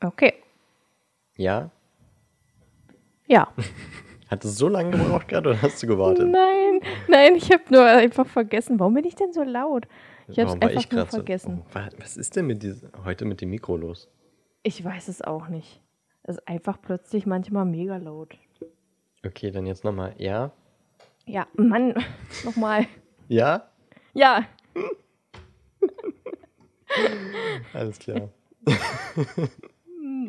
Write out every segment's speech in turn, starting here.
Okay. Ja? Ja. Hat es so lange gebraucht gerade oder hast du gewartet? Nein, nein, ich habe nur einfach vergessen. Warum bin ich denn so laut? Ich habe es einfach ich nur grad so- vergessen. Oh, wa- was ist denn mit diesem, heute mit dem Mikro los? Ich weiß es auch nicht. Es ist einfach plötzlich manchmal mega laut. Okay, dann jetzt nochmal. Ja? Ja, Mann, nochmal. Ja? Ja, Alles klar.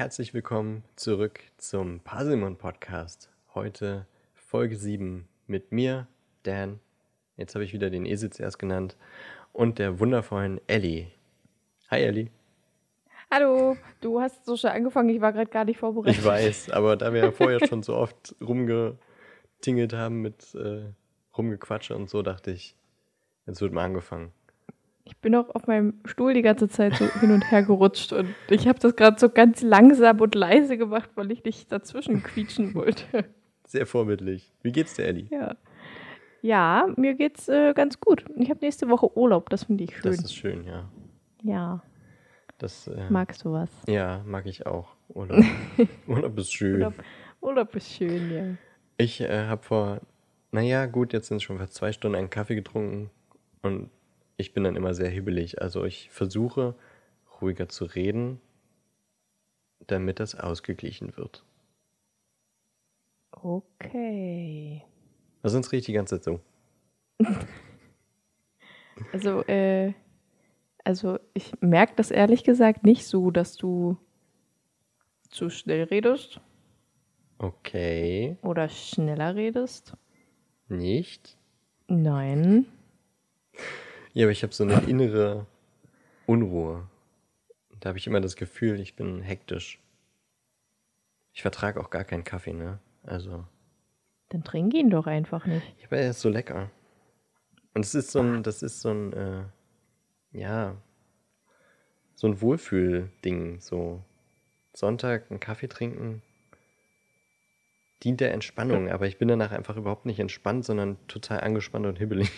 herzlich willkommen zurück zum Puzzlemon Podcast. Heute Folge 7 mit mir, Dan. Jetzt habe ich wieder den Esel zuerst genannt. Und der wundervollen Ellie. Hi Ellie. hallo. Du hast so schon angefangen, ich war gerade gar nicht vorbereitet. Ich weiß, aber da wir ja vorher schon so oft rumgetingelt haben mit äh, Rumgequatsche und so, dachte ich, jetzt wird mal angefangen. Ich bin auch auf meinem Stuhl die ganze Zeit so hin und her gerutscht und ich habe das gerade so ganz langsam und leise gemacht, weil ich nicht dazwischen quietschen wollte. Sehr vorbildlich. Wie geht's dir, Ellie? Ja. Ja, mir geht's äh, ganz gut. Ich habe nächste Woche Urlaub, das finde ich schön. Das ist schön, ja. ja, Das, äh, magst du was? Ja, mag ich auch. Urlaub, Urlaub ist schön. Urlaub, Urlaub ist schön, ja. Ich äh, habe vor, naja, gut, jetzt sind es schon fast zwei Stunden einen Kaffee getrunken und ich bin dann immer sehr hibbelig. Also ich versuche ruhiger zu reden, damit das ausgeglichen wird. Okay. Was sonst rede ich die ganze Zeit so. Also, äh, also ich merke das ehrlich gesagt nicht so, dass du zu schnell redest Okay, oder schneller redest. nicht. Nein. Ja, aber ich habe so eine innere Unruhe. Da habe ich immer das Gefühl, ich bin hektisch. Ich vertrage auch gar keinen Kaffee, ne? Also. Dann trink ihn doch einfach nicht. Ja, aber er ist so lecker. Und es ist so ein, das ist so ein, äh, ja, so ein Wohlfühlding. So Sonntag einen Kaffee trinken dient der Entspannung, aber ich bin danach einfach überhaupt nicht entspannt, sondern total angespannt und hibbelig.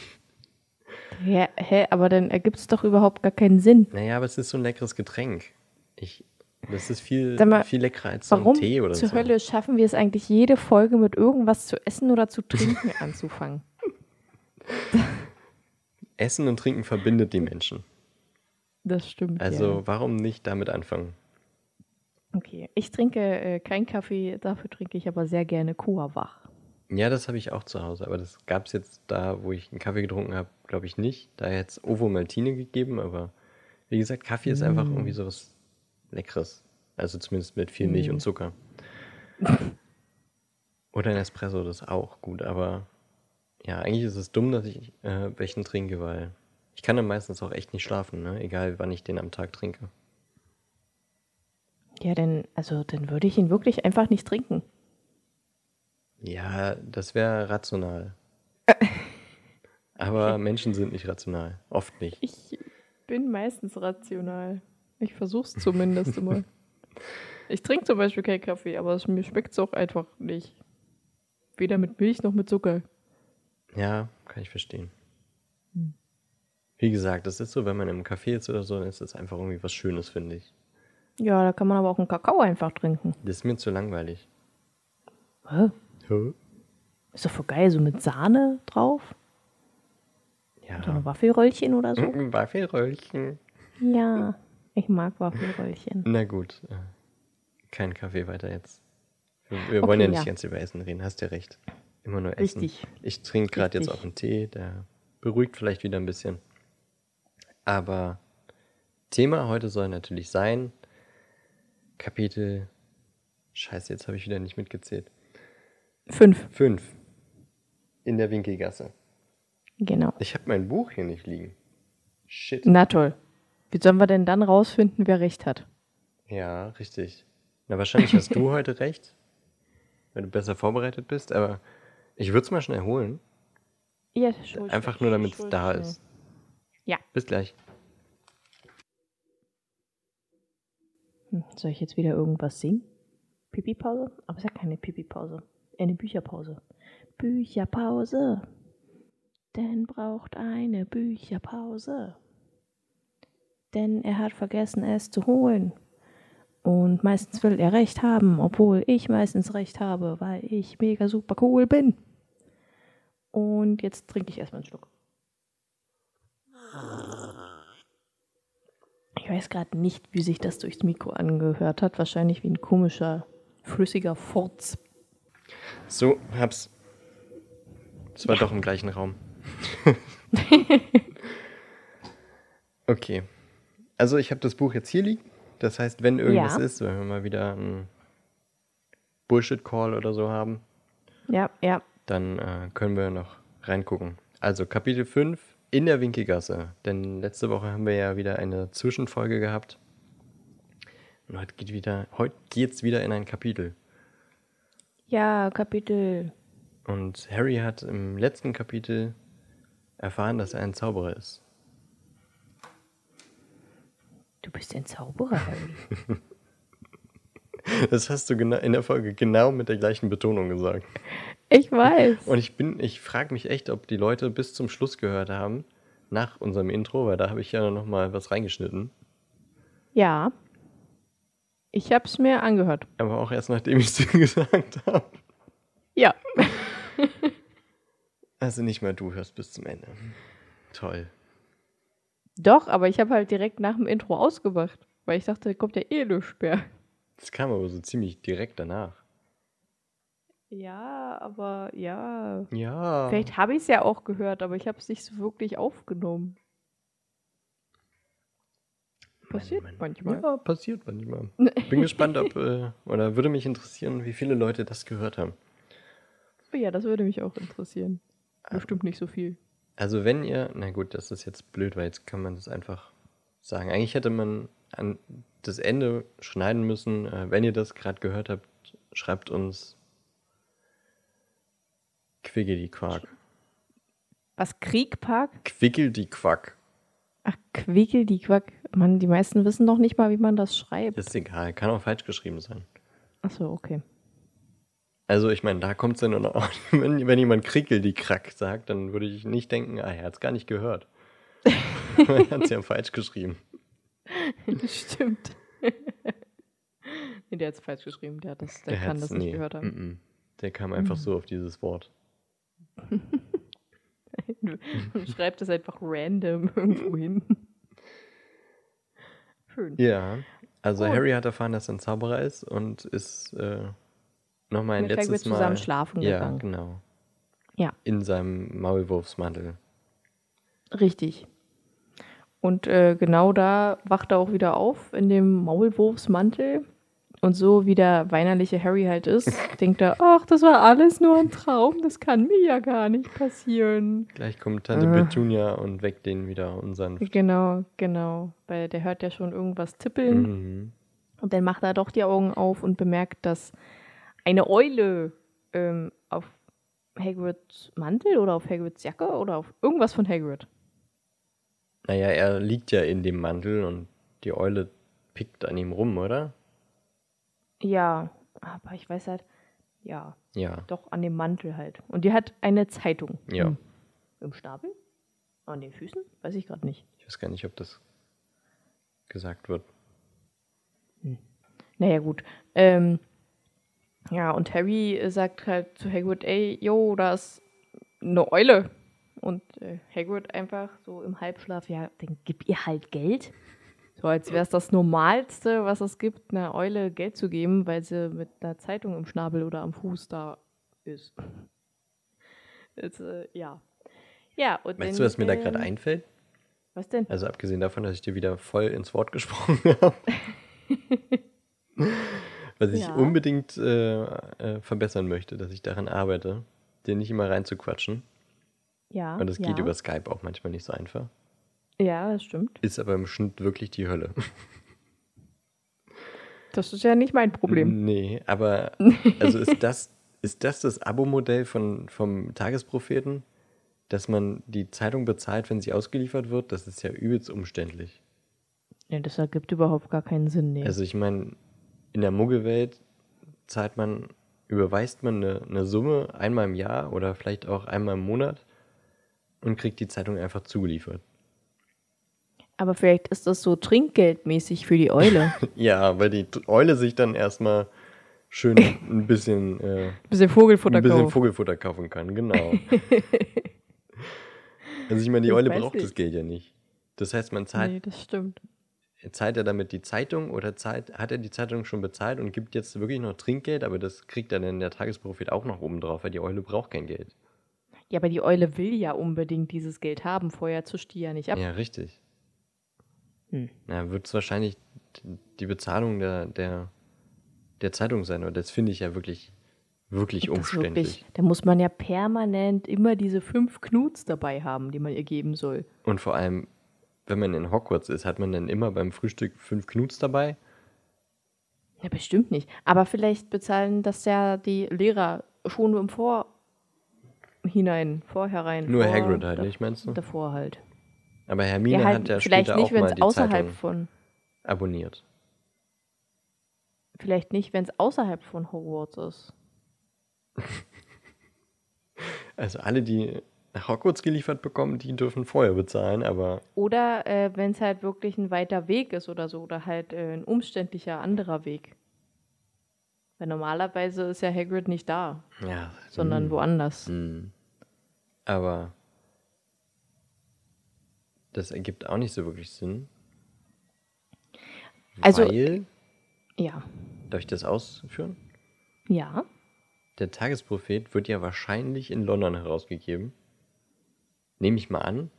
Hä, hä aber dann ergibt es doch überhaupt gar keinen Sinn. Naja, aber es ist so ein leckeres Getränk. Ich, das ist viel, mal, viel leckerer als so ein Tee oder zur so. Hölle schaffen wir es eigentlich jede Folge mit irgendwas zu essen oder zu trinken anzufangen? Essen und Trinken verbindet die Menschen. Das stimmt. Also ja. warum nicht damit anfangen? Okay, ich trinke äh, keinen Kaffee, dafür trinke ich aber sehr gerne Coa-Wach. Ja, das habe ich auch zu Hause, aber das gab es jetzt da, wo ich einen Kaffee getrunken habe, glaube ich nicht. Da hätte es Ovo Maltine gegeben, aber wie gesagt, Kaffee ist einfach Mm. irgendwie so was Leckeres. Also zumindest mit viel Milch Mm. und Zucker. Oder ein Espresso, das ist auch gut, aber ja, eigentlich ist es dumm, dass ich äh, welchen trinke, weil ich kann dann meistens auch echt nicht schlafen, ne? egal wann ich den am Tag trinke. Ja, denn, also, dann würde ich ihn wirklich einfach nicht trinken. Ja, das wäre rational. Aber Menschen sind nicht rational. Oft nicht. Ich bin meistens rational. Ich versuche es zumindest immer. Ich trinke zum Beispiel keinen Kaffee, aber es, mir schmeckt es auch einfach nicht. Weder mit Milch noch mit Zucker. Ja, kann ich verstehen. Hm. Wie gesagt, das ist so, wenn man im Café ist oder so, dann ist das einfach irgendwie was Schönes, finde ich. Ja, da kann man aber auch einen Kakao einfach trinken. Das ist mir zu langweilig. Hä? Hä? Ist doch voll geil, so mit Sahne drauf. So ein Ja. Waffelröllchen oder so. Ein Waffelröllchen. Ja, ich mag Waffelröllchen. Na gut. Kein Kaffee weiter jetzt. Wir, wir wollen Okay, ja nicht ja. ganz über Essen reden, hast ja recht. Immer nur Essen. Richtig. Ich trinke gerade jetzt auch einen Tee, der beruhigt vielleicht wieder ein bisschen. Aber Thema heute soll natürlich sein, Kapitel, scheiße, jetzt habe ich wieder nicht mitgezählt, Fünf, 5 in der Winkelgasse. genau. Ich habe mein Buch hier nicht liegen. Shit. Na toll. Wie sollen wir denn dann rausfinden, wer recht hat? Ja, richtig. Na, wahrscheinlich hast du heute recht. weil du besser vorbereitet bist, aber ich würde es mal schnell holen. Ja. Einfach nur, damit es da ist. Ja. Bis gleich. Hm, Soll ich jetzt wieder irgendwas singen? Pipi-Pause? Aber es ist ja keine Pipi-Pause. Eine Bücherpause. Bücherpause. Dan braucht eine Bücherpause. Denn er hat vergessen, es zu holen. Und meistens will er recht haben, obwohl ich meistens recht habe, weil ich mega super cool bin. Und jetzt trinke ich erstmal einen Schluck. Ich weiß gerade nicht, wie sich das durchs Mikro angehört hat. Wahrscheinlich wie ein komischer, flüssiger Furz. So, hab's. Es war doch im gleichen Raum. okay. Also ich habe das Buch jetzt hier liegen. Das heißt, wenn irgendwas Ja. ist, wenn wir mal wieder einen Bullshit-Call oder so haben, Ja, ja. dann äh, können wir noch reingucken. Also Kapitel 5 in der Winkelgasse. Denn letzte Woche haben wir ja wieder eine Zwischenfolge gehabt. Und heute geht wieder, heute geht's wieder in ein Kapitel. Ja, Kapitel. Und Harry hat im letzten Kapitel erfahren, dass er ein Zauberer ist. Du bist ein Zauberer, Harry. Das hast du in der Folge genau mit der gleichen Betonung gesagt. Ich weiß. Und ich bin, ich frage mich echt, ob die Leute bis zum Schluss gehört haben, nach unserem Intro, weil da habe ich ja noch mal was reingeschnitten. Ja. Ich hab's mir angehört. Aber auch erst nachdem ich es dir gesagt habe. Ja. Also nicht mal du hörst bis zum Ende. Toll. Doch, aber ich habe halt direkt nach dem Intro ausgemacht. Weil ich dachte, kommt ja eh nichts mehr. Das kam aber so ziemlich direkt danach. Ja, aber ja. Ja. Vielleicht habe ich es ja auch gehört, aber ich habe es nicht so wirklich aufgenommen. Passiert Mann, Mann. manchmal. Ja, passiert manchmal. Bin gespannt, ob, äh, oder würde mich interessieren, wie viele Leute das gehört haben. Oh ja, das würde mich auch interessieren. Ah. Bestimmt nicht so viel. Also wenn ihr, na gut, das ist jetzt blöd, weil jetzt kann man das einfach sagen. Eigentlich hätte man an das Ende schneiden müssen. Äh, wenn ihr das gerade gehört habt, schreibt uns Quiggedy Quark. Was, Kriegpark? Quiggedy Quack. Ach, Quickel, die Quack. Mann, die meisten wissen doch nicht mal, wie man das schreibt. Ist egal, kann auch falsch geschrieben sein. Achso, okay. Also ich meine, da kommt es dann auch, wenn, wenn jemand Krickel die Krack sagt, dann würde ich nicht denken, ah, er hat es gar nicht gehört. er hat es ja falsch geschrieben. Stimmt. nee, der hat es falsch geschrieben. Der, hat das, der, kann hat's- das nicht nee, gehört haben. mm, mm. Der kam einfach Mhm. so auf dieses Wort. Und schreibt es einfach random irgendwo hin. Schön. Ja, also Cool. Harry hat erfahren, dass er ein Zauberer ist und ist äh, nochmal ein Mit letztes Mal zusammen schlafen ja, gegangen. genau. Ja. In seinem Maulwurfsmantel. Richtig. Und äh, genau da wacht er auch wieder auf in dem Maulwurfsmantel. Und so wie der weinerliche Harry halt ist, denkt er, ach, das war alles nur ein Traum, das kann mir ja gar nicht passieren. Gleich kommt Tante Äh. Petunia und weckt den wieder unseren. Genau, genau. Weil der hört ja schon irgendwas tippeln. Mhm. Und dann macht er doch die Augen auf und bemerkt, dass eine Eule ähm, auf Hagrids Mantel oder auf Hagrids Jacke oder auf irgendwas von Hagrid. Naja, er liegt ja in dem Mantel und die Eule pickt an ihm rum, oder? Ja, aber ich weiß halt, ja, Ja. doch an dem Mantel halt. Und die hat eine Zeitung. Ja. Im, Im Schnabel? An den Füßen? Weiß ich gerade nicht. Ich weiß gar nicht, ob das gesagt wird. Naja, gut. Ähm, ja, und Harry sagt halt zu Hagrid, ey, yo, da ist eine Eule. Und äh, Hagrid einfach so im Halbschlaf, ja, dann gib ihr halt Geld. So, als wäre es das Normalste, was es gibt, einer Eule Geld zu geben, weil sie mit einer Zeitung im Schnabel oder am Fuß da ist. Jetzt, äh, ja. Ja, und Weißt du, was mir da gerade einfällt? Was denn? Also abgesehen davon, dass ich dir wieder voll ins Wort gesprochen habe. was ich Ja. unbedingt äh, äh, verbessern möchte, dass ich daran arbeite, dir nicht immer reinzuquatschen. Ja. Und das ja. geht über Skype auch manchmal nicht so einfach. Ja, das stimmt. Ist aber im Schnitt wirklich die Hölle. Das ist ja nicht mein Problem. Nee, aber also ist das ist das das Abo-Modell von, vom Tagespropheten? Dass man die Zeitung bezahlt, wenn sie ausgeliefert wird? Das ist ja übelst umständlich. Ja, das ergibt überhaupt gar keinen Sinn. Nee. Also ich meine, in der Muggelwelt zahlt man, überweist man eine, eine Summe einmal im Jahr oder vielleicht auch einmal im Monat und kriegt die Zeitung einfach zugeliefert. Aber vielleicht ist das so trinkgeldmäßig für die Eule. Ja, weil die Eule sich dann erstmal schön ein bisschen, äh, Bisschen Vogelfutter ein bisschen kaufen. Vogelfutter kaufen kann, genau. also ich meine, die Ich Eule braucht nicht. das Geld ja nicht. Das heißt, man zahlt, Nee, das stimmt. zahlt er damit die Zeitung oder zahlt, hat er die Zeitung schon bezahlt und gibt jetzt wirklich noch Trinkgeld, aber das kriegt dann der Tagesprophet auch noch oben drauf, weil die Eule braucht kein Geld. Ja, aber die Eule will ja unbedingt dieses Geld haben. Vorher die ja nicht ab. Ja, richtig. Hm. Na, wird es wahrscheinlich die Bezahlung der, der, der Zeitung sein, und das finde ich ja wirklich, wirklich Das umständlich. Wirklich, da muss man ja permanent immer diese fünf Knuts dabei haben, die man ihr geben soll. Und vor allem, wenn man in Hogwarts ist, hat man dann immer beim Frühstück fünf Knuts dabei? Ja, bestimmt nicht. Aber vielleicht bezahlen das ja die Lehrer schon im Vorhinein, vorherein. Nur vor, Hagrid halt nicht, meinst du? Davor halt. Aber Hermine Ja, halt hat ja vielleicht später nicht, auch wenn mal es die außerhalb Zeitung von. abonniert. Vielleicht nicht, wenn es außerhalb von Hogwarts ist. Also alle, die nach Hogwarts geliefert bekommen, die dürfen vorher bezahlen, aber Oder äh, wenn es halt wirklich ein weiter Weg ist oder so, oder halt äh, ein umständlicher anderer Weg. Weil normalerweise ist ja Hagrid nicht da, ja. sondern hm, woanders. hm. Aber das ergibt auch nicht so wirklich Sinn. Also- weil, Ja. darf ich das ausführen? Ja. Der Tagesprophet wird ja wahrscheinlich in London herausgegeben. Nehme ich mal an.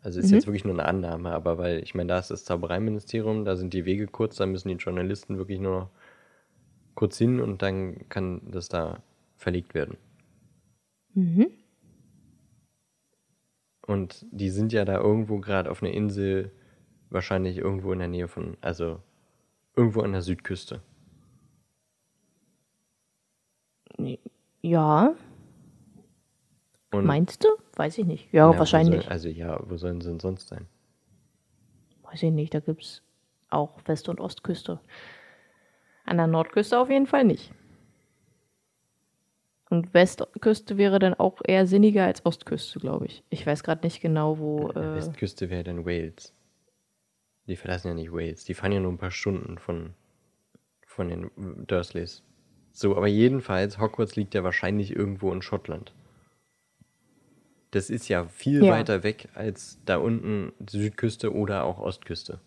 Also ist Mhm. jetzt wirklich nur eine Annahme, aber weil, ich meine, da ist das Zaubereiministerium, da sind die Wege kurz, da müssen die Journalisten wirklich nur noch kurz hin und dann kann das da verlegt werden. Mhm. Und die sind ja da irgendwo gerade auf einer Insel, wahrscheinlich irgendwo in der Nähe von, also irgendwo an der Südküste. Ja. Und Meinst du? Weiß ich nicht. Ja, Na, wahrscheinlich. Soll, also ja, wo sollen sie denn sonst sein? Weiß ich nicht. Da gibt es auch West- und Ostküste. An der Nordküste auf jeden Fall nicht. Und Westküste wäre dann auch eher sinniger als Ostküste, glaube ich. Ich weiß gerade nicht genau, wo. Äh, Westküste wäre dann Wales. Die verlassen ja nicht Wales. Die fahren ja nur ein paar Stunden von, von den Dursleys. So, aber jedenfalls, Hogwarts liegt ja wahrscheinlich irgendwo in Schottland. Das ist ja viel Ja. weiter weg als da unten Südküste oder auch Ostküste.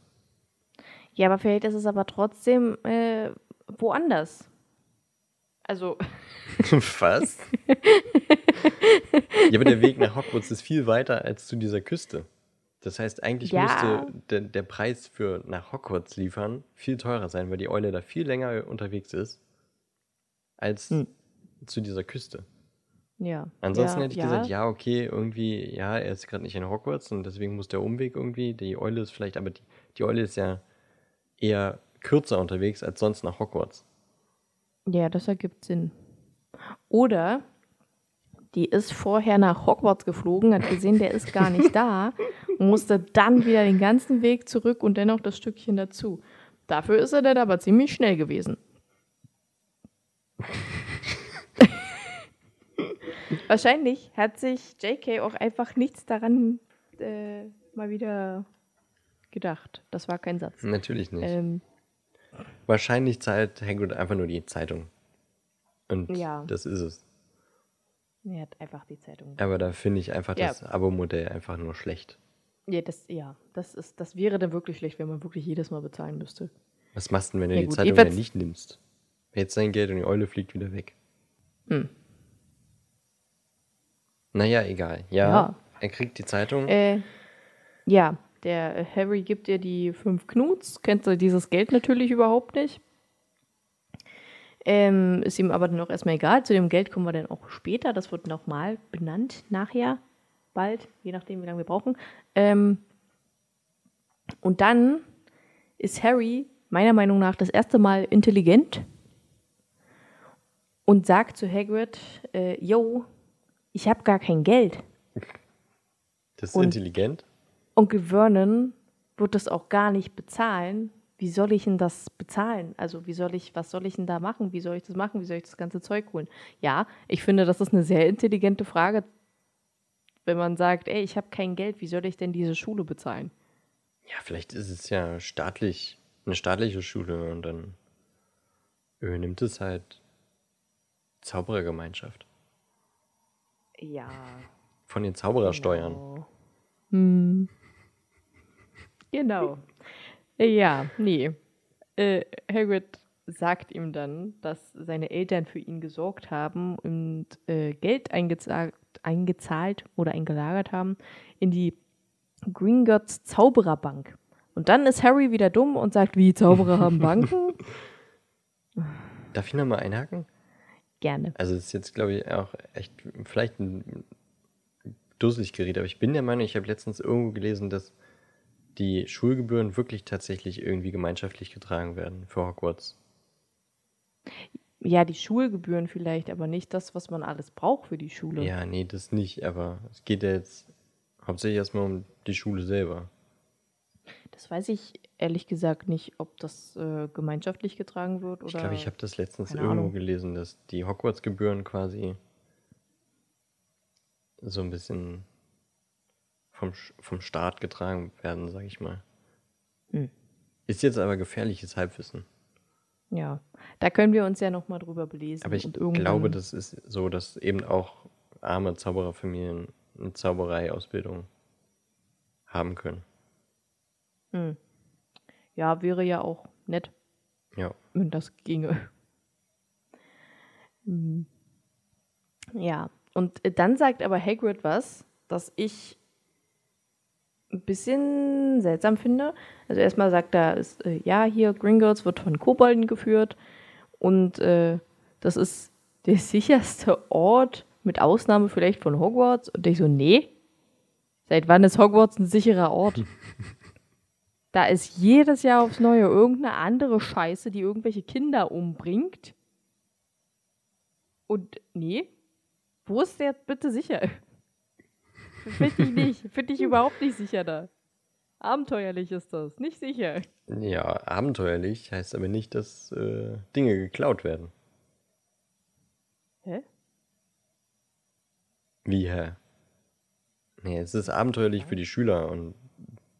ja, aber vielleicht ist es aber trotzdem äh, woanders. Also, Was? ja, aber der Weg nach Hogwarts ist viel weiter als zu dieser Küste. Das heißt, eigentlich Ja. müsste der, der Preis für nach Hogwarts liefern viel teurer sein, weil die Eule da viel länger unterwegs ist als Hm. zu dieser Küste. ja. Ansonsten ja, hätte ich ja. gesagt, ja, okay, irgendwie, ja, er ist gerade nicht in Hogwarts und deswegen muss der Umweg irgendwie. Die Eule ist vielleicht, aber die, die Eule ist ja eher kürzer unterwegs als sonst nach Hogwarts. Ja, das ergibt Sinn. Oder die ist vorher nach Hogwarts geflogen, hat gesehen, der ist gar nicht da und musste dann wieder den ganzen Weg zurück und dennoch das Stückchen dazu. Dafür ist er dann aber ziemlich schnell gewesen. Wahrscheinlich hat sich JK auch einfach nichts daran äh, mal wieder gedacht. Das war kein Satz. Natürlich nicht. Ähm, Wahrscheinlich zahlt Hagrid einfach nur die Zeitung. Und Ja. das ist es. er hat einfach die Zeitung. Aber da finde ich einfach Ja. das Abo-Modell einfach nur schlecht. Ja, das, ja, das, ist, das wäre dann wirklich schlecht, wenn man wirklich jedes Mal bezahlen müsste. Was machst du denn, wenn du Ja, die gut, Zeitung ja nicht nimmst? Jetzt dein Geld und die Eule fliegt wieder weg. Hm. Naja, egal. Ja, Ja. er kriegt die Zeitung. Äh, ja, der äh, Harry gibt ihr die fünf Knuts, kennt sie dieses Geld natürlich überhaupt nicht. Ähm, ist ihm aber dann auch erstmal egal. Zu dem Geld kommen wir dann auch später. Das wird nochmal benannt nachher. Bald, je nachdem, wie lange wir brauchen. Ähm, und dann ist Harry meiner Meinung nach das erste Mal intelligent und sagt zu Hagrid, äh, yo, ich habe gar kein Geld. Das ist Und- intelligent. Onkel Vernon wird das auch gar nicht bezahlen. Wie soll ich denn das bezahlen? Also wie soll ich, was soll ich denn da machen? Wie soll ich das machen? Wie soll ich das ganze Zeug holen? Ja, ich finde, das ist eine sehr intelligente Frage, wenn man sagt, ey, ich habe kein Geld, wie soll ich denn diese Schule bezahlen? Ja, vielleicht ist es ja staatlich, eine staatliche Schule und dann übernimmt es halt Zauberergemeinschaft. Ja. Von den Zauberersteuern. Genau. Hm. Genau. Ja, nee. Äh, Hagrid sagt ihm dann, dass seine Eltern für ihn gesorgt haben und äh, Geld eingezahlt, eingezahlt oder eingelagert haben in die Gringotts Zaubererbank. Und dann ist Harry wieder dumm und sagt, wie Zauberer haben Banken? Darf ich nochmal einhaken? Gerne. Also das ist jetzt, glaube ich, auch echt vielleicht ein dusselig Gerät, aber ich bin der Meinung, ich habe letztens irgendwo gelesen, dass die Schulgebühren wirklich tatsächlich irgendwie gemeinschaftlich getragen werden für Hogwarts. Ja, die Schulgebühren vielleicht, aber nicht das, was man alles braucht für die Schule. Ja, nee, das nicht, aber es geht ja jetzt hauptsächlich erstmal um die Schule selber. Das weiß ich ehrlich gesagt nicht, ob das äh, gemeinschaftlich getragen wird oder. Ich glaube, ich habe das letztens irgendwo Ahnung. gelesen, dass die Hogwarts-Gebühren quasi so ein bisschen vom, vom Staat getragen werden, sage ich mal. Hm. Ist jetzt aber gefährliches Halbwissen. Ja, da können wir uns ja noch mal drüber belesen. Aber ich glaube, das ist so, dass eben auch arme Zaubererfamilien eine Zaubereiausbildung haben können. Hm. Ja, wäre ja auch nett, Ja. wenn das ginge. Hm. Ja, und äh, dann sagt aber Hagrid was, das ich ein bisschen seltsam finde. Also erstmal sagt er, ist, äh, ja, hier Gringotts wird von Kobolden geführt und äh, das ist der sicherste Ort, mit Ausnahme vielleicht von Hogwarts. Und ich so, nee, seit wann ist Hogwarts ein sicherer Ort? Da ist jedes Jahr aufs Neue irgendeine andere Scheiße, die irgendwelche Kinder umbringt. Und nee, wo ist der bitte sicher? Finde ich nicht. Finde ich überhaupt nicht sicher da. Abenteuerlich ist das, nicht sicher. Ja, abenteuerlich heißt aber nicht, dass äh, Dinge geklaut werden. Hä? Wie, hä? Nee, es ist abenteuerlich für die Schüler und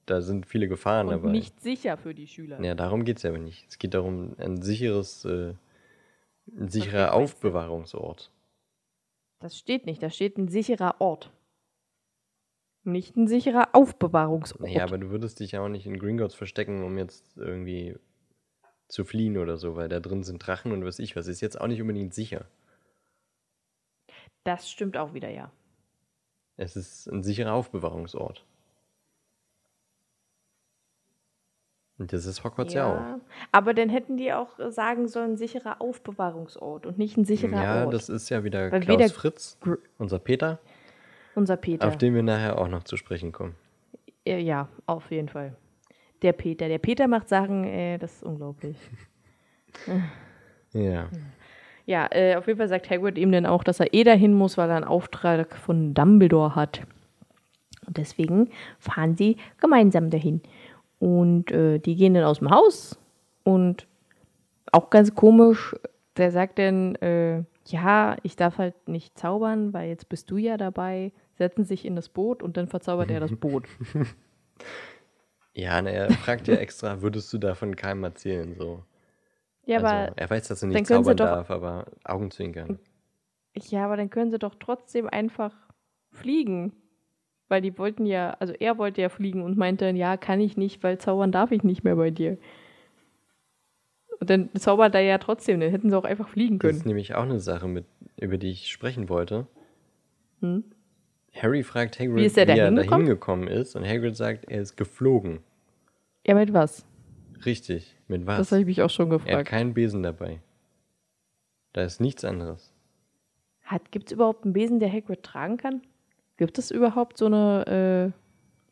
da sind viele Gefahren Und dabei. nicht sicher für die Schüler. Ja, darum geht es aber nicht. Es geht darum, ein sicheres, äh, ein sicherer? Aufbewahrungsort. Das steht nicht, da steht ein sicherer Ort. Nicht ein sicherer Aufbewahrungsort. Naja, aber du würdest dich ja auch nicht in Gringotts verstecken, um jetzt irgendwie zu fliehen oder so, weil da drin sind Drachen und was ich was. Ist jetzt auch nicht unbedingt sicher. das stimmt auch wieder, ja. Es ist ein sicherer Aufbewahrungsort. Und das ist Hogwarts ja, auch. Aber dann hätten die auch sagen sollen, sicherer Aufbewahrungsort und nicht ein sicherer Ja, Ort. das ist ja wieder Weil Klaus weder Fritz, Gr- unser Peter, Unser Peter. auf den wir nachher auch noch zu sprechen kommen. Ja, auf jeden Fall. Der Peter. Der Peter macht Sachen, äh, das ist unglaublich. Ja. Ja, äh, auf jeden Fall sagt Hagrid ihm dann auch, dass er eh dahin muss, weil er einen Auftrag von Dumbledore hat. Und deswegen fahren sie gemeinsam dahin. Und äh, die gehen dann aus dem Haus und auch ganz komisch, der sagt dann, äh, ja, ich darf halt nicht zaubern, weil jetzt bist du ja dabei, setzen sich in das Boot und dann verzaubert er das Boot. Ja, na, er fragt ja extra, würdest du davon keinem erzählen? So. Ja, also, aber er weiß, dass er nicht zaubern doch- darf, aber Augenzwinkern. Ja, aber dann können sie doch trotzdem einfach fliegen. Weil die wollten ja, also er wollte ja fliegen und meinte dann, ja, kann ich nicht, weil zaubern darf ich nicht mehr bei dir. Und dann zaubert er ja trotzdem, dann hätten sie auch einfach fliegen Das ist können. nämlich auch eine Sache, mit, über die ich sprechen wollte. Hm? Harry fragt Hagrid, Wie ist er da hingekommen? ist und Hagrid sagt, er ist geflogen. Ja, mit was? Richtig. Mit was? Das habe ich mich auch schon er hat gefragt. keinen Besen dabei. Da ist nichts anderes. Hat, Gibt es überhaupt einen Besen, der Hagrid tragen kann? Gibt es überhaupt so eine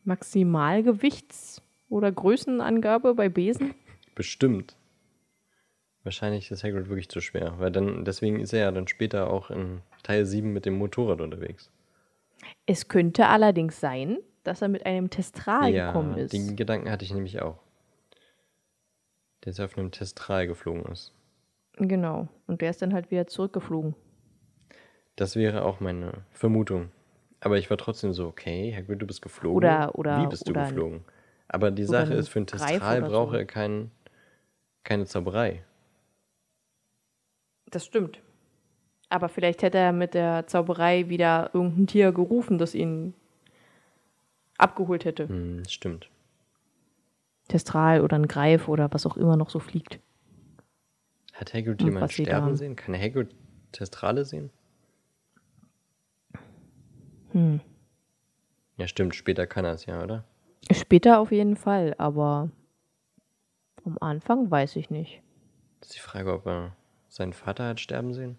äh, Maximalgewichts- oder Größenangabe bei Besen? Bestimmt. Wahrscheinlich ist Hagrid wirklich zu schwer, weil dann, deswegen ist er ja dann später auch in Teil 7 mit dem Motorrad unterwegs. Es könnte allerdings sein, dass er mit einem Testral ja, gekommen ist. den Gedanken hatte ich nämlich auch. Der auf einem Testral geflogen ist. Genau. Und der ist dann halt wieder zurückgeflogen. Das wäre auch meine Vermutung. Aber ich war trotzdem so, okay, Hagrid, du bist geflogen. Oder- oder- Wie bist du geflogen? Aber die Sache ist, für ein Greif Testral oder so. brauche er kein, keine Zauberei. Das stimmt. Aber vielleicht hätte er mit der Zauberei wieder irgendein Tier gerufen, das ihn abgeholt hätte. Hm, stimmt. Testral oder ein Greif oder was auch immer noch so fliegt. Hat Hagrid sie sterben sehen? Kann Hagrid Testrale sehen? Hm. Ja, stimmt. Später kann er es ja, oder? Später auf jeden Fall, aber am Anfang weiß ich nicht. Das ist die Frage, ob er seinen Vater hat sterben sehen.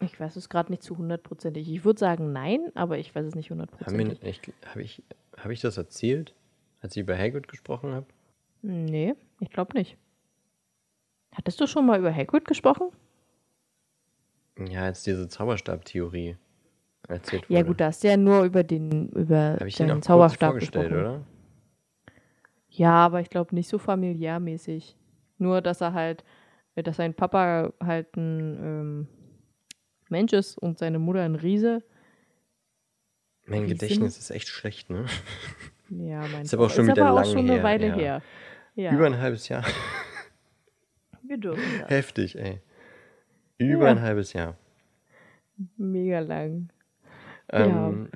Ich weiß es gerade nicht zu hundertprozentig. Ich würde sagen nein, aber ich weiß es nicht hundertprozentig. ich, habe ich, hab ich das erzählt, als ich über Hagrid gesprochen habe? Nee, ich glaube nicht. Hattest du schon mal über Hagrid gesprochen? Ja, als diese Zauberstab-Theorie erzählt wurde. Ja gut, da hast du ja nur über den über Habe ich den deinen auch kurz Zauberstab vorgestellt, gesprochen. oder? Ja, aber ich glaube nicht so familiärmäßig. Nur, dass er halt, dass sein Papa halt ein ähm, Mensch ist und seine Mutter ein Riese. Mein Riesen? Gedächtnis ist echt schlecht, ne? Ja, mein Ist aber auch schon wieder aber auch lang schon eine her, Weile ja. her. Ja, Über ein halbes Jahr. wir dürfen das. Heftig, ey. Über Ja. ein halbes Jahr. Mega lang. Ähm,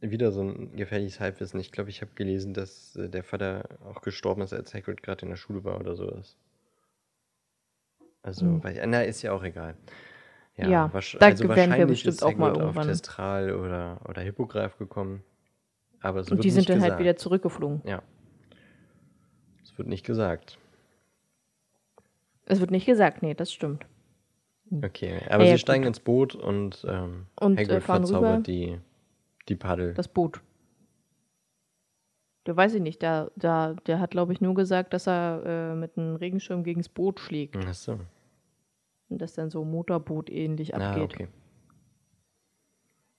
Wieder so ein gefährliches Halbwissen. Ich glaube, ich habe gelesen, dass äh, der Vater auch gestorben ist, als Hagrid gerade in der Schule war oder sowas. Also, Hm. weil, na, ist ja auch egal. Ja, Ja, wasch- da also werden wir bestimmt ist auch mal Hagrid auf irgendwann. Testral oder, oder Hippogreif gekommen. Aber es Und wird die sind dann gesagt. halt wieder zurückgeflogen. Ja. Es wird nicht gesagt. Es wird nicht gesagt, nee, das stimmt. Okay, aber Ja, sie steigen gut. ins Boot und, ähm, Und, äh, Hagrid fahren verzaubert rüber. die, die Paddel. Das Boot. Der weiß ich nicht, der, der, der hat, glaube ich, nur gesagt, dass er äh, mit einem Regenschirm gegen das Boot schlägt. Ach so. Und das dann so Motorboot ähnlich Ah, abgeht. okay.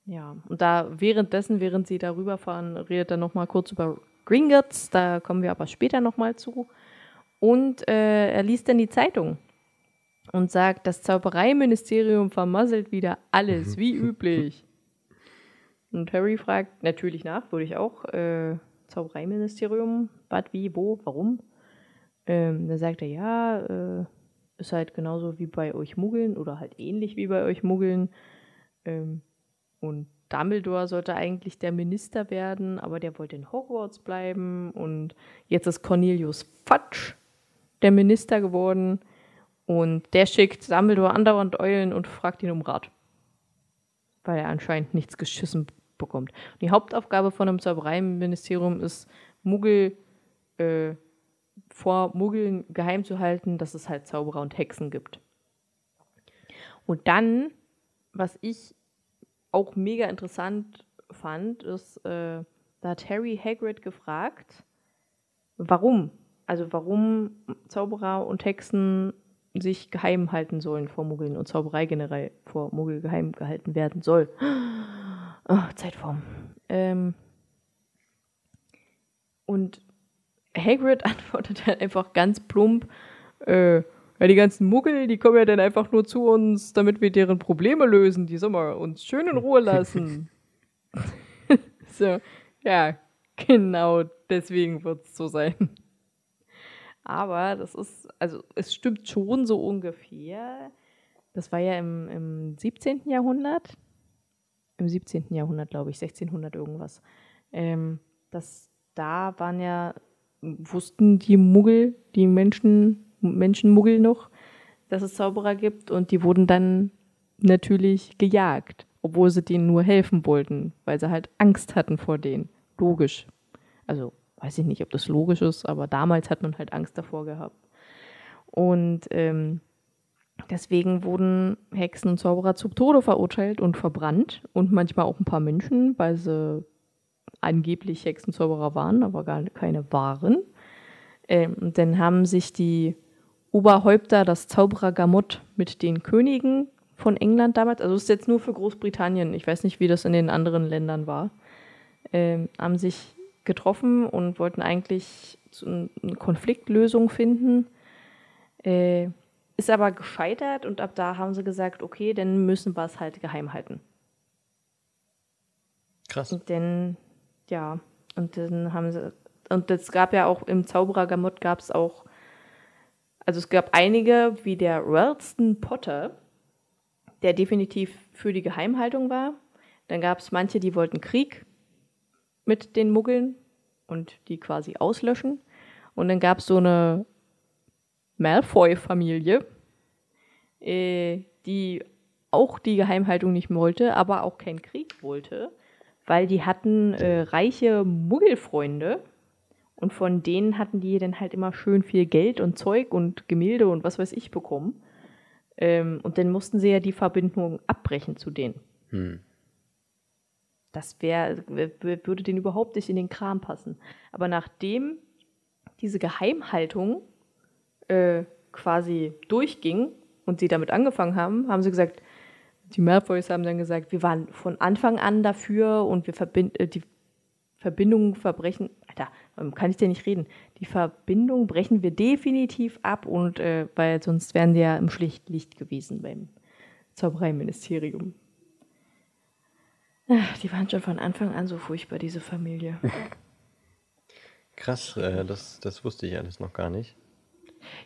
Ja, und da währenddessen, während sie darüber fahren, redet er nochmal kurz über Gringotts, da kommen wir aber später nochmal zu. Und äh, er liest dann die Zeitung und sagt, das Zaubereiministerium vermasselt wieder alles, wie üblich. Und Harry fragt natürlich nach, würde ich auch, äh, Zaubereiministerium, was, wie, wo, warum? Ähm, dann sagt er, ja, äh, ist halt genauso wie bei euch Muggeln oder halt ähnlich wie bei euch Muggeln. Ähm, und Dumbledore sollte eigentlich der Minister werden, aber der wollte in Hogwarts bleiben. Und jetzt ist Cornelius Fudge der Minister geworden. Und der schickt Dumbledore andauernd Eulen und fragt ihn um Rat. Weil er anscheinend nichts geschissen bekommt. Die Hauptaufgabe von einem Zaubereiministerium ist, Muggel äh, vor Muggeln geheim zu halten, dass es halt Zauberer und Hexen gibt. Und dann, was ich auch mega interessant fand, ist, äh, da hat Harry Hagrid gefragt, warum? Also warum Zauberer und Hexen sich geheim halten sollen vor Muggeln und Zauberei generell vor Muggel geheim gehalten werden soll. Oh, Zeitform. Ähm, und Hagrid antwortet halt einfach ganz plump, äh, ja, die ganzen Muggel, die kommen ja dann einfach nur zu uns, damit wir deren Probleme lösen. Die sollen wir uns schön in Ruhe lassen. so, ja, genau deswegen wird es so sein. Aber das ist, also es stimmt schon so ungefähr. Das war ja im, im 17. Jahrhundert. Im 17. Jahrhundert, glaube ich, 1600 irgendwas. Ähm, das, da waren ja, wussten die Muggel, die Menschen, Menschenmuggel noch, dass es Zauberer gibt und die wurden dann natürlich gejagt, obwohl sie denen nur helfen wollten, weil sie halt Angst hatten vor denen. Logisch. Also weiß ich nicht, ob das logisch ist, aber damals hat man halt Angst davor gehabt. Und ähm, deswegen wurden Hexen und Zauberer zum Tode verurteilt und verbrannt und manchmal auch ein paar Menschen, weil sie angeblich Hexenzauberer waren, aber gar keine waren. Ähm, und dann haben sich die Oberhäupter, das Zauberer Gamot mit den Königen von England damals, also es ist jetzt nur für Großbritannien, ich weiß nicht, wie das in den anderen Ländern war, ähm, haben sich getroffen und wollten eigentlich eine Konfliktlösung finden. Äh, ist aber gescheitert und ab da haben sie gesagt, okay, dann müssen wir es halt geheim halten. Krass. Dann, ja, und dann haben sie, und es gab ja auch im Zauberer-Gamot gab es auch, also es gab einige, wie der Ralston Potter, der definitiv für die Geheimhaltung war. Dann gab es manche, die wollten Krieg mit den Muggeln und die quasi auslöschen. Und dann gab es so eine Malfoy-Familie, äh, die auch die Geheimhaltung nicht wollte, aber auch keinen Krieg wollte, weil die hatten äh, reiche Muggelfreunde und von denen hatten die dann halt immer schön viel Geld und Zeug und Gemälde und was weiß ich bekommen. Ähm, und dann mussten sie ja die Verbindung abbrechen zu denen. Hm. Das wäre, würde denen überhaupt nicht in den Kram passen. Aber nachdem diese Geheimhaltung äh, quasi durchging und sie damit angefangen haben, haben sie gesagt, die Malfoys haben dann gesagt, wir waren von Anfang an dafür und wir verbinden äh, die Verbindungen verbrechen. Alter, kann ich dir nicht reden? Die Verbindung brechen wir definitiv ab und äh, weil sonst wären sie ja im Schlichtlicht gewesen beim Zaubereiministerium. Ach, die waren schon von Anfang an so furchtbar, diese Familie. Krass, äh, das, das wusste ich alles noch gar nicht.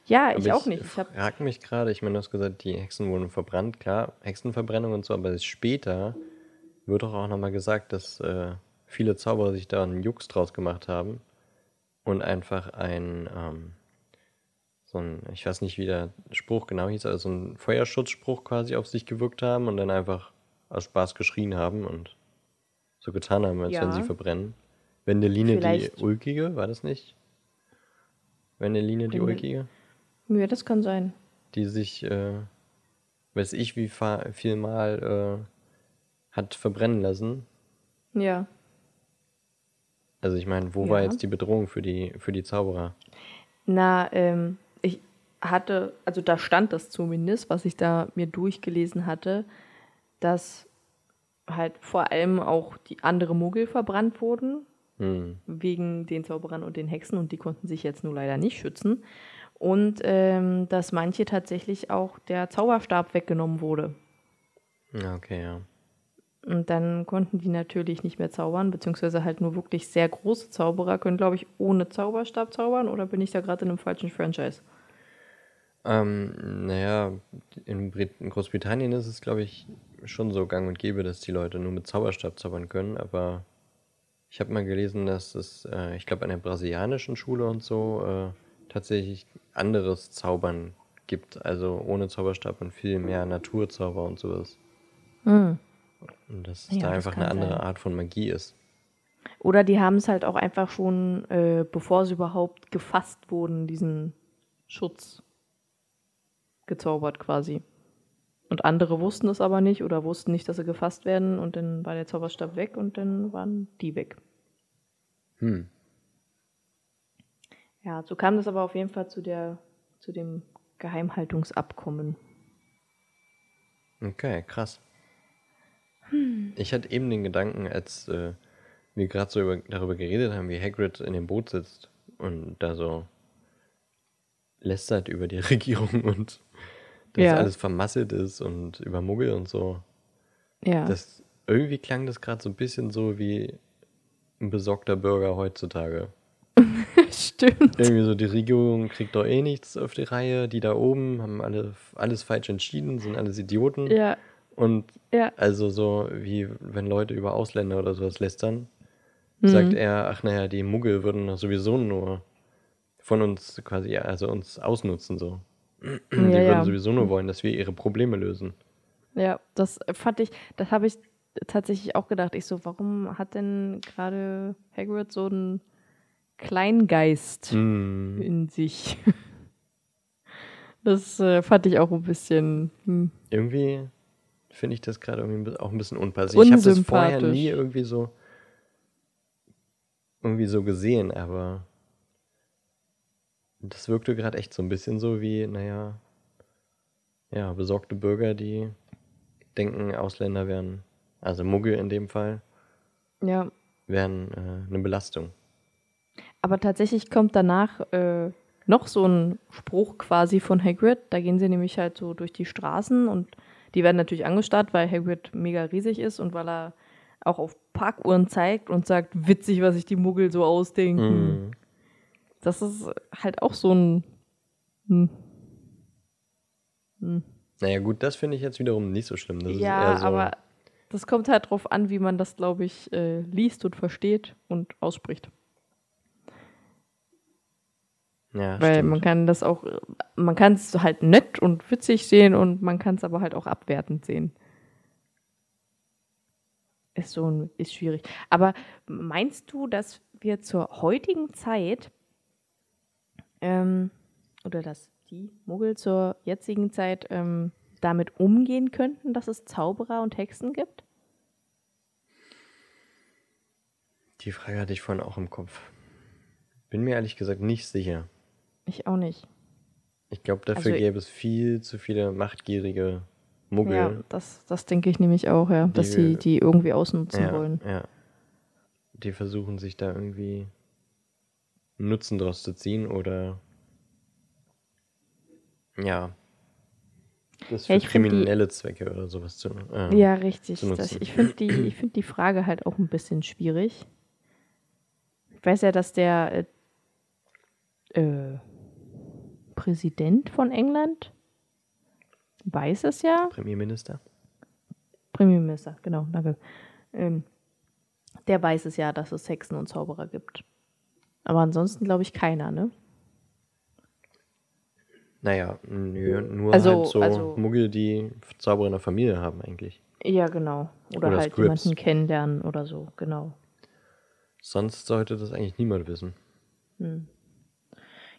Ja, ich auch nicht. Ich frage mich gerade, ich meine, du hast gesagt, die Hexen wurden verbrannt, klar, Hexenverbrennung und so, aber später wird doch auch nochmal gesagt, dass äh, viele Zauberer sich da einen Jux draus gemacht haben und einfach ein, ähm, so ein, ich weiß nicht, wie der Spruch genau hieß, also so ein Feuerschutzspruch quasi auf sich gewirkt haben und dann einfach aus Spaß geschrien haben und so getan haben, als ja. wenn sie verbrennen. Wendeline Vielleicht. die Ulkige, war das nicht? Wendeline die Ulkige? Ja, das kann sein. Die sich, äh, weiß ich, wie viel Mal äh, hat verbrennen lassen. Ja. Also ich meine, wo ja. war jetzt die Bedrohung für die, für die Zauberer? Na, ähm, ich hatte, also da stand das zumindest, was ich da mir durchgelesen hatte, dass halt vor allem auch die andere Muggel verbrannt wurden, hm. wegen den Zauberern und den Hexen und die konnten sich jetzt nur leider nicht schützen. Und ähm, dass manche tatsächlich auch der Zauberstab weggenommen wurde. Okay, ja. Und dann konnten die natürlich nicht mehr zaubern, beziehungsweise halt nur wirklich sehr große Zauberer können, glaube ich, ohne Zauberstab zaubern. Oder bin ich da gerade in einem falschen Franchise? Ähm, naja, in, in Großbritannien ist es, glaube ich, schon so gang und gäbe, dass die Leute nur mit Zauberstab zaubern können. Aber ich habe mal gelesen, dass es, äh, ich glaube, an der brasilianischen Schule und so äh, tatsächlich anderes Zaubern gibt. Also ohne Zauberstab und viel mehr Naturzauber und sowas. Hm. Und dass es ja, da einfach eine andere sein. Art von Magie ist. Oder die haben es halt auch einfach schon, äh, bevor sie überhaupt gefasst wurden, diesen Schutz gezaubert quasi. Und andere wussten es aber nicht oder wussten nicht, dass sie gefasst werden und dann war der Zauberstab weg und dann waren die weg. Hm. Ja, so kam das aber auf jeden Fall zu der, zu dem Geheimhaltungsabkommen. Okay, krass. Hm. Ich hatte eben den Gedanken, als äh, wir gerade so über, darüber geredet haben, wie Hagrid in dem Boot sitzt und da so lästert über die Regierung und dass ja. alles vermasselt ist und über Muggel und so. Ja. Das, irgendwie klang das gerade so ein bisschen so wie ein besorgter Bürger heutzutage. Stimmt. Irgendwie so, die Regierung kriegt doch eh nichts auf die Reihe. Die da oben haben alle, alles falsch entschieden, sind alles Idioten. Ja. Und ja. also so, wie wenn Leute über Ausländer oder sowas lästern, mhm. sagt er, ach naja, die Muggel würden sowieso nur von uns quasi, also uns ausnutzen so. Die ja, würden ja. sowieso nur wollen, dass wir ihre Probleme lösen. Ja, das fand ich, das habe ich tatsächlich auch gedacht. Ich so, warum hat denn gerade Hagrid so einen Kleingeist mm. in sich? Das äh, fand ich auch ein bisschen. Hm. Irgendwie finde ich das gerade auch ein bisschen unpassend. Ich habe das vorher nie irgendwie so irgendwie so gesehen, aber Das wirkte gerade echt so ein bisschen so wie, naja, ja, besorgte Bürger, die denken, Ausländer wären, also Muggel in dem Fall, Ja, wären äh, eine Belastung. aber tatsächlich kommt danach äh, noch so ein Spruch quasi von Hagrid. Da gehen sie nämlich halt so durch die Straßen und die werden natürlich angestarrt, weil Hagrid mega riesig ist und weil er auch auf Parkuhren zeigt und sagt, witzig, was sich die Muggel so ausdenken. Mhm. Das ist halt auch so ein. Hm. Hm. Naja, gut, das finde ich jetzt wiederum nicht so schlimm. Das Ja, so, aber das kommt halt drauf an, wie man das, glaube ich, äh, liest und versteht und ausspricht. ja, Weil stimmt. man kann das auch, man kann es halt nett und witzig sehen und man kann es aber halt auch abwertend sehen. Ist so ein, ist schwierig. Aber meinst du, dass wir zur heutigen Zeit ähm, oder dass die Muggel zur jetzigen Zeit ähm, damit umgehen könnten, dass es Zauberer und Hexen gibt? Die Frage hatte ich vorhin auch im Kopf. Bin mir ehrlich gesagt nicht sicher. Ich auch nicht. Ich glaube, dafür Also- gäbe es viel zu viele machtgierige Muggel. Ja, das, das denke ich nämlich auch, ja, dass Die- sie die irgendwie ausnutzen ja, wollen. ja. Die versuchen sich da irgendwie Nutzen draus zu ziehen oder ja. Das für Ja, ich find die- kriminelle Zwecke oder sowas zu. Äh, Ja, richtig. zu Das, ich finde die, ich find die Frage halt auch ein bisschen schwierig. Ich weiß ja, dass der äh, äh, Präsident von England weiß es ja. Premierminister. Premierminister, genau, danke. Ähm, der weiß es ja, dass es Hexen und Zauberer gibt. Aber ansonsten glaube ich keiner, ne? Naja, nö, nur Also- halt so also- Muggel, die Zauberer in der Familie haben eigentlich. Ja, genau. Oder, Oder halt jemanden kennenlernen oder so, genau. Sonst sollte das eigentlich niemand wissen. Hm.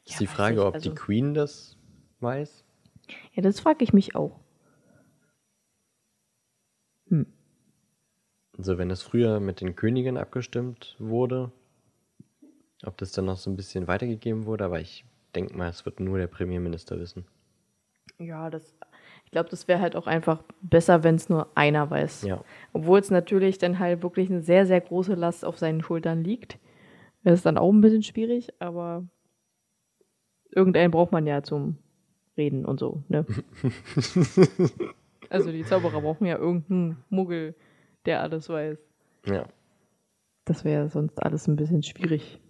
Ist Ja, die weiß Frage, ich, ob also- die Queen das weiß? Ja, das frage ich mich auch. Also wenn es früher mit den Königen abgestimmt wurde, ob das dann noch so ein bisschen weitergegeben wurde, aber ich denke mal, es wird nur der Premierminister wissen. Ja, das, ich glaube, das wäre halt auch einfach besser, wenn es nur einer weiß. Ja. Obwohl es natürlich dann halt wirklich eine sehr, sehr große Last auf seinen Schultern liegt. Das ist dann auch ein bisschen schwierig, aber irgendeinen braucht man ja zum Reden und so, ne? also die Zauberer brauchen ja irgendeinen Muggel, der alles weiß. Ja. Das wäre sonst alles ein bisschen schwierig.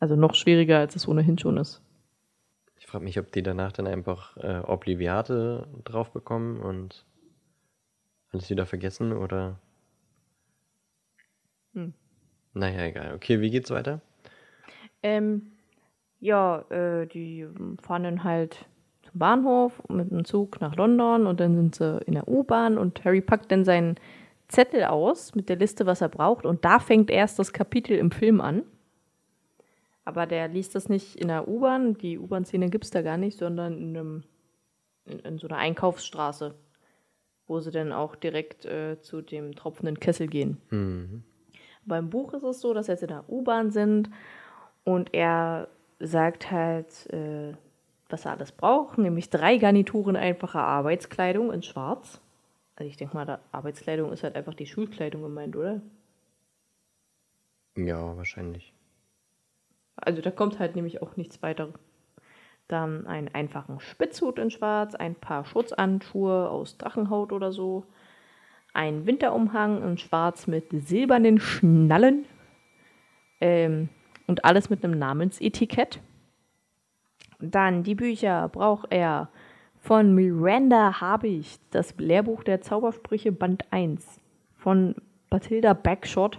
Also noch schwieriger, als es ohnehin schon ist. Ich frage mich, ob die danach dann einfach äh, Obliviate drauf bekommen und alles wieder vergessen oder. Hm. Naja, egal. Okay, wie geht's weiter? Ähm, ja, äh, die fahren dann halt zum Bahnhof mit dem Zug nach London und dann sind sie in der U-Bahn und Harry packt dann seinen Zettel aus mit der Liste, was er braucht und da fängt erst das Kapitel im Film an. Aber der liest das nicht in der U-Bahn, die U-Bahn-Szene gibt es da gar nicht, sondern in, einem, in, in so einer Einkaufsstraße, wo sie dann auch direkt äh, zu dem tropfenden Kessel gehen. Mhm. Beim Buch ist es so, dass sie jetzt in der U-Bahn sind und er sagt halt, äh, was er alles braucht, nämlich drei Garnituren einfacher Arbeitskleidung in Schwarz. Also ich denke mal, Arbeitskleidung ist halt einfach die Schulkleidung gemeint, oder? Ja, wahrscheinlich. Also da kommt halt nämlich auch nichts weiter. Dann einen einfachen Spitzhut in Schwarz, ein paar Schutzhandschuhe aus Drachenhaut oder so, ein Winterumhang in Schwarz mit silbernen Schnallen ähm, und alles mit einem Namensetikett. Dann die Bücher braucht er von Miranda Habicht, das Lehrbuch der Zaubersprüche Band 1 von Bathilda Backshot,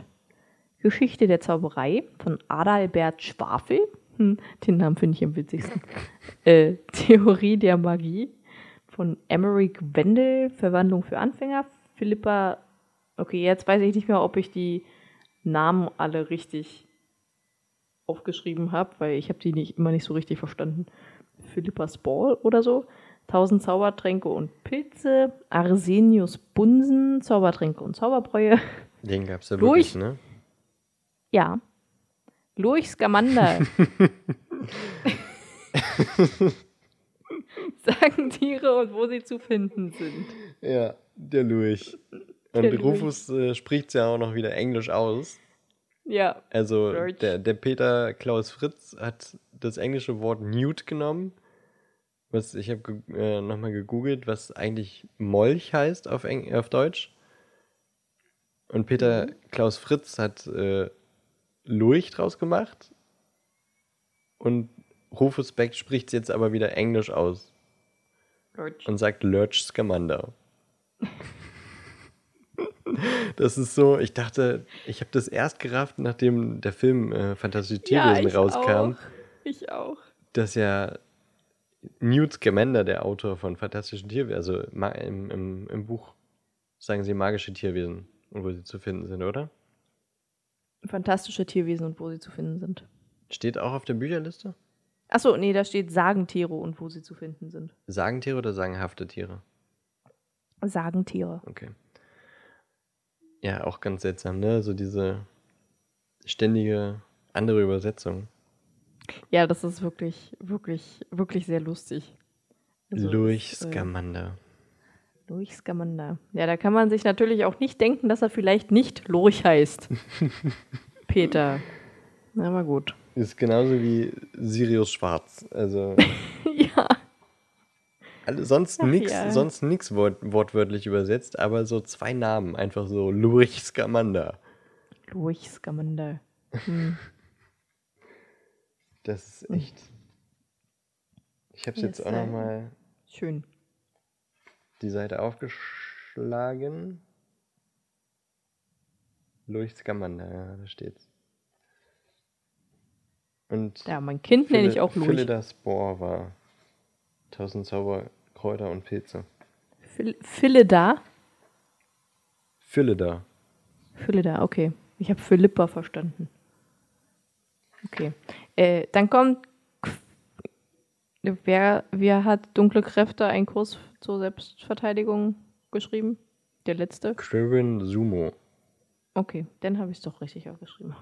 Geschichte der Zauberei von Adalbert Schwafel. Hm, den Namen finde ich am witzigsten. äh, Theorie der Magie von Emmerich Wendel, Verwandlung für Anfänger. Philippa, okay, jetzt weiß ich nicht mehr, ob ich die Namen alle richtig aufgeschrieben habe, weil ich habe die nicht immer nicht so richtig verstanden. Philippas Ball oder so. Tausend Zaubertränke und Pilze. Arsenius Bunsen, Zaubertränke und Zauberbräue. Den gab's ja Durch. wirklich, ne? Ja. Lurch Scamander. Sagen Tiere und wo sie zu finden sind. Ja, der Lurch. Und Der. Rufus äh, spricht ja auch noch wieder Englisch aus. Ja. Also der, der Peter Klaus Fritz hat das englische Wort Newt genommen. Was ich habe ge äh, nochmal gegoogelt, was eigentlich Molch heißt auf, Eng auf Deutsch. Und Peter Klaus Fritz hat äh, Lurch draus gemacht. Und Rufus Beck spricht es jetzt aber wieder Englisch aus Lurch. und sagt Lurch Scamander. Das ist so, ich dachte, ich habe das erst gerafft, nachdem der Film äh, Fantastische Tierwesen ich rauskam, Auch. Ich auch. dass ja Newt Scamander, der Autor von Fantastischen Tierwesen, also im, im, im Buch sagen sie magische Tierwesen und wo sie zu finden sind, oder? Fantastische Tierwesen und wo sie zu finden sind. Steht auch auf der Bücherliste? Achso, nee, da steht Sagentiere und wo sie zu finden sind. Sagentiere oder sagenhafte Tiere? Sagentiere. Okay. Ja, auch ganz seltsam, ne? So diese ständige andere Übersetzung. Ja, das ist wirklich, wirklich, wirklich sehr lustig. Also, Lurch äh, Scamander. Lurch Scamander. Ja, da kann man sich natürlich auch nicht denken, dass er vielleicht nicht Lurch heißt. Peter. Na, aber gut. Ist genauso wie Sirius Schwarz. Also ja. alle, sonst nix, ja. sonst nix wort, wortwörtlich übersetzt, aber so zwei Namen, einfach so Lurch Scamander. Lurch Scamander. Hm. Das ist echt. Ich habe Ja, jetzt auch nochmal Schön. Die Seite aufgeschlagen. Lurch Scamander, ja, da steht's. Und Ja, mein Kind nenne ich auch Lurch. Philida Spore war. Tausend Zauberkräuter und Pilze. Phil Philida. Philida. Philida, okay. Ich habe Philippa verstanden. Okay. Äh, dann kommt. Wer, wer hat Dunkle Kräfte, einen Kurs zur Selbstverteidigung geschrieben? Der letzte? Quirin Sumo. Okay, dann habe ich es doch richtig aufgeschrieben.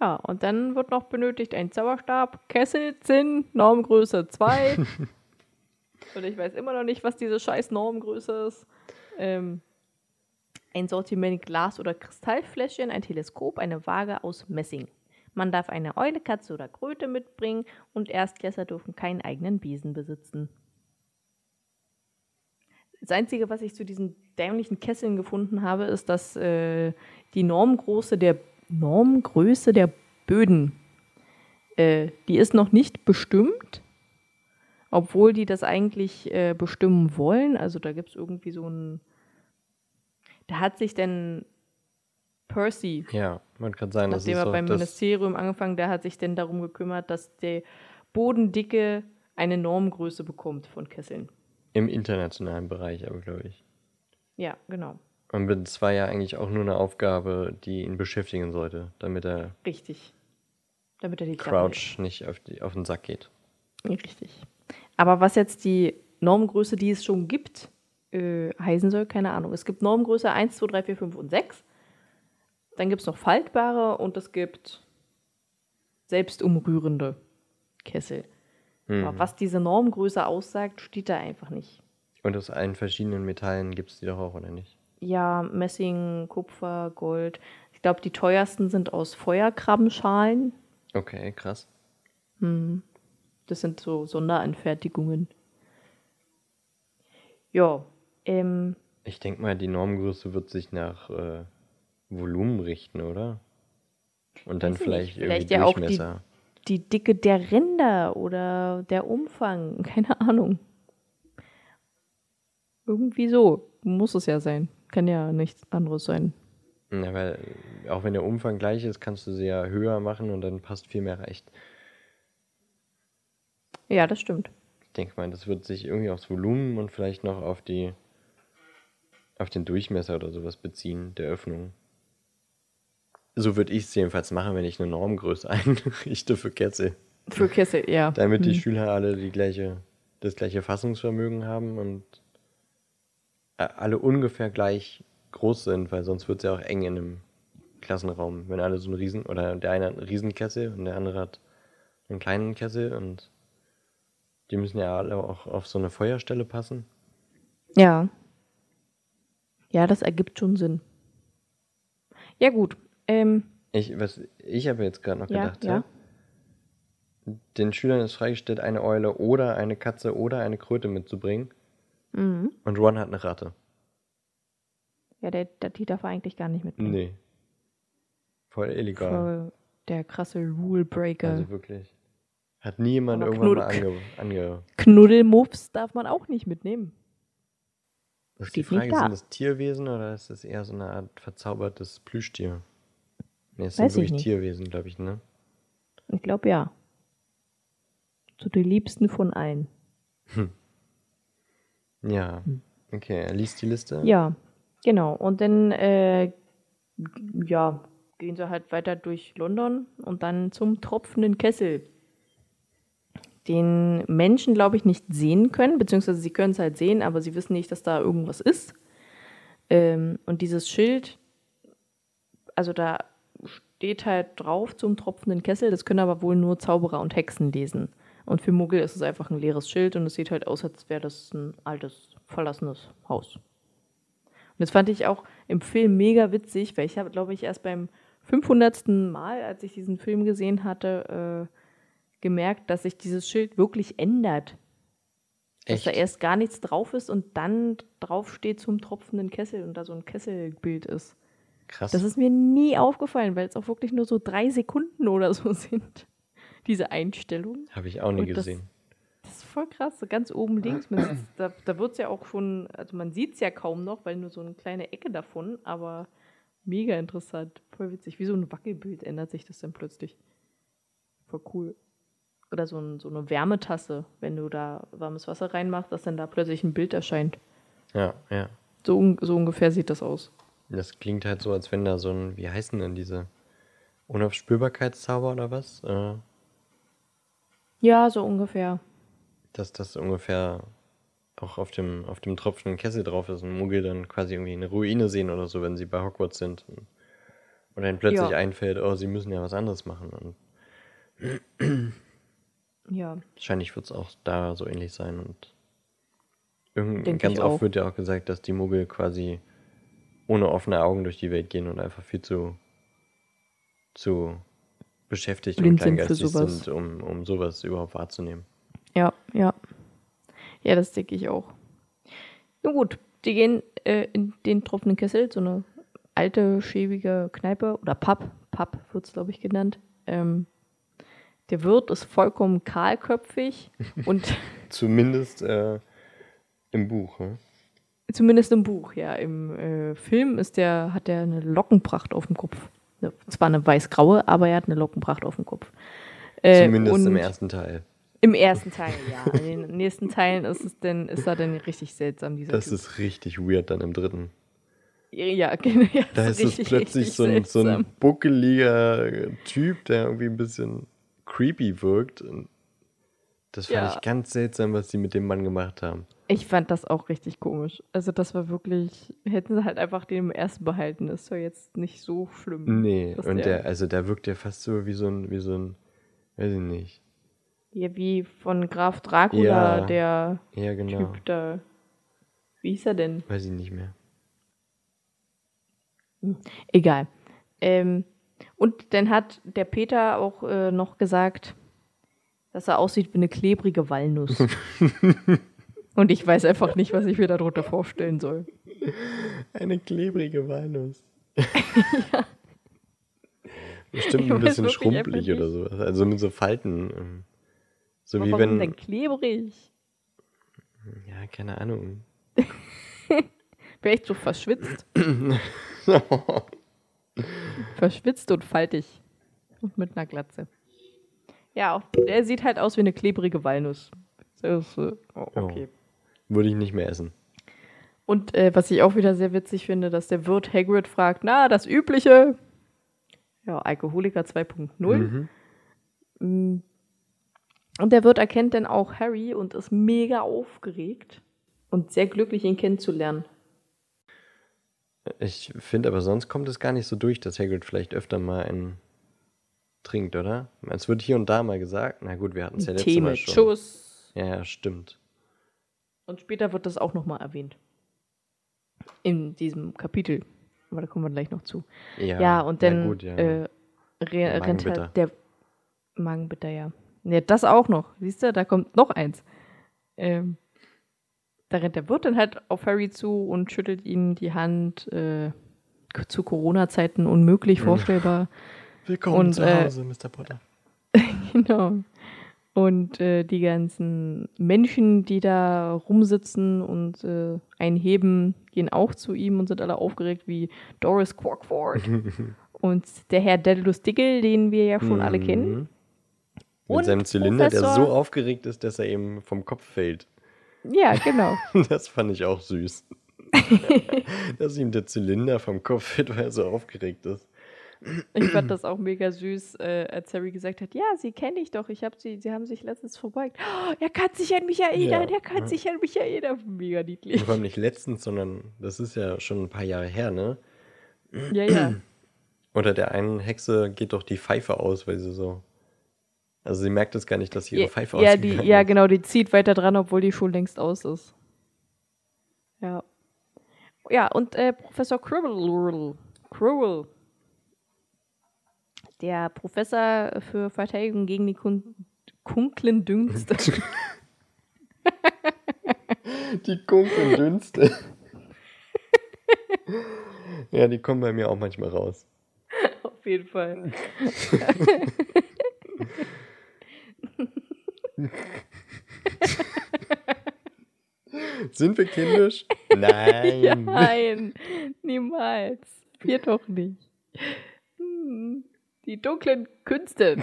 Ja, und dann wird noch benötigt ein Zauberstab, Kessel, Zinn, Normgröße 2. und ich weiß immer noch nicht, was diese scheiß Normgröße ist. Ähm, ein Sortiment Glas- oder Kristallfläschchen, ein Teleskop, eine Waage aus Messing. Man darf eine Eule, Katze oder Kröte mitbringen und Erstklässler dürfen keinen eigenen Besen besitzen. Das Einzige, was ich zu diesen dämlichen Kesseln gefunden habe, ist, dass äh, die Normgröße der, Normgröße der Böden, äh, die ist noch nicht bestimmt, obwohl die das eigentlich äh, bestimmen wollen. Also da gibt es irgendwie so ein... Da hat sich denn Percy, Ja, man kann sagen, das nachdem ist er beim Ministerium angefangen, der hat sich denn darum gekümmert, dass die Bodendicke eine Normgröße bekommt von Kesseln. Im internationalen Bereich, aber glaube ich. Ja, genau. Und das war ja eigentlich auch nur eine Aufgabe, die ihn beschäftigen sollte, damit er Richtig. Damit er die. Crouch nicht auf, die, auf den Sack geht. Richtig. Aber was jetzt die Normgröße, die es schon gibt, äh, heißen soll, keine Ahnung. Es gibt Normgröße 1, 2, 3, 4, 5 und 6. Dann gibt es noch faltbare und es gibt selbstumrührende Kessel. Hm. Aber was diese Normgröße aussagt, steht da einfach nicht. Und aus allen verschiedenen Metallen gibt es die doch auch, oder nicht? Ja, Messing, Kupfer, Gold. Ich glaube, die teuersten sind aus Feuerkrabbenschalen. Okay, krass. Das sind so Sonderanfertigungen. Ja, ähm, Ich denke mal, die Normgröße wird sich nach äh, Volumen richten, oder? Und dann vielleicht nicht. irgendwie Vielleicht ja auch die- Durchmesser. Die Dicke der Ränder oder der Umfang, keine Ahnung. Irgendwie so muss es ja sein. Kann ja nichts anderes sein. Ja, weil auch wenn der Umfang gleich ist, kannst du sie ja höher machen und dann passt viel mehr recht. Ja, das stimmt. Ich denke mal, das wird sich irgendwie aufs Volumen und vielleicht noch auf die auf den Durchmesser oder sowas beziehen, der Öffnung. So würde ich es jedenfalls machen, wenn ich eine Normgröße einrichte für Kessel. Für Kessel, ja. Damit die Hm. Schüler alle die gleiche, das gleiche Fassungsvermögen haben und äh, alle ungefähr gleich groß sind, weil sonst wird es ja auch eng in einem Klassenraum, wenn alle so einen Riesen, oder der eine hat einen Riesenkessel und der andere hat einen kleinen Kessel und die müssen ja alle auch auf so eine Feuerstelle passen. Ja. Ja, das ergibt schon Sinn. Ja, gut. Ähm, Ich, was, ich habe jetzt gerade noch gedacht, ja. den Schülern ist freigestellt, eine Eule oder eine Katze oder eine Kröte mitzubringen. mhm. Und Ron hat eine Ratte. Ja, der, der, die darf er eigentlich gar nicht mitnehmen. Nee. Voll illegal. Voll der krasse Rule Breaker. Also wirklich. Hat niemand Aber irgendwann mal Knuddel- ange, ange Knuddelmuffs darf man auch nicht mitnehmen. ist die Steht nicht Frage, sind das Tierwesen oder ist das eher so eine Art verzaubertes Plüschtier? Nee, es Weiß sind ich wirklich. Tierwesen, glaube ich, ne? Ich glaube ja. Zu den liebsten von allen. Ja. Okay, er liest die Liste. Hm. Ja, genau. Und dann, äh, ja, gehen sie halt weiter durch London und dann zum tropfenden Kessel. Den Menschen, glaube ich, nicht sehen können, beziehungsweise sie können es halt sehen, aber sie wissen nicht, dass da irgendwas ist. Ähm, und dieses Schild, also da steht halt drauf zum tropfenden Kessel, das können aber wohl nur Zauberer und Hexen lesen. Und für Muggel ist es einfach ein leeres Schild und es sieht halt aus, als wäre das ein altes, verlassenes Haus. Und das fand ich auch im Film mega witzig, weil ich habe, glaube ich, erst beim 500. Mal, als ich diesen Film gesehen hatte, äh, gemerkt, dass sich dieses Schild wirklich ändert. Dass Echt? da erst gar nichts drauf ist und dann drauf steht zum tropfenden Kessel und da so ein Kesselbild ist. Krass. Das ist mir nie aufgefallen, weil es auch wirklich nur so drei Sekunden oder so sind. Diese Einstellung. Habe ich auch nie das- gesehen. Das ist voll krass, so ganz oben links. Da da wird es ja auch schon, also man sieht es ja kaum noch, weil nur so eine kleine Ecke davon, aber mega interessant. Voll witzig. Wie so ein Wackelbild ändert sich das dann plötzlich. Voll cool. Oder so, ein, so eine Wärmetasse, wenn du da warmes Wasser reinmachst, dass dann da plötzlich ein Bild erscheint. Ja, ja. So, so ungefähr sieht das aus. Das klingt halt so, als wenn da so ein, wie heißen denn diese Unaufspürbarkeitszauber oder was? Äh, Ja, so ungefähr. dass das ungefähr auch auf dem, auf dem tropfenden Kessel drauf ist und Muggel dann quasi irgendwie eine Ruine sehen oder so, wenn sie bei Hogwarts sind. Und, und dann plötzlich Ja. einfällt, oh, sie müssen ja was anderes machen. Und Ja. wahrscheinlich wird es auch da so ähnlich sein. Und irgend, ganz oft auch. wird ja auch gesagt, dass die Muggel quasi ohne offene Augen durch die Welt gehen und einfach viel zu, zu beschäftigt Blind und kleingeistig sind, um, um sowas überhaupt wahrzunehmen. Ja, ja. Ja, das denke ich auch. Nun gut, die gehen äh, in den tropfenden Kessel, so eine alte, schäbige Kneipe oder Pub. Pub wird es, glaube ich, genannt. Ähm, der Wirt ist vollkommen kahlköpfig und Zumindest äh, im Buch. Ne? Zumindest im Buch, ja. Im äh, Film ist der, hat er eine Lockenpracht auf dem Kopf. Ja, Zwar eine weiß-graue, aber er hat eine Lockenpracht auf dem Kopf. Äh, Zumindest im ersten Teil. Im ersten Teil, ja. In den nächsten Teilen ist es denn, ist er dann richtig seltsam, dieser Das Typ. ist richtig weird dann im dritten. Ja, genau. Ja, Da ist es richtig, plötzlich richtig so ein, so ein buckeliger Typ, der irgendwie ein bisschen creepy wirkt. Das fand Ja. ich ganz seltsam, was die mit dem Mann gemacht haben. Ich fand das auch richtig komisch. Also das war wirklich, hätten sie halt einfach den im ersten behalten. Das war jetzt nicht so schlimm. Nee, und der- der, also der wirkt ja fast so wie so ein, wie so ein, weiß ich nicht. Ja, wie von Graf Dracula, Ja. der Ja, genau. Typ da. Wie hieß er denn? Weiß ich nicht mehr. Egal. Ähm, und dann hat der Peter auch äh, noch gesagt, dass er aussieht wie eine klebrige Walnuss. und ich weiß einfach nicht, was ich mir darunter vorstellen soll. Eine klebrige Walnuss. Bestimmt Ich ein bisschen schrumpelig oder sowas. Also mit so Falten. ähm, So Aber wie warum wenn. denn klebrig? Ja, keine Ahnung. Vielleicht so verschwitzt. verschwitzt und faltig. Und mit einer Glatze. Ja, der sieht halt aus wie eine klebrige Walnuss. Oh, okay. Würde ich nicht mehr essen. Und äh, was ich auch wieder sehr witzig finde, dass der Wirt Hagrid fragt, na, das Übliche. Ja, Alkoholiker 2.0. Mhm. Mm. Und der Wirt erkennt dann auch Harry und ist mega aufgeregt und sehr glücklich, ihn kennenzulernen. Ich finde aber sonst kommt es gar nicht so durch, dass Hagrid vielleicht öfter mal einen trinkt, oder? Es wird hier und da mal gesagt. Na gut, wir hatten es ja letztes Mal schon. Schuss. Ja, ja, stimmt. Und später wird das auch nochmal erwähnt. In diesem Kapitel. Aber da kommen wir gleich noch zu. Ja, Ja, und dann gut, ja. Äh, re- rennt Magenbitter. halt der Magenbitter, ja. Ja, das auch noch. Siehst du, da kommt noch eins. Ähm, da rennt der Wirt dann halt auf Harry zu und schüttelt ihm die Hand. Äh, zu Corona-Zeiten unmöglich vorstellbar. Willkommen und, zu äh, Hause, Mr. Potter. Genau. Und äh, die ganzen Menschen, die da rumsitzen und äh, einheben, gehen auch zu ihm und sind alle aufgeregt wie Doris Quackford. und der Herr Daedalus Dickel, den wir ja schon alle Mhm. kennen. Mit Und seinem Zylinder, der Professor- so aufgeregt ist, dass er eben vom Kopf fällt. Ja, genau. Das fand ich auch süß. dass ihm der Zylinder vom Kopf fällt, weil er so aufgeregt ist. Ich fand das auch mega süß, äh, als Harry gesagt hat, ja, sie kenne ich doch, ich habe sie, sie haben sich letztens verbeugt. Oh, er kann sich an mich erinnern, Ja, er kann ja. sich an mich erinnern. Mega niedlich. Und vor allem nicht letztens, sondern das ist ja schon ein paar Jahre her, ne? Ja, ja. Oder der einen Hexe geht doch die Pfeife aus, weil sie so. Also sie merkt es gar nicht, dass ihre Ja, Pfeife ja, die, ausgegangen ja, ist. genau, die zieht weiter dran, obwohl die schon längst aus ist. Ja. Ja, und äh, Professor Cribble, Crowell, der Professor für Verteidigung gegen die kun kunklen Dünste. Die dunklen Dünste. ja, die kommen bei mir auch manchmal raus. Auf jeden Fall. Sind wir kindisch? Nein. Nein, niemals. Wir doch nicht. Hm, Die dunklen Künste.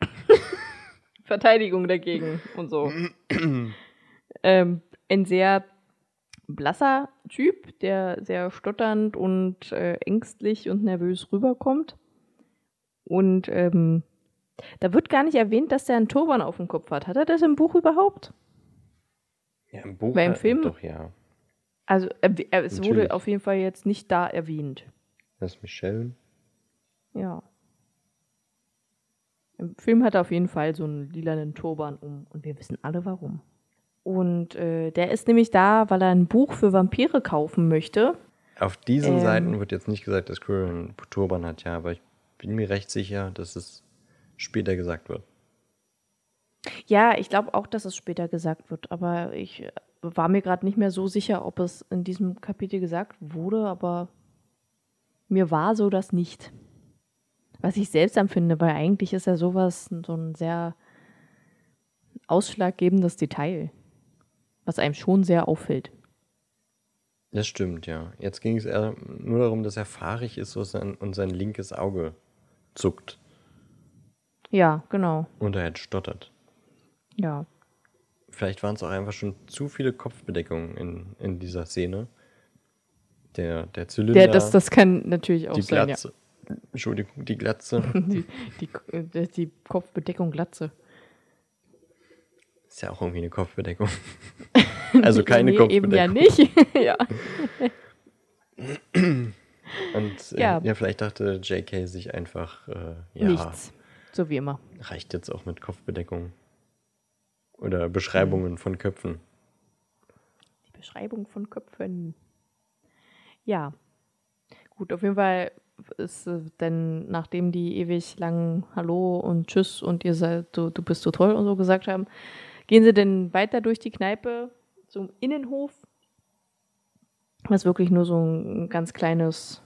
Verteidigung dagegen und so. ähm, ein sehr blasser Typ, der sehr stotternd und äh, ängstlich und nervös rüberkommt. Und ähm, da wird gar nicht erwähnt, dass der einen Turban auf dem Kopf hat. Hat er das im Buch überhaupt? Ja, im Buch Beim Film? doch, ja. Also äh, äh, es wurde Natürlich. auf jeden Fall jetzt nicht da erwähnt. Das ist Michelle. Ja. Im Film hat er auf jeden Fall so einen lilanen Turban um und wir wissen alle warum. Und äh, der ist nämlich da, weil er ein Buch für Vampire kaufen möchte. Auf diesen Ähm. Seiten wird jetzt nicht gesagt, dass Quirrell einen Turban hat, ja, aber ich bin mir recht sicher, dass es später gesagt wird. Ja, ich glaube auch, dass es später gesagt wird, aber ich äh, war mir gerade nicht mehr so sicher, ob es in diesem Kapitel gesagt wurde, aber mir war so das nicht. Was ich seltsam finde, weil eigentlich ist ja sowas so ein sehr ausschlaggebendes Detail, was einem schon sehr auffällt. Das stimmt, ja. Jetzt ging es eher nur darum, dass er fahrig ist und sein, linkes Auge zuckt Ja, genau. und er halt stottert. Ja. Vielleicht waren es auch einfach schon zu viele Kopfbedeckungen in, in dieser Szene. Der, der Zylinder, Der, das, das kann natürlich auch die sein, Glatze. Entschuldigung, die Glatze. Die, die, äh, die Kopfbedeckung Glatze. Ist ja auch irgendwie eine Kopfbedeckung. Also keine nee, Kopfbedeckung. Eben ja nicht. ja. Und äh, Ja. ja. vielleicht dachte JK sich einfach, äh, ja, Nichts. So wie immer. reicht jetzt auch mit Kopfbedeckung. Oder Beschreibungen von Köpfen. Die Beschreibung von Köpfen. Ja. Gut, auf jeden Fall ist äh, denn, nachdem die ewig lang Hallo und Tschüss und ihr seid, du, du bist so toll und so gesagt haben, gehen sie denn weiter durch die Kneipe zum Innenhof, was wirklich nur so ein ganz kleines,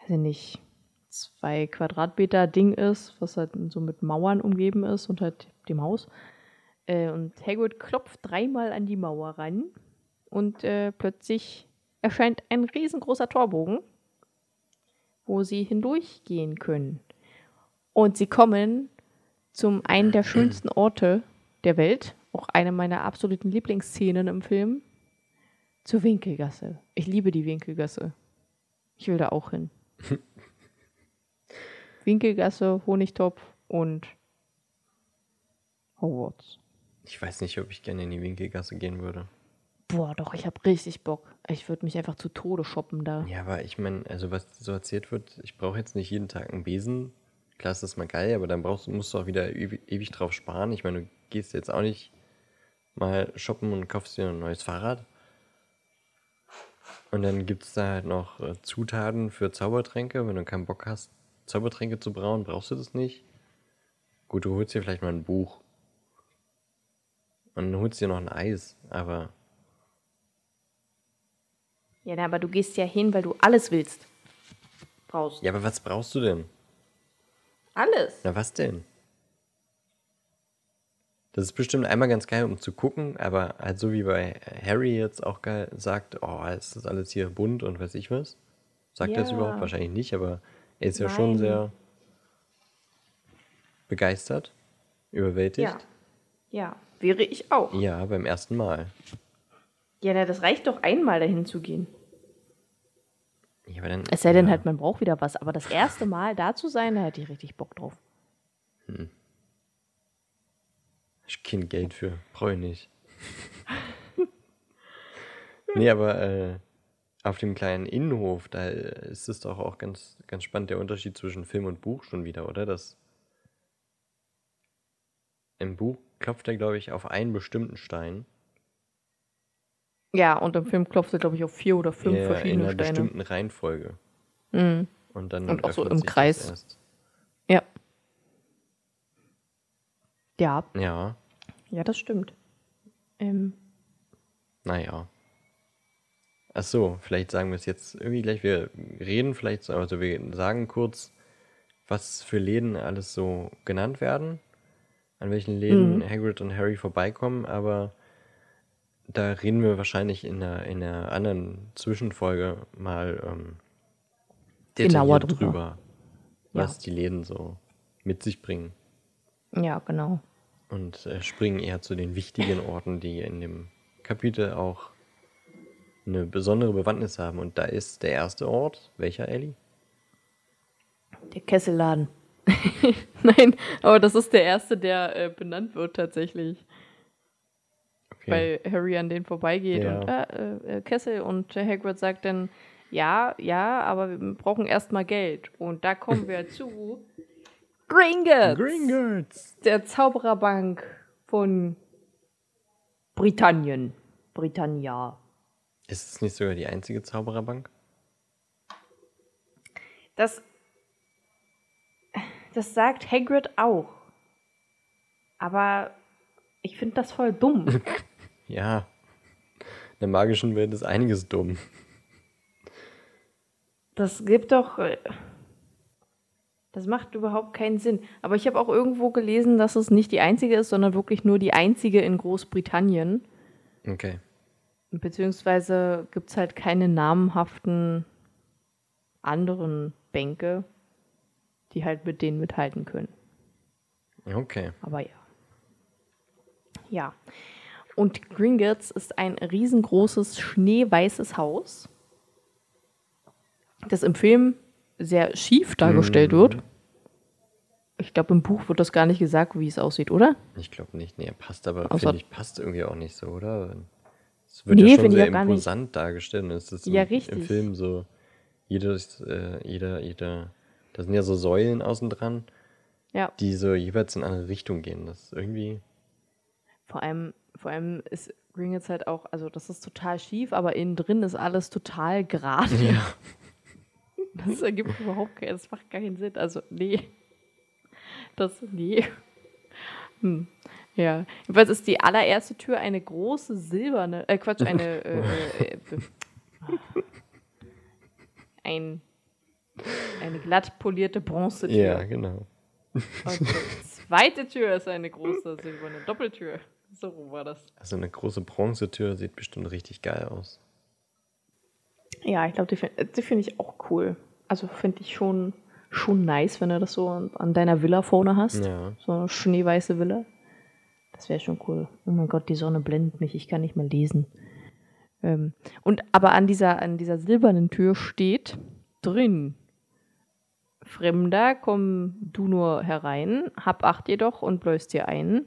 weiß ich nicht, zwei Quadratmeter Ding ist, was halt so mit Mauern umgeben ist und halt dem Haus. Äh, und Hagrid klopft dreimal an die Mauer ran und äh, plötzlich erscheint ein riesengroßer Torbogen, wo sie hindurchgehen können. Und sie kommen zum einen der schönsten Orte der Welt, auch eine meiner absoluten Lieblingsszenen im Film, zur Winkelgasse. Ich liebe die Winkelgasse. Ich will da auch hin. Winkelgasse, Honigtopf und Hogwarts. Ich weiß nicht, ob ich gerne in die Winkelgasse gehen würde. Boah, doch, ich habe richtig Bock. Ich würde mich einfach zu Tode shoppen da. Ja, aber ich meine, also was so erzählt wird, ich brauche jetzt nicht jeden Tag einen Besen klar ist das mal geil, aber dann brauchst, musst du auch wieder ewig, drauf sparen. Ich meine, du gehst jetzt auch nicht mal shoppen und kaufst dir ein neues Fahrrad. Und dann gibt es da halt noch äh, Zutaten für Zaubertränke. Wenn du keinen Bock hast, Zaubertränke zu brauen, brauchst du das nicht. Gut, du holst dir vielleicht mal ein Buch. Und holst dir noch ein Eis, aber. Ja, aber du gehst ja hin, weil du alles willst. Brauchst. Ja, aber was brauchst du denn? Alles. Na, was denn? Das ist bestimmt einmal ganz geil, um zu gucken, aber halt so wie bei Harry jetzt auch geil sagt, oh, ist das alles hier bunt und weiß ich was. Sagt ja. er das überhaupt? Wahrscheinlich nicht, aber er ist Nein. ja schon sehr begeistert, überwältigt. Ja. ja, wäre ich auch. Ja, beim ersten Mal. Ja, na, das reicht doch einmal dahin zu gehen. Ja, aber dann, es sei denn halt, man braucht wieder was. Aber das erste Mal da zu sein, da hätte ich richtig Bock drauf. Hm. Ich kein Geld für. Brauche ich nicht. nee, aber äh, auf dem kleinen Innenhof, da ist es doch auch ganz, ganz spannend, der Unterschied zwischen Film und Buch schon wieder, oder? Das Im Buch klopft er, glaube ich, auf einen bestimmten Stein. Ja, und im Film klopft er, glaube ich, auf vier oder fünf ja, verschiedene in einer Steine. bestimmten Reihenfolge. Mhm. Und dann und auch so im Kreis. Ja. Ja. Ja. Ja, das stimmt. Ähm. Naja. Ach so, vielleicht sagen wir es jetzt irgendwie gleich. Wir reden vielleicht, also wir sagen kurz, was für Läden alles so genannt werden, an welchen Läden mhm. Hagrid und Harry vorbeikommen, aber da reden wir wahrscheinlich in einer, in einer anderen Zwischenfolge mal ähm, genauer drüber, drüber was ja. die Läden so mit sich bringen. Ja, genau und äh, springen eher zu den wichtigen Orten, die in dem Kapitel auch eine besondere Bewandtnis haben. Und da ist der erste Ort, welcher, Ellie? Der Kesselladen. Nein, aber das ist der erste, der äh, benannt wird tatsächlich. Okay. Weil Harry an den vorbeigeht ja. und äh, äh, Kessel und Hagrid sagt dann, ja, ja, aber wir brauchen erstmal Geld. Und da kommen wir zu Gringotts. Gringotts. Der Zaubererbank von Britannien. Britannia. Ist es nicht sogar die einzige Zaubererbank? Das, das sagt Hagrid auch. Aber ich finde das voll dumm. ja. In der magischen Welt ist einiges dumm. Das gibt doch. Äh, das macht überhaupt keinen Sinn. Aber ich habe auch irgendwo gelesen, dass es nicht die einzige ist, sondern wirklich nur die einzige in Großbritannien. Okay. Beziehungsweise gibt es halt keine namhaften anderen Bänke, die halt mit denen mithalten können. Okay. Aber ja. Ja. Und Gringotts ist ein riesengroßes schneeweißes Haus, das im Film sehr schief dargestellt mhm. wird. Ich glaube, im Buch wird das gar nicht gesagt, wie es aussieht, oder? Ich glaube nicht. Nee, passt aber, finde ich, passt irgendwie auch nicht so, oder? Es wird nee, ja schon sehr imposant dargestellt. Es ist ja, im, richtig. im Film so, jedes, äh, jeder, jeder, da sind ja so Säulen außen dran, ja. die so jeweils in eine Richtung gehen. Das ist irgendwie. Vor allem, vor allem ist Gringotts halt auch, also das ist total schief, aber innen drin ist alles total gerade. Ja. Das ergibt überhaupt keinen, das macht keinen Sinn. Also, nee. Das, nee. Hm. Ja. Jedenfalls ist die allererste Tür eine große silberne, äh, Quatsch, eine, äh, äh, äh, ein, eine glatt polierte Bronzetür. Ja, genau. Und die zweite Tür ist eine große silberne Doppeltür. So war das. Also eine große Bronzetür sieht bestimmt richtig geil aus. Ja, ich glaube, die, finde ich auch cool. Also finde ich schon, schon nice, wenn du das so an, an deiner Villa vorne hast. Ja. So eine schneeweiße Villa. Das wäre schon cool. Oh mein Gott, die Sonne blendet mich, ich kann nicht mehr lesen. Ähm, und aber an dieser, an dieser silbernen Tür steht drin. Fremder, komm du nur herein, hab Acht jedoch und bläust dir ein.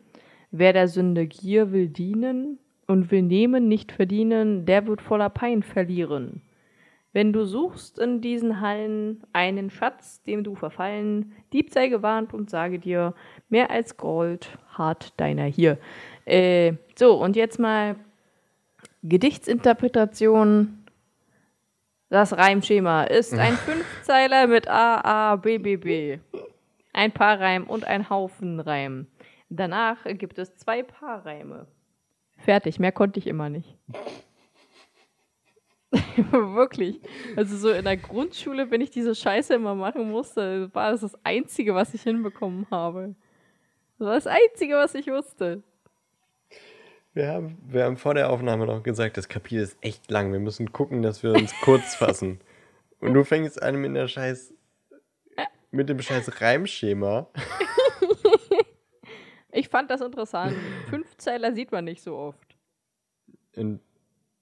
Wer der Sünde Gier will dienen und will nehmen, nicht verdienen, der wird voller Pein verlieren. Wenn du suchst in diesen Hallen einen Schatz, dem du verfallen, Dieb sei gewarnt und sage dir, mehr als Gold hart deiner hier. Äh, so, und jetzt mal Gedichtsinterpretation. Das Reimschema ist ein Fünfzeiler mit A, A, B, B, B. Ein Paarreim und ein Haufen Reim. Danach gibt es zwei Paarreime. Fertig, mehr konnte ich immer nicht. Wirklich. Also so in der Grundschule, wenn ich diese Scheiße immer machen musste, war das das Einzige, was ich hinbekommen habe. Das war das Einzige, was ich wusste. Wir haben, wir haben vor der Aufnahme noch gesagt, das Kapitel ist echt lang. Wir müssen gucken, dass wir uns kurz fassen. Und du fängst an mit der Scheiß. mit dem Scheiß Reimschema. Ich fand das interessant. Fünfzeiler sieht man nicht so oft. In,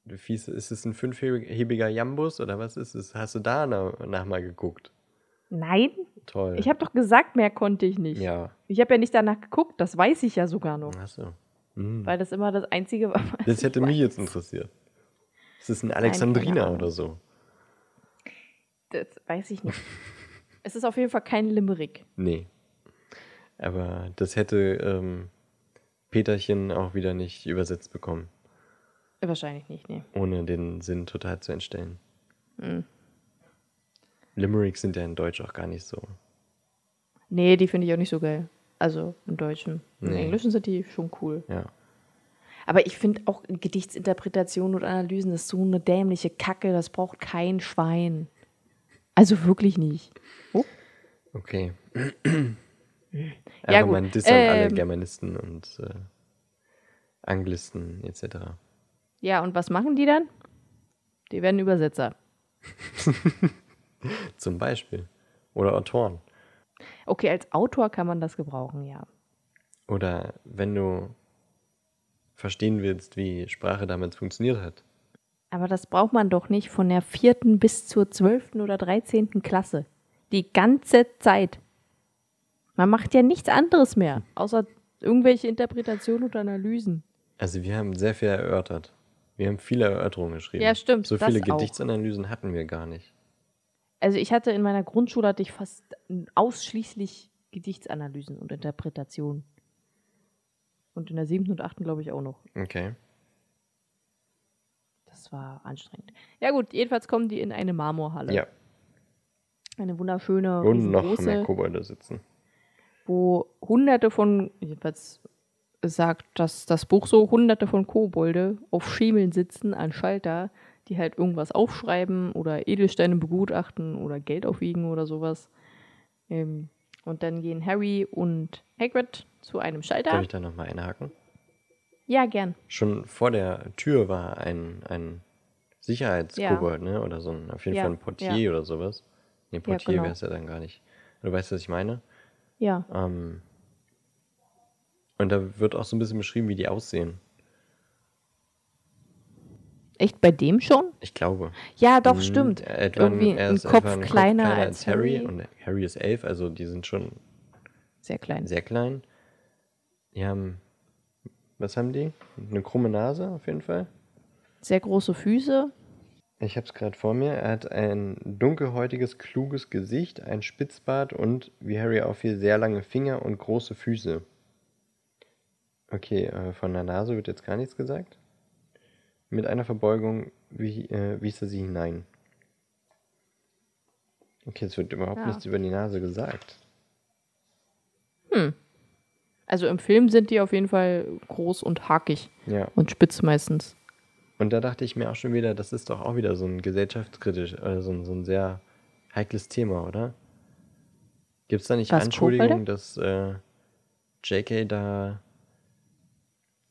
ist es ein fünfhebiger Jambus oder was ist es? Hast du da nach, nach mal geguckt? Nein. Toll. Ich habe doch gesagt, mehr konnte ich nicht. ja. Ich habe ja nicht danach geguckt, das weiß ich ja sogar noch. Achso. Hm. Weil das immer das Einzige war. was Das hätte ich mich weiß. jetzt interessiert. Ist es ein Alexandriner oder so? Das weiß ich nicht. es ist auf jeden Fall kein Limerick. Nee. Aber das hätte ähm, Peterchen auch wieder nicht übersetzt bekommen, Wahrscheinlich nicht, nee. ohne den Sinn total zu entstellen. Hm. Limericks sind ja in Deutsch auch gar nicht so. Nee, die finde ich auch nicht so geil. Also im Deutschen. Im Nee. Englischen sind die schon cool. Ja. Aber ich finde auch Gedichtsinterpretation und Analysen ist so eine dämliche Kacke, das braucht kein Schwein. Also wirklich nicht. Oh, Okay. Ja, Aber gut. an alle Ähm. Germanisten und äh, Anglisten etc. Ja, und was machen die dann? Die werden Übersetzer. Zum Beispiel. Oder Autoren. Okay, als Autor kann man das gebrauchen, ja. Oder wenn du verstehen willst, wie Sprache damals funktioniert hat. Aber das braucht man doch nicht von der vierten bis zur zwölften oder dreizehnten Klasse. Die ganze Zeit. Man macht ja nichts anderes mehr, außer irgendwelche Interpretationen und Analysen. Also wir haben sehr viel erörtert. Wir haben viele Erörterungen geschrieben. Ja, stimmt, So viele auch. Gedichtsanalysen hatten wir gar nicht. Also ich hatte in meiner Grundschule hatte ich fast ausschließlich Gedichtsanalysen und Interpretationen. Und in der siebten und achten glaube ich auch noch. Okay. Das war anstrengend. Ja gut, jedenfalls kommen die in eine Marmorhalle. Ja. Eine wunderschöne, Und noch mehr Kobolde sitzen. Wo hunderte von, jedenfalls sagt das, das Buch so, hunderte von Kobolde auf Schemeln sitzen an Schalter, die halt irgendwas aufschreiben oder Edelsteine begutachten oder Geld aufwiegen oder sowas. Ähm, und dann gehen Harry und Hagrid zu einem Darf Schalter. ich da nochmal einhaken? Ja, gern. Schon vor der Tür war ein, ein Sicherheitskobold, ne? Oder so ein, auf jeden Ja, Fall ein Portier ja. oder sowas. Nee, Portier genau. wäre es ja dann gar nicht. Du weißt, was ich meine? Ja. Ähm, und da wird auch so ein bisschen beschrieben, wie die aussehen. Echt bei dem schon? Ich glaube. Ja, doch, Mhm, stimmt. Etwa, Irgendwie ein Kopf ein kleiner als Harry. Und Harry ist elf, also die sind schon Sehr klein. sehr klein. Die haben, was haben die? Eine krumme Nase auf jeden Fall. Sehr große Füße. Ich habe es gerade vor mir. Er hat ein dunkelhäutiges, kluges Gesicht, ein Spitzbart und, wie Harry auffiel, sehr lange Finger und große Füße. Okay, äh, von der Nase wird jetzt gar nichts gesagt. Mit einer Verbeugung wie, äh, wies er sie hinein. Okay, es wird überhaupt Ja. nichts über die Nase gesagt. Also im Film sind die auf jeden Fall groß und hakig Ja, und spitz meistens. Und da dachte ich mir auch schon wieder, das ist doch auch wieder so ein gesellschaftskritisch, äh, so, ein, so ein sehr heikles Thema, oder? Gibt es da nicht Was, Anschuldigungen, dass äh, JK da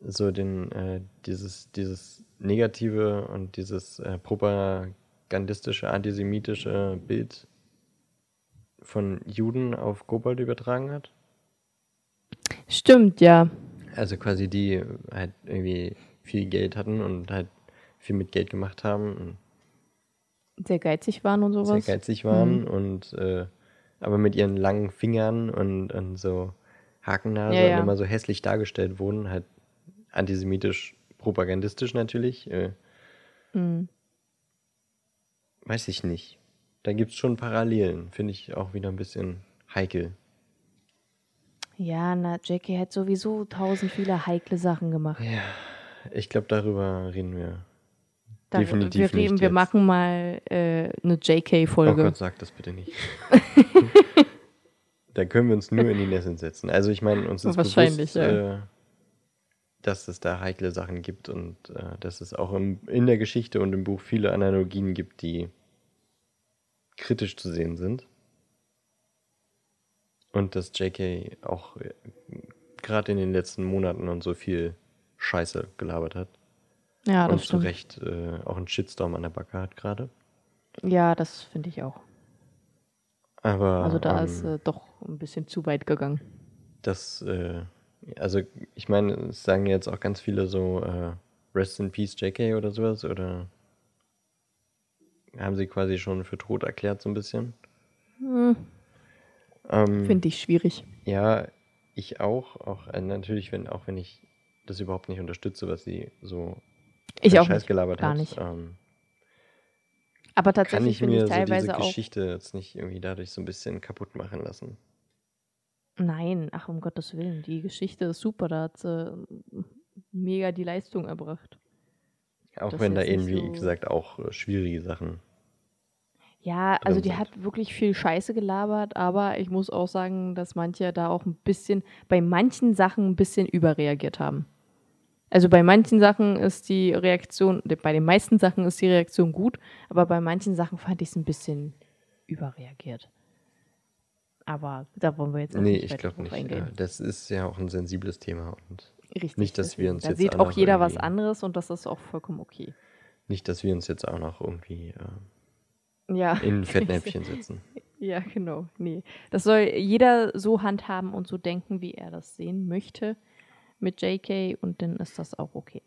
so den, äh, dieses, dieses negative und dieses äh, propagandistische, antisemitische Bild von Juden auf Kobold übertragen hat? Stimmt, ja. Also quasi die halt irgendwie viel Geld hatten und halt viel mit Geld gemacht haben Sehr geizig waren und sowas. sehr geizig waren und äh, aber mit ihren langen Fingern und, und so Hakennase Ja, ja. und immer so hässlich dargestellt wurden, halt antisemitisch, propagandistisch natürlich. Äh, Mhm. weiß ich nicht. Da gibt es schon Parallelen, finde ich auch wieder ein bisschen heikel. Ja, na, JK hat sowieso tausend viele heikle Sachen gemacht. Ja, ich glaube, darüber reden wir. Da, definitiv wir reden, nicht wir jetzt. machen mal äh, eine Oh JK-Folge. Gott, sag das bitte nicht. da können wir uns nur in die Nesseln setzen. Also ich meine, uns ist Wahrscheinlich, bewusst, ja. äh, dass es da heikle Sachen gibt und äh, dass es auch im, in der Geschichte und im Buch viele Analogien gibt, die kritisch zu sehen sind. Und dass JK auch äh, gerade in den letzten Monaten und so viel Scheiße gelabert hat. ja, und das zu stimmt. Recht äh, auch einen Shitstorm an der Backe hat gerade. Ja, das finde ich auch. Aber Also da ähm, ist äh, doch ein bisschen zu weit gegangen. Das, äh, also ich meine, es sagen jetzt auch ganz viele so äh, Rest in Peace JK oder sowas oder haben sie quasi schon für tot erklärt so ein bisschen. Hm, Ähm, finde ich schwierig. ja, ich auch, auch äh, natürlich, wenn auch wenn ich das überhaupt nicht unterstütze, was sie so Ich auch Scheiß gelabert gar hat. nicht. Ähm, Aber kann tatsächlich ich finde mir ich so diese teilweise. Geschichte jetzt nicht irgendwie dadurch so ein bisschen kaputt machen lassen. Nein, ach um Gottes Willen, die Geschichte ist super, da hat sie mega die Leistung erbracht. Auch Das wenn da nicht eben, wie so- gesagt, auch äh, schwierige Sachen. Ja, also die hat wirklich viel Scheiße gelabert, aber ich muss auch sagen, dass manche da auch ein bisschen, bei manchen Sachen ein bisschen überreagiert haben. Also bei manchen Sachen ist die Reaktion, bei den meisten Sachen ist die Reaktion gut, aber bei manchen Sachen fand ich es ein bisschen überreagiert. Aber da wollen wir jetzt auch Nee, nicht ich glaube nicht. eingehen. Ja, das ist ja auch ein sensibles Thema und Richtig. nicht, dass wir uns Da jetzt sieht auch jeder was irgendwie- anderes und das ist auch vollkommen okay. nicht, dass wir uns jetzt auch noch irgendwie äh, Ja. in Fettnäpfchen setzen. Ja, genau. Nee. Das soll jeder so handhaben und so denken, wie er das sehen möchte mit JK und dann ist das auch okay.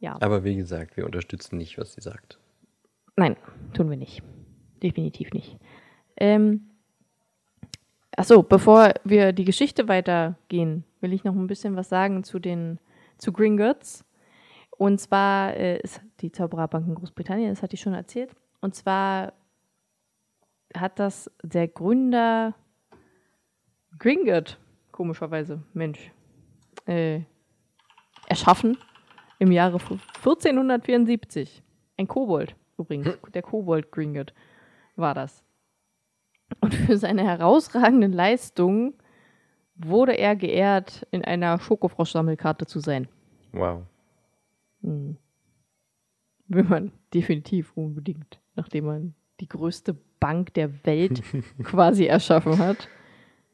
Ja. Aber wie gesagt, wir unterstützen nicht, was sie sagt. Nein, tun wir nicht. Definitiv nicht. Ähm, achso, bevor wir die Geschichte weitergehen, will ich noch ein bisschen was sagen zu den zu Gringotts. Und zwar äh, ist die Zaubererbank in Großbritannien, das hatte ich schon erzählt. Und zwar hat das der Gründer Gringotts, komischerweise, Mensch, äh, erschaffen im Jahre 1474. Ein Kobold übrigens, der Kobold Gringotts war das. Und für seine herausragenden Leistungen wurde er geehrt, in einer Schokofrosch-Sammelkarte zu sein. Wow. Hm. Will man definitiv unbedingt, nachdem man die größte Bank der Welt quasi erschaffen hat,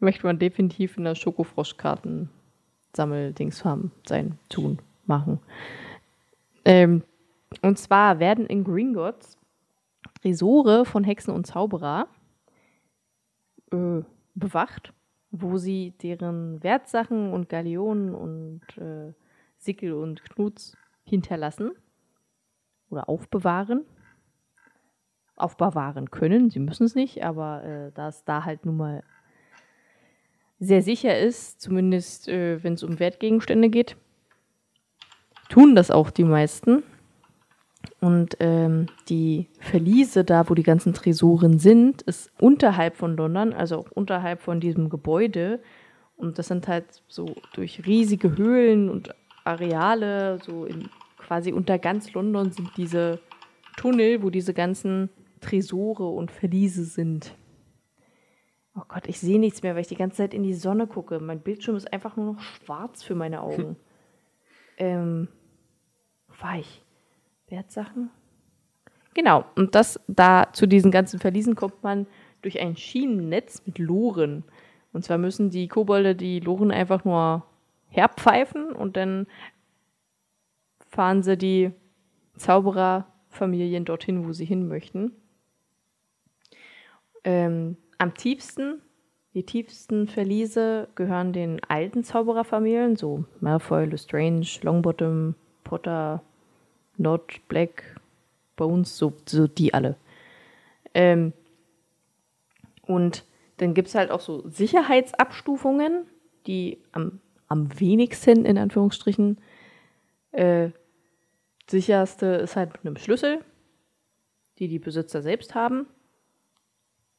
möchte man definitiv in der Schokofroschkarten-Sammeldings haben, sein, tun, machen. Ähm, und zwar werden in Gringotts Tresore von Hexen und Zauberer äh, bewacht, wo sie deren Wertsachen und Galeonen und äh, Sickel und Knuts hinterlassen oder aufbewahren. Aufbewahren können, sie müssen es nicht, aber äh, da es da halt nun mal sehr sicher ist, zumindest äh, wenn es um Wertgegenstände geht, tun das auch die meisten. Und ähm, die Verliese, da wo die ganzen Tresoren sind, ist unterhalb von London, also auch unterhalb von diesem Gebäude. Und das sind halt so durch riesige Höhlen und Areale, so in, quasi unter ganz London sind diese Tunnel, wo diese ganzen Tresore und Verliese sind. Oh Gott, ich sehe nichts mehr, weil ich die ganze Zeit in die Sonne gucke. Mein Bildschirm ist einfach nur noch schwarz für meine Augen. ähm, wo war ich? Wertsachen? Genau, und das da zu diesen ganzen Verliesen kommt man durch ein Schienennetz mit Loren. Und zwar müssen die Kobolde die Loren einfach nur herpfeifen und dann fahren sie die Zaubererfamilien dorthin, wo sie hin möchten. Ähm, am tiefsten, die tiefsten Verliese gehören den alten Zaubererfamilien, so Malfoy, Lestrange, Longbottom, Potter, Not, Black, Bones, so, so die alle. Ähm, und dann gibt es halt auch so Sicherheitsabstufungen, die am, am wenigsten, in Anführungsstrichen, äh, sicherste ist halt mit einem Schlüssel. die die Besitzer selbst haben.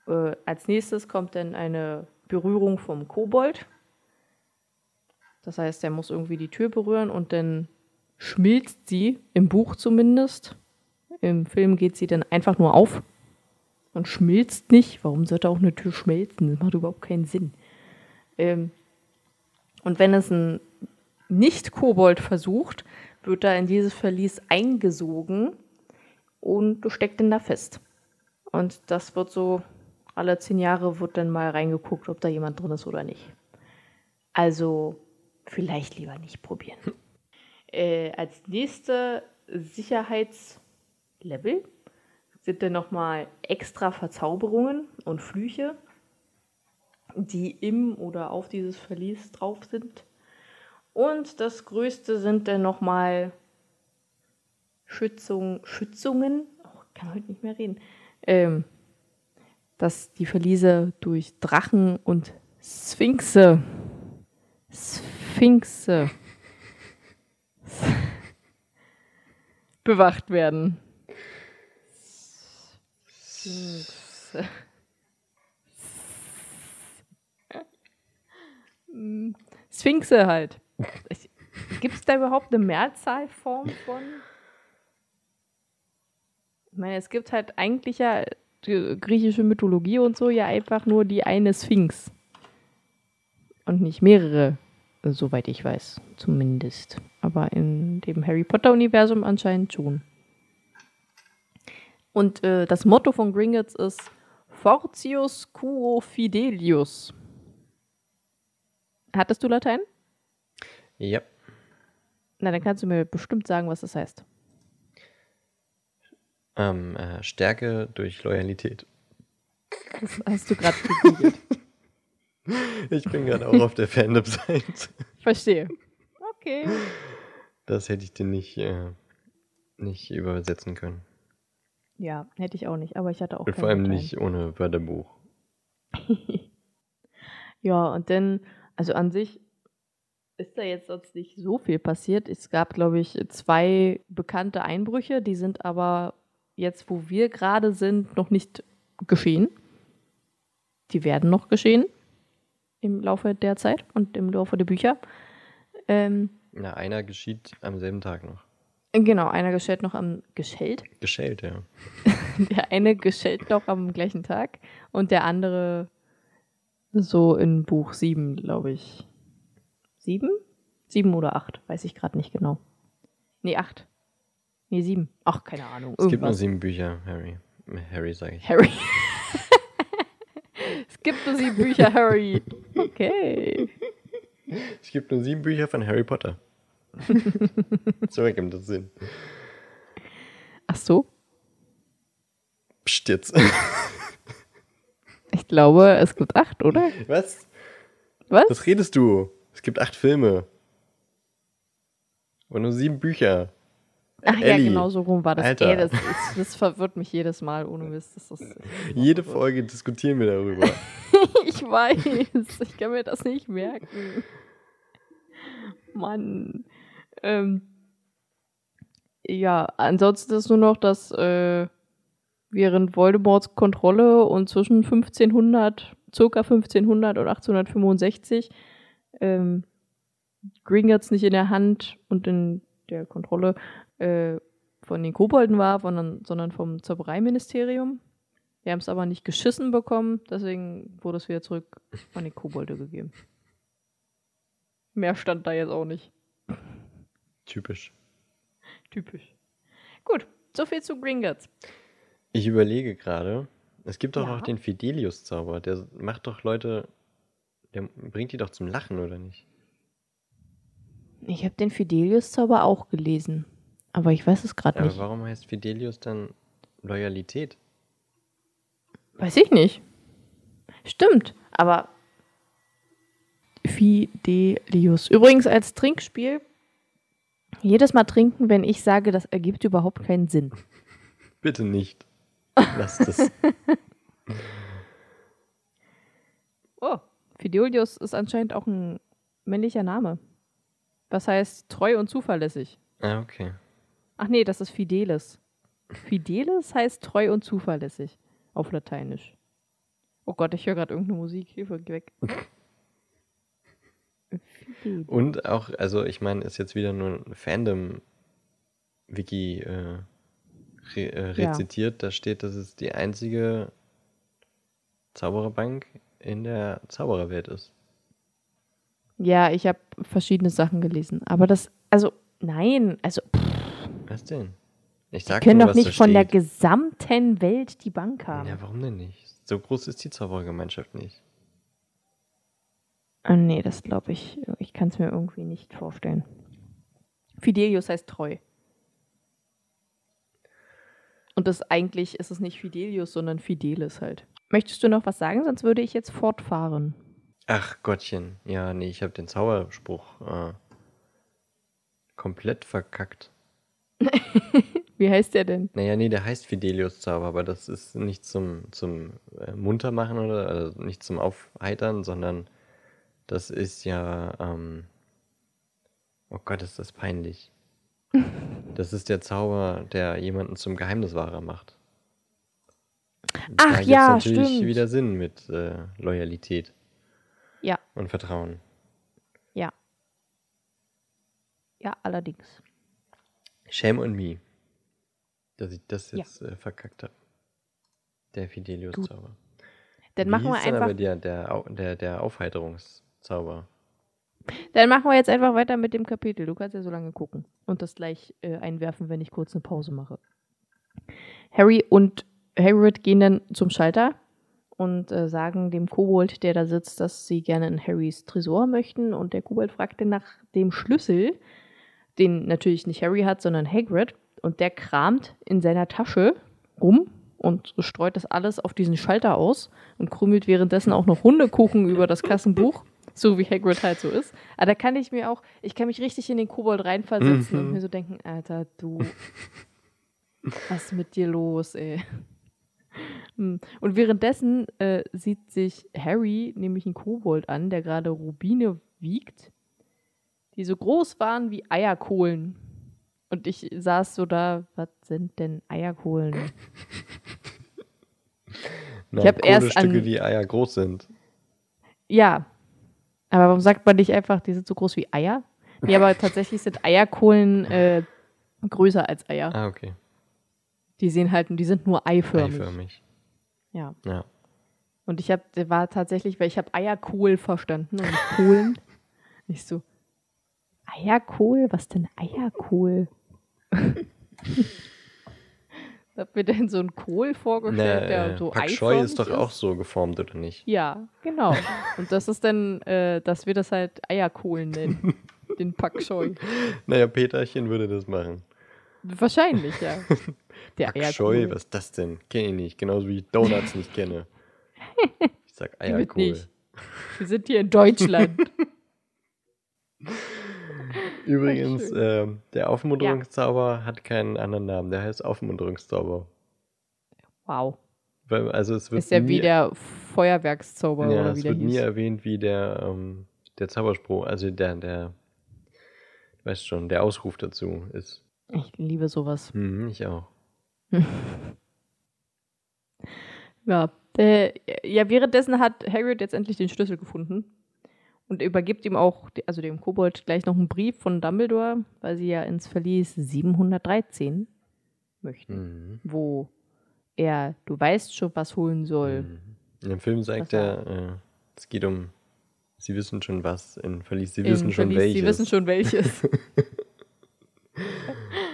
Äh, als nächstes kommt dann eine Berührung vom Kobold. Das heißt, er muss irgendwie die Tür berühren und dann schmilzt sie, im Buch zumindest. Im Film geht sie dann einfach nur auf und schmilzt nicht. Warum sollte auch eine Tür schmelzen? Das macht überhaupt keinen Sinn. Ähm, und wenn es ein Nicht-Kobold versucht, wird er in dieses Verlies eingesogen und du steckt ihn da fest. Und das wird so, alle zehn Jahre wird dann mal reingeguckt, ob da jemand drin ist oder nicht. Also vielleicht lieber nicht probieren. Äh, als nächste Sicherheitslevel sind dann nochmal extra Verzauberungen und Flüche, die im oder auf dieses Verlies drauf sind. Und das größte sind dann nochmal Schützung, Schützungen, oh, kann heute nicht mehr reden, ähm, dass die Verliese durch Drachen und Sphinxe, Sphinxe bewacht werden. Sphinxe. Sphinxe halt. Gibt es da überhaupt eine Mehrzahlform von? Ich meine, es gibt halt eigentlich ja griechische Mythologie und so ja einfach nur die eine Sphinx. Und nicht mehrere, soweit ich weiß, zumindest. Aber in dem Harry Potter-Universum anscheinend schon. Und äh, das Motto von Gringotts ist Fortius quo fidelius. Hattest du Latein? Ja. Na, dann kannst du mir bestimmt sagen, was das heißt. Ähm, äh, Stärke durch Loyalität. Das hast du gerade gegoogelt. Ich bin gerade auch auf der Fandom-Seite. Verstehe. Okay. Das hätte ich dir nicht, äh, nicht übersetzen können. Ja, hätte ich auch nicht, aber ich hatte auch Und vor allem Latein. nicht ohne Wörterbuch. Ja, und dann, also an sich ist da jetzt sonst nicht so viel passiert. Es gab, glaube ich, zwei bekannte Einbrüche, die sind aber jetzt, wo wir gerade sind, noch nicht geschehen. Die werden noch geschehen im Laufe der Zeit und im Laufe der Bücher. Ähm, Na, einer geschieht am selben Tag noch. genau, einer geschält noch am geschält. Geschält, ja. Der eine geschält noch am gleichen Tag und der andere so in Buch 7, glaube ich. Sieben? Sieben oder acht, weiß ich gerade nicht genau. Nee, acht. Nee, sieben. Ach, keine Ahnung. Es gibt nur Irgendwas. sieben Bücher, Harry. Harry, sage ich. Harry. es gibt nur sieben Bücher, Harry. Okay. Es gibt nur sieben Bücher von Harry Potter. so ergibt das Sinn. Ach so. Psst jetzt. Ich glaube, es gibt acht, oder? Was? Was? Was redest du? Es gibt acht Filme. Aber nur sieben Bücher. Ach ja, Ellie. genau so rum war das. Alter. Ey, das, ist, das verwirrt mich jedes Mal, ohne Mist. Das ist, Jede Folge diskutieren wir darüber. Ich weiß, ich kann mir das nicht merken. Mann. Ähm, ja, ansonsten ist nur noch, dass äh, während Voldemorts Kontrolle und zwischen 1500, circa 1500 und 1865, ähm, Gringotts nicht in der Hand und in der Kontrolle äh, von den Kobolden war, sondern, sondern vom Zaubereiministerium. Wir haben es aber nicht geschissen bekommen, deswegen wurde es wieder zurück an die Kobolde gegeben. Mehr stand da jetzt auch nicht. Typisch. Typisch. Gut, soviel zu Gringotts. Ich überlege gerade, es gibt doch Ja. auch den Fidelius-Zauber. Der macht doch Leute, der bringt die doch zum Lachen, oder nicht? Ich habe den Fidelius-Zauber auch gelesen, aber ich weiß es gerade Ja, aber nicht. warum heißt Fidelius dann Loyalität? Weiß ich nicht. Stimmt, aber Fidelius. Übrigens als Trinkspiel, jedes Mal trinken, wenn ich sage, das ergibt überhaupt keinen Sinn. Bitte nicht. Lass das. Oh, Fidelius ist anscheinend auch ein männlicher Name. Was heißt treu und zuverlässig? ah, okay. Ach nee, das ist Fidelis. Fidelis heißt treu und zuverlässig auf Lateinisch. Oh Gott, ich höre gerade irgendeine Musik. Hilfe, geh weg. Und auch, also ich meine, ist jetzt wieder nur ein Fandom-Wiki äh, re äh, Ja. rezitiert. Da steht, dass es die einzige Zaubererbank in der Zaubererwelt ist. Ja, ich habe verschiedene Sachen gelesen. Aber das, also, nein, also, Was denn? Ich die sag können nur, doch nicht von der steht. gesamten Welt die Bank haben. Ja, warum denn nicht? So groß ist die Zauberergemeinschaft nicht. Ah, nee, das glaube ich, ich kann es mir irgendwie nicht vorstellen. Fidelius heißt treu. Und das eigentlich ist es nicht Fidelius, sondern Fidelis halt. Möchtest du noch was sagen? Sonst würde ich jetzt fortfahren. Ach Gottchen. Ja, nee, ich habe den Zauberspruch äh, komplett verkackt. Wie heißt der denn? Naja, nee, der heißt Fidelius Zauber, aber das ist nicht zum, zum äh, Muntermachen oder also nicht zum Aufheitern, sondern das ist ja, ähm, oh Gott, ist das peinlich. Das ist der Zauber, der jemanden zum Geheimniswahrer macht. Ach da ja, natürlich stimmt. wieder Sinn mit äh, Loyalität Ja, und Vertrauen. ja. Ja, allerdings. Shame on me, dass ich das Ja. jetzt äh, verkackt habe. Der Fidelius Gut. Zauber. Dann Wie machen wir dann einfach. der, der, der, der Aufheiterungszauber. Dann machen wir jetzt einfach weiter mit dem Kapitel. Du kannst ja so lange gucken und das gleich äh, einwerfen, wenn ich kurz eine Pause mache. Harry und Hagrid gehen dann zum Schalter und äh, sagen dem Kobold, der da sitzt, dass sie gerne in Harrys Tresor möchten. Und der Kobold fragte nach dem Schlüssel, den natürlich nicht Harry hat, sondern Hagrid. Und der kramt in seiner Tasche rum und streut das alles auf diesen Schalter aus und krümelt währenddessen auch noch Hundekuchen über das Kassenbuch, so wie Hagrid halt so ist. Aber da kann ich mir auch, ich kann mich richtig in den Kobold reinversetzen und Mhm. mir so denken, Alter, du, was ist mit dir los, ey? Hm. Und währenddessen äh, sieht sich Harry nämlich einen Kobold an, der gerade Rubine wiegt, die so groß waren wie Eierkohlen. Und ich saß so da, was sind denn Eierkohlen? Na, hab erst Kohlestücke, an- die Eier groß sind. Ja. Aber warum sagt man nicht einfach, die sind so groß wie Eier? Nee, aber tatsächlich sind Eierkohlen äh, größer als Eier. Ah, okay. Die sehen halt, die sind nur eiförmig. Eiförmig. Ja. Ja. Und ich habe, war tatsächlich, weil ich habe Eierkohl verstanden und Kohlen. nicht so, Eierkohl? Was denn Eierkohl? hab mir denn so einen Kohl vorgestellt, der äh, so Pak Choi ist doch auch so geformt, oder nicht? Ja, genau. Und das ist dann, äh, dass wir das halt Eierkohlen nennen. Den Pak Choi. Naja, Peterchen würde das machen. Wahrscheinlich, ja. Der Pak Choi, Eierkohl. was ist das denn? Kenne ich nicht. Genauso wie ich Donuts nicht kenne. Ich sag Eierkohl. Wir sind hier in Deutschland. Übrigens, ähm, der Aufmunterungszauber hat keinen anderen Namen. Der heißt Aufmunterungszauber. Wow. Weil, also es wird Ist ja nie, wie der Feuerwerkszauber ja, oder es wie der wird nie hieß. erwähnt, wie der, ähm, der Zauberspruch, also der, der, du weißt schon, der Ausruf dazu ist. Ich liebe sowas. Mhm, ich auch. Ja. Äh, ja, währenddessen hat Hagrid jetzt endlich den Schlüssel gefunden und übergibt ihm auch, also dem Kobold, gleich noch einen Brief von Dumbledore, weil sie ja ins Verlies 713 möchten, Mhm. wo er, du weißt schon, was holen soll. Mhm. In dem Film sagt er, äh, es geht um, sie wissen schon was, in Verlies, sie In wissen schon Verlies, welches. Sie wissen schon welches.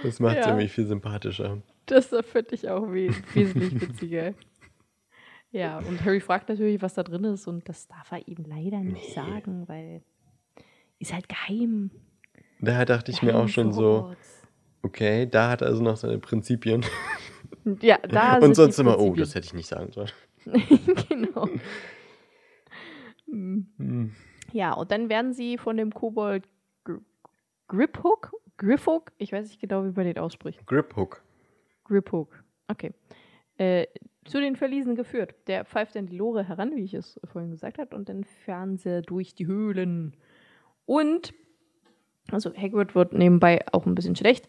Das macht es Ja. irgendwie viel sympathischer. Das finde ich auch we wesentlich witziger. Ja, und Harry fragt natürlich, was da drin ist, und das darf er ihm leider nicht Nee. sagen, weil ist halt geheim. Da dachte ich mir auch schon so, okay, da hat er also noch seine Prinzipien. Ja, da Und sonst immer, oh, das hätte ich nicht sagen sollen. genau. Hm. Hm. Ja, und dann werden sie von dem Kobold Gr Griphook? Grifhook? Ich weiß nicht genau, wie man den ausspricht. Grip Hook. Griphook. Okay. Äh, zu den Verliesen geführt. Der pfeift dann die Lore heran, wie ich es vorhin gesagt habe, und dann fahren sie durch die Höhlen. Und, also Hagrid wird nebenbei auch ein bisschen schlecht,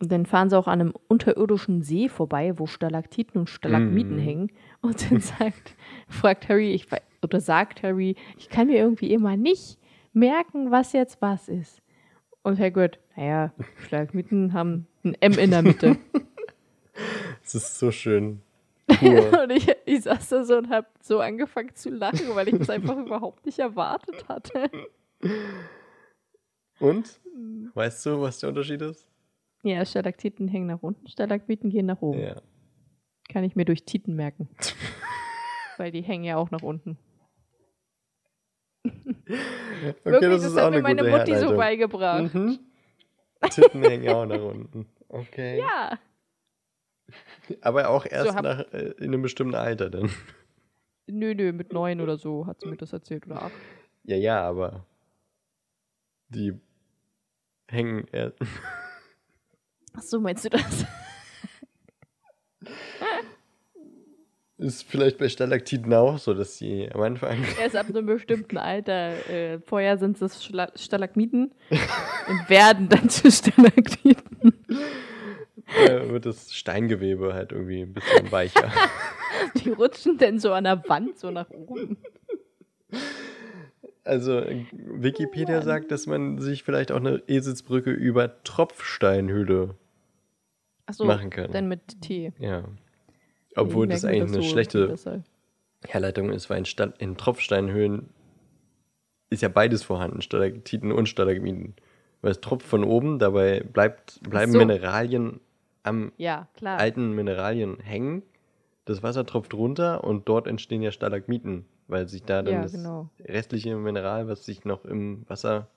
Und dann fahren sie auch an einem unterirdischen See vorbei, wo Stalaktiten und Stalagmiten Mm. hängen. Und dann sagt, fragt Harry, ich, oder sagt Harry, ich kann mir irgendwie immer nicht merken, was jetzt was ist. Und Hagrid, naja, Stalagmiten haben ein M in der Mitte. Es ist so schön. Pur. und ich, ich saß da so und hab so angefangen zu lachen, weil ich das einfach überhaupt nicht erwartet hatte. Und? Weißt du, was der Unterschied ist? Ja, Stalaktiten hängen nach unten, Stalagmiten gehen nach oben. Ja. Kann ich mir durch Titen merken. Weil die hängen ja auch nach unten. Okay, Wirklich, das das, ist auch hat mir eine meine Mutti so beigebracht. Mhm. Titten hängen auch nach unten. Okay. Ja. Aber auch erst hab- nach, äh, in einem bestimmten Alter dann. Nö, nö, mit neun oder so hat sie mir das erzählt oder acht. Ja, ja, aber die hängen erst. Ach so, meinst du das? Ist vielleicht bei Stalaktiten auch so, dass die am Anfang Erst ab einem bestimmten Alter. Äh, vorher sind es Stalagmiten und werden dann zu Stalaktiten. Äh, wird das Steingewebe halt irgendwie ein bisschen weicher. Die rutschen dann so an der Wand so nach oben. Also Wikipedia Mann. sagt, dass man sich vielleicht auch eine Eselsbrücke über Tropfsteinhöhle, Achso, Machen können. dann mit T. ja. Obwohl das eigentlich eine so schlechte. Herleitung ist, weil in, Sta in Tropfsteinhöhlen ist ja beides vorhanden, Stalaktiten und Stalagmiten. Weil es tropft von oben, dabei bleibt, bleiben so. Mineralien am Ja, klar. alten Mineralien hängen. Das Wasser tropft runter und dort entstehen ja Stalagmiten, weil sich da dann Ja, das genau. restliche Mineral, was sich noch im Wasser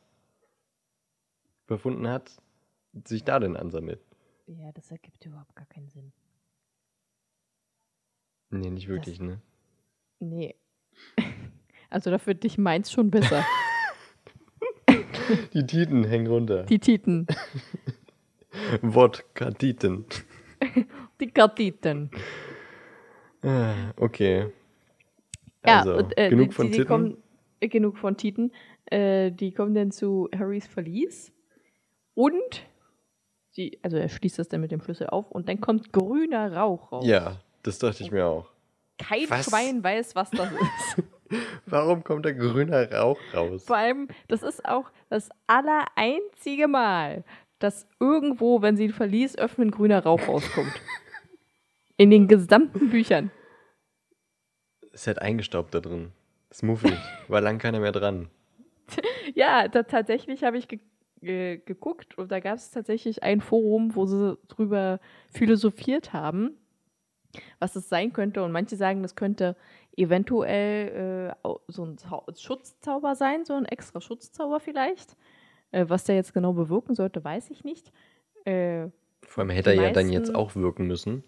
befunden hat, sich da dann ansammelt. Ja, das ergibt überhaupt gar keinen Sinn. Nee, nicht wirklich, ne? Nee. Also dafür dich meins schon besser. Die Titen hängen runter. Die Titen. Wodka-Titen. Die Kartiten. Ah, Okay. Ja, Also, und äh, genug die, von die, die Titten. kommen, äh, genug von Titen. Äh, die kommen dann zu Harrys Verlies. Und sie, also er schließt das dann mit dem Schlüssel auf und dann kommt grüner Rauch raus. Ja, das dachte ich mir auch. Kein Was? Schwein weiß, was das ist. Warum kommt da grüner Rauch raus? Vor allem, das ist auch das allereinzige Mal, dass irgendwo, wenn sie ein Verlies öffnen, grüner Rauch rauskommt. In den gesamten Büchern. Ist halt eingestaubt da drin. Ist muffig. War lang keiner mehr dran. Ja, da, tatsächlich habe ich ge ge geguckt und da gab es tatsächlich ein Forum, wo sie drüber philosophiert haben, was es sein könnte. Und manche sagen, das könnte eventuell äh, so ein Zau Schutzzauber sein, so ein extra Schutzzauber vielleicht. Äh, was der jetzt genau bewirken sollte, weiß ich nicht. Äh, Vor allem hätte er ja dann jetzt auch wirken müssen.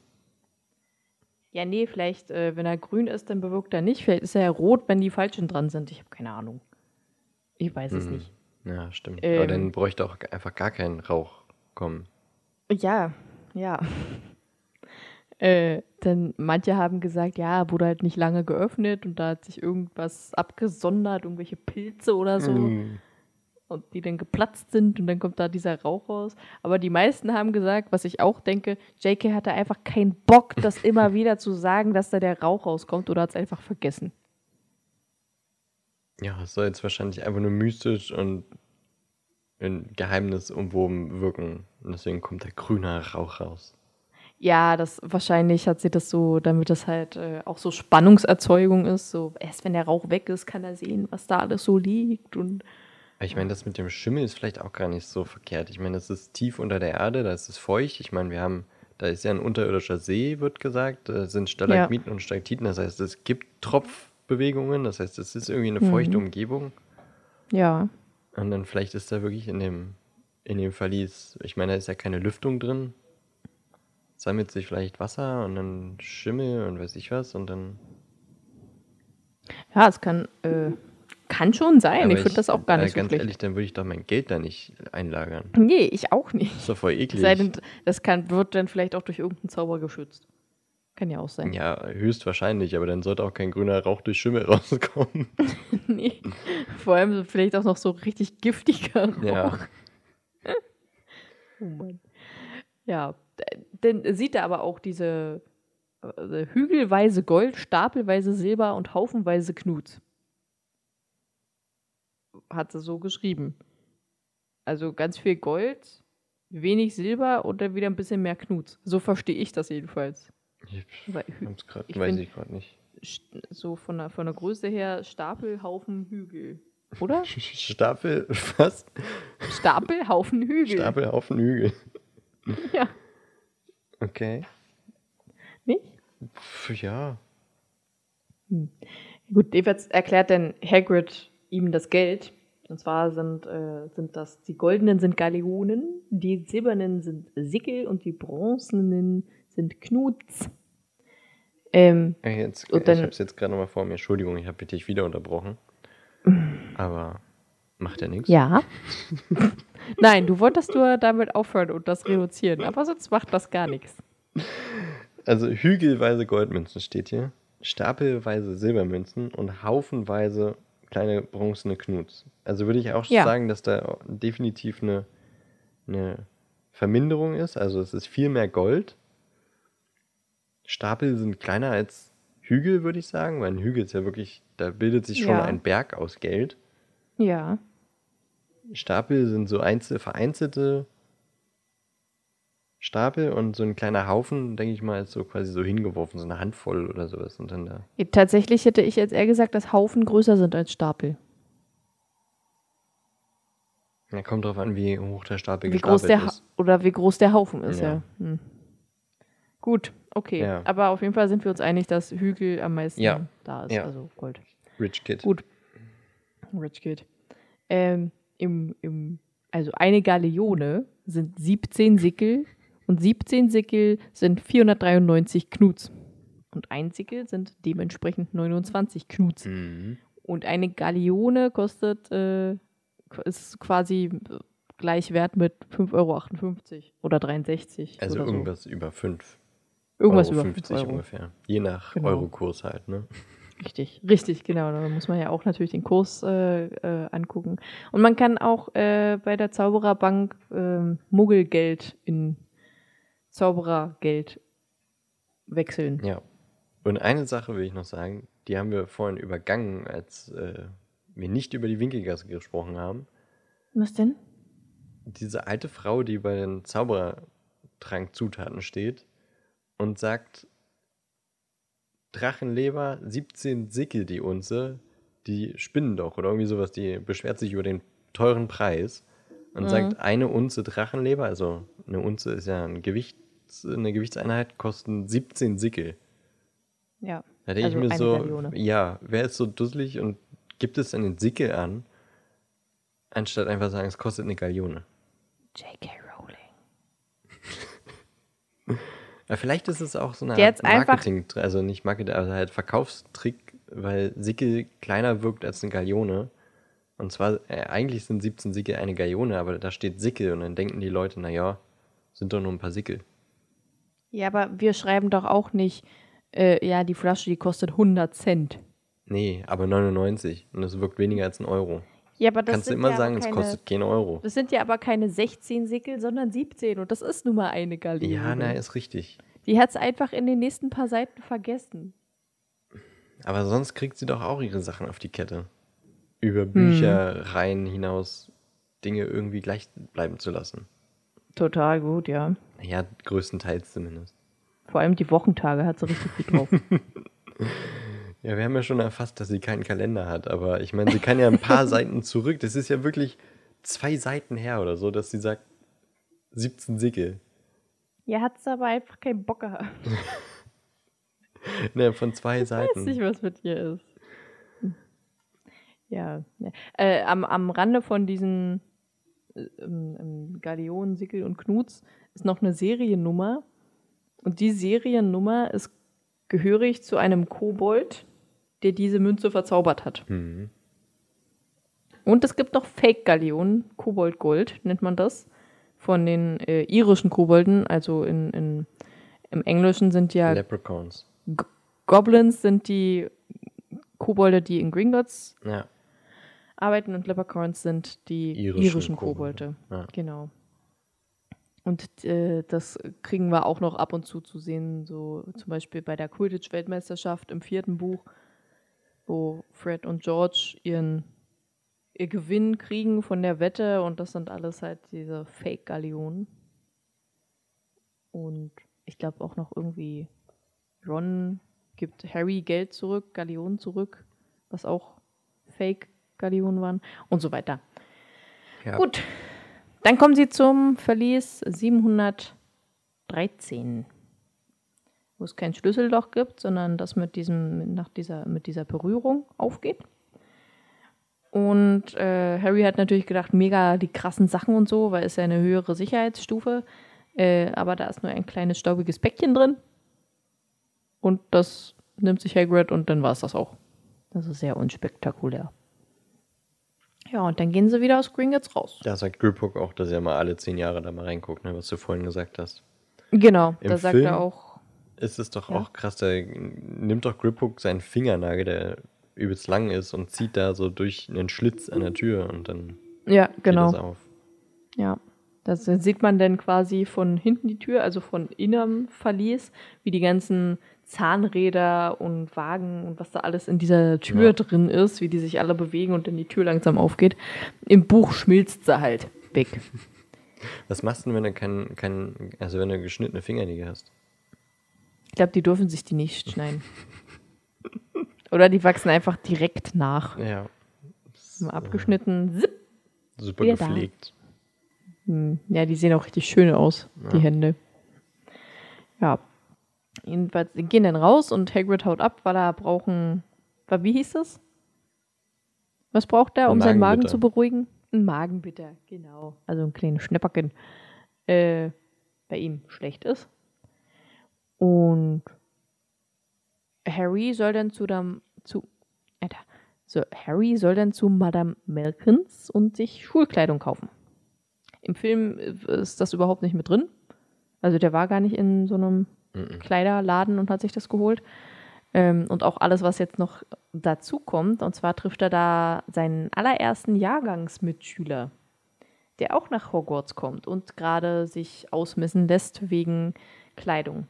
ja, nee, vielleicht, äh, wenn er grün ist, dann bewirkt er nicht. Vielleicht ist er ja rot, wenn die Falschen dran sind. Ich habe keine Ahnung. Ich weiß es Hm. nicht. Ja, stimmt. Ähm. Aber dann bräuchte auch einfach gar kein Rauch kommen. Ja, ja. äh, denn manche haben gesagt, ja, wurde halt nicht lange geöffnet und da hat sich irgendwas abgesondert, irgendwelche Pilze oder so, Hm. Und die dann geplatzt sind und dann kommt da dieser Rauch raus. Aber die meisten haben gesagt, was ich auch denke, JK hatte einfach keinen Bock, das immer wieder zu sagen, dass da der Rauch rauskommt oder hat es einfach vergessen. Ja, es soll jetzt wahrscheinlich einfach nur mystisch und ein Geheimnis umwoben wirken. Und deswegen kommt der grüne Rauch raus. Ja, das wahrscheinlich hat sie das so, damit das halt äh, auch so Spannungserzeugung ist. So erst wenn der Rauch weg ist, kann er sehen, was da alles so liegt und ich meine, das mit dem Schimmel ist vielleicht auch gar nicht so verkehrt. Ich meine, das ist tief unter der Erde, da ist es feucht. Ich meine, wir haben, da ist ja ein unterirdischer See, wird gesagt. Da sind Stalagmiten und Stalaktiten. Das heißt, es gibt Tropfbewegungen. Das heißt, es ist irgendwie eine Mhm. feuchte Umgebung. ja. Und dann vielleicht ist da wirklich in dem, in dem Verlies, ich meine, da ist ja keine Lüftung drin. Sammelt sich vielleicht Wasser und dann Schimmel und weiß ich was und dann. Ja, es kann, äh, kann schon sein. Aber ich finde das auch gar äh, nicht so Ganz schlecht. ehrlich, dann würde ich doch mein Geld da nicht einlagern. Nee, ich auch nicht. ist doch voll eklig. sei denn, das kann, wird dann vielleicht auch durch irgendeinen Zauber geschützt. Kann ja auch sein. Ja, höchstwahrscheinlich, aber dann sollte auch kein grüner Rauch durch Schimmel rauskommen. nee. Vor allem so vielleicht auch noch so richtig giftiger Rauch. Ja. Oh Mann. Ja, dann sieht er aber auch diese äh, hügelweise Gold, stapelweise Silber und haufenweise Knut. Hat sie so geschrieben. Also ganz viel Gold, wenig Silber und dann wieder ein bisschen mehr Knut. So verstehe ich das jedenfalls. Ich Weil grad, ich weiß ich gerade nicht. So von der, von der Größe her Stapel, Haufen, Hügel. Oder? Stapel, was? Stapel, Haufen, Hügel. Stapel, Haufen, Hügel. Ja, Okay. nicht? Pff, ja. Gut, jedenfalls erklärt dann Hagrid ihm das Geld. Und zwar sind, äh, sind das, die goldenen sind Galeonen, die silbernen sind Sickel und die bronzenen sind Knuts. Ähm, Jetzt, Und ich dann- hab's jetzt gerade nochmal vor mir. Entschuldigung, ich habe dich wieder unterbrochen. Aber macht ja nichts. ja. Nein, du wolltest nur damit aufhören und das reduzieren, aber sonst macht das gar nichts. Also hügelweise Goldmünzen steht hier, stapelweise Silbermünzen und haufenweise kleine bronzene Knuts. Also würde ich auch Ja. sagen, dass da definitiv eine, eine Verminderung ist. Also es ist viel mehr Gold. Stapel sind kleiner als Hügel, würde ich sagen, weil ein Hügel ist ja wirklich, da bildet sich schon Ja. ein Berg aus Geld. Ja. Stapel sind so einzel vereinzelte Stapel und so ein kleiner Haufen, denke ich mal, ist so quasi so hingeworfen, so eine Handvoll oder sowas. Und dann da. Tatsächlich hätte ich jetzt eher gesagt, dass Haufen größer sind als Stapel. Ja, kommt drauf an, wie hoch der Stapel Wie groß der ist. oder wie groß der Haufen ist, ja. Ja. Hm. Gut, okay. Ja. Aber auf jeden Fall sind wir uns einig, dass Hügel am meisten Ja. da ist, also Gold. Rich Kid. Gut. Rich Kid. Ähm, im, im, also eine Galeone sind 17 Sickel und 17 Sickel sind 493 Knuts. Und ein Sickel sind dementsprechend 29 Knuts. Mhm. Und eine Galeone kostet, äh, ist quasi gleich wert mit 5,58 Euro oder 63. Also oder so. irgendwas über 5. Irgendwas Euro über 50 5 Euro. ungefähr. Je nach Genau. Eurokurs halt, ne? Richtig, richtig, genau. Da muss man ja auch natürlich den Kurs äh, äh, angucken. Und man kann auch äh, bei der Zaubererbank ähm, Muggelgeld in Zauberergeld wechseln. Ja. Und eine Sache will ich noch sagen, die haben wir vorhin übergangen, als äh, wir nicht über die Winkelgasse gesprochen haben. Was denn? diese alte Frau, die bei den Zaubertrankzutaten steht und sagt, Drachenleber, 17 Sickel die Unze, die spinnen doch oder irgendwie sowas, die beschwert sich über den teuren Preis und Mhm. sagt, eine Unze Drachenleber, also eine Unze ist ja ein Gewicht, eine Gewichtseinheit, kosten 17 Sickel. Ja. Da denke Also ich mir eine so, Galeone. ja, wer ist so dusselig und gibt es einen Sickel an, anstatt einfach sagen, es kostet eine Galeone. J.K. Rowling. Ja, vielleicht ist es auch so eine Art Marketing, also nicht Marketing, aber halt Verkaufstrick, weil Sickel kleiner wirkt als eine Galeone. Und zwar, äh, eigentlich sind 17 Sickel eine Galeone, aber da steht Sickel und dann denken die Leute, naja, sind doch nur ein paar Sickel. Ja, aber wir schreiben doch auch nicht, äh, ja, die Flasche, die kostet 100 Cent. Nee, aber 99 und es wirkt weniger als ein Euro. Ja, aber das Kannst du immer ja sagen, es kostet keinen Euro. Das sind ja aber keine 16 Sickel, sondern 17. Und das ist nun mal eine Galeone. Ja, na, ist richtig. Die hat es einfach in den nächsten paar Seiten vergessen. Aber sonst kriegt sie doch auch ihre Sachen auf die Kette. Über Hm. Büchereien hinaus Dinge irgendwie gleich bleiben zu lassen. Total gut, ja. Naja, größtenteils zumindest. Vor allem die Wochentage hat sie richtig gut drauf. Ja, wir haben ja schon erfasst, dass sie keinen Kalender hat, aber ich meine, sie kann ja ein paar Seiten zurück. Das ist ja wirklich zwei Seiten her oder so, dass sie sagt 17 Sickel. ja, hat sie aber einfach keinen Bock gehabt. Ne, von zwei Ich weiß Seiten. nicht, was mit ihr ist. Ja. ja. Äh, am, am Rande von diesen äh, Galeonen, Sickel und Knuts ist noch eine Seriennummer. Und die Seriennummer ist gehörig zu einem Kobold, der diese Münze verzaubert hat. Mhm. Und es gibt noch Fake-Galeonen, Kobold-Gold nennt man das, von den äh, irischen Kobolden. Also in, in, im Englischen sind ja Leprechauns. G Goblins sind die Kobolde, die in Gringotts Ja. Arbeiten und Leprechauns sind die Irischen irischen, Kobolde. Ja. Genau. Und äh, das kriegen wir auch noch ab und zu zu sehen, so zum Beispiel bei der Quidditch-Weltmeisterschaft im vierten Buch, wo Fred und George ihren ihr Gewinn kriegen von der Wette und das sind alles halt diese Fake-Galeonen. Und ich glaube auch noch irgendwie Ron gibt Harry Geld zurück, Galeonen zurück, was auch Fake-Galeonen waren und so weiter. Ja. Gut, dann kommen sie zum Verlies 713, wo es kein Schlüsselloch gibt, sondern das mit, diesem, nach dieser, mit dieser Berührung aufgeht. Und äh, Harry hat natürlich gedacht, mega die krassen Sachen und so, weil es ja eine höhere Sicherheitsstufe. Äh, aber da ist nur ein kleines staubiges Päckchen drin. Und das nimmt sich Hagrid und dann war es das auch. Das ist sehr unspektakulär. Ja, und dann gehen sie wieder aus Gringotts raus. Da sagt Griphook auch, dass er mal alle zehn Jahre da mal reinguckt, ne, was du vorhin gesagt hast. Genau, Im da sagt Film er auch. Ist es doch Ja. auch krass, da nimmt doch Griphook seinen Fingernagel, der übelst lang ist, und zieht da so durch einen Schlitz an der Tür und dann Ja, geht genau. das auf. Ja. Das sieht man dann quasi von hinten die Tür, also von innerem Verlies, wie die ganzen Zahnräder und Wagen und was da alles in dieser Tür Ja. drin ist, wie die sich alle bewegen und dann die Tür langsam aufgeht. Im Buch schmilzt sie halt weg. Was machst du denn, wenn du keinen, kein, also wenn du geschnittene Fingernägel hast? Ich glaube, die dürfen sich die nicht schneiden. Oder die wachsen einfach direkt nach. Ja. Mal abgeschnitten. Zip. Super Wieder da. gepflegt. Hm, Ja, die sehen auch richtig schön aus, die Ja. Hände. Ja. Jedenfalls gehen dann raus und Hagrid haut ab, weil er brauchen. Wie hieß das? Was braucht er, um seinen Magen zu beruhigen? Ein Magenbitter, genau. Also ein kleines Schnäpperchen. Äh, bei ihm schlecht ist. Und Harry soll dann zu dem. zu. Alter. So, Harry soll dann zu Madame Melkins und sich Schulkleidung kaufen. Im Film ist das überhaupt nicht mit drin. Also der war gar nicht in so einem Mhm. Kleiderladen und hat sich das geholt. Ähm, und auch alles, was jetzt noch dazu kommt. Und zwar trifft er da seinen allerersten Jahrgangsmitschüler, der auch nach Hogwarts kommt und gerade sich ausmessen lässt wegen Kleidung.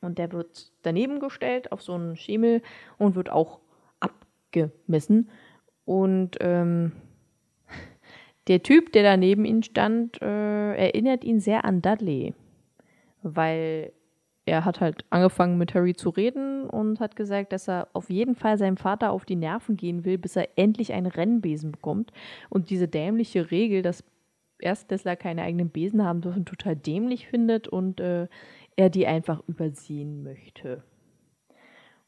Und der wird daneben gestellt auf so einen Schemel und wird auch abgemessen. Und ähm, der Typ, der da neben ihm stand, äh, erinnert ihn sehr an Dudley. Weil er hat halt angefangen mit Harry zu reden und hat gesagt, dass er auf jeden Fall seinem Vater auf die Nerven gehen will, bis er endlich einen Rennbesen bekommt. Und diese dämliche Regel, dass Erstklässler keine eigenen Besen haben dürfen, total dämlich findet und äh, er die einfach übersehen möchte.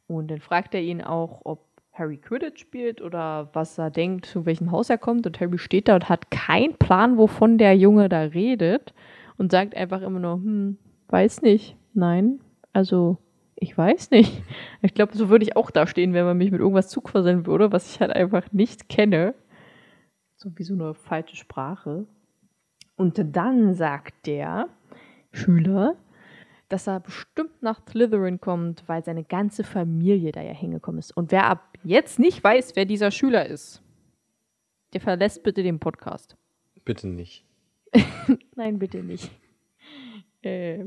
Und dann fragt er ihn auch, ob Harry Quidditch spielt oder was er denkt, zu welchem Haus er kommt. Und Harry steht da und hat keinen Plan, wovon der Junge da redet und sagt einfach immer nur, hm, weiß nicht, nein, also ich weiß nicht. Ich glaube, so würde ich auch da stehen, wenn man mich mit irgendwas zuquasseln würde, was ich halt einfach nicht kenne. So wie so eine falsche Sprache. Und dann sagt der Schüler, dass er bestimmt nach Slytherin kommt, weil seine ganze Familie da ja hingekommen ist. Und wer ab jetzt nicht weiß, wer dieser Schüler ist, der verlässt bitte den Podcast. Bitte nicht. Nein, bitte nicht. Äh,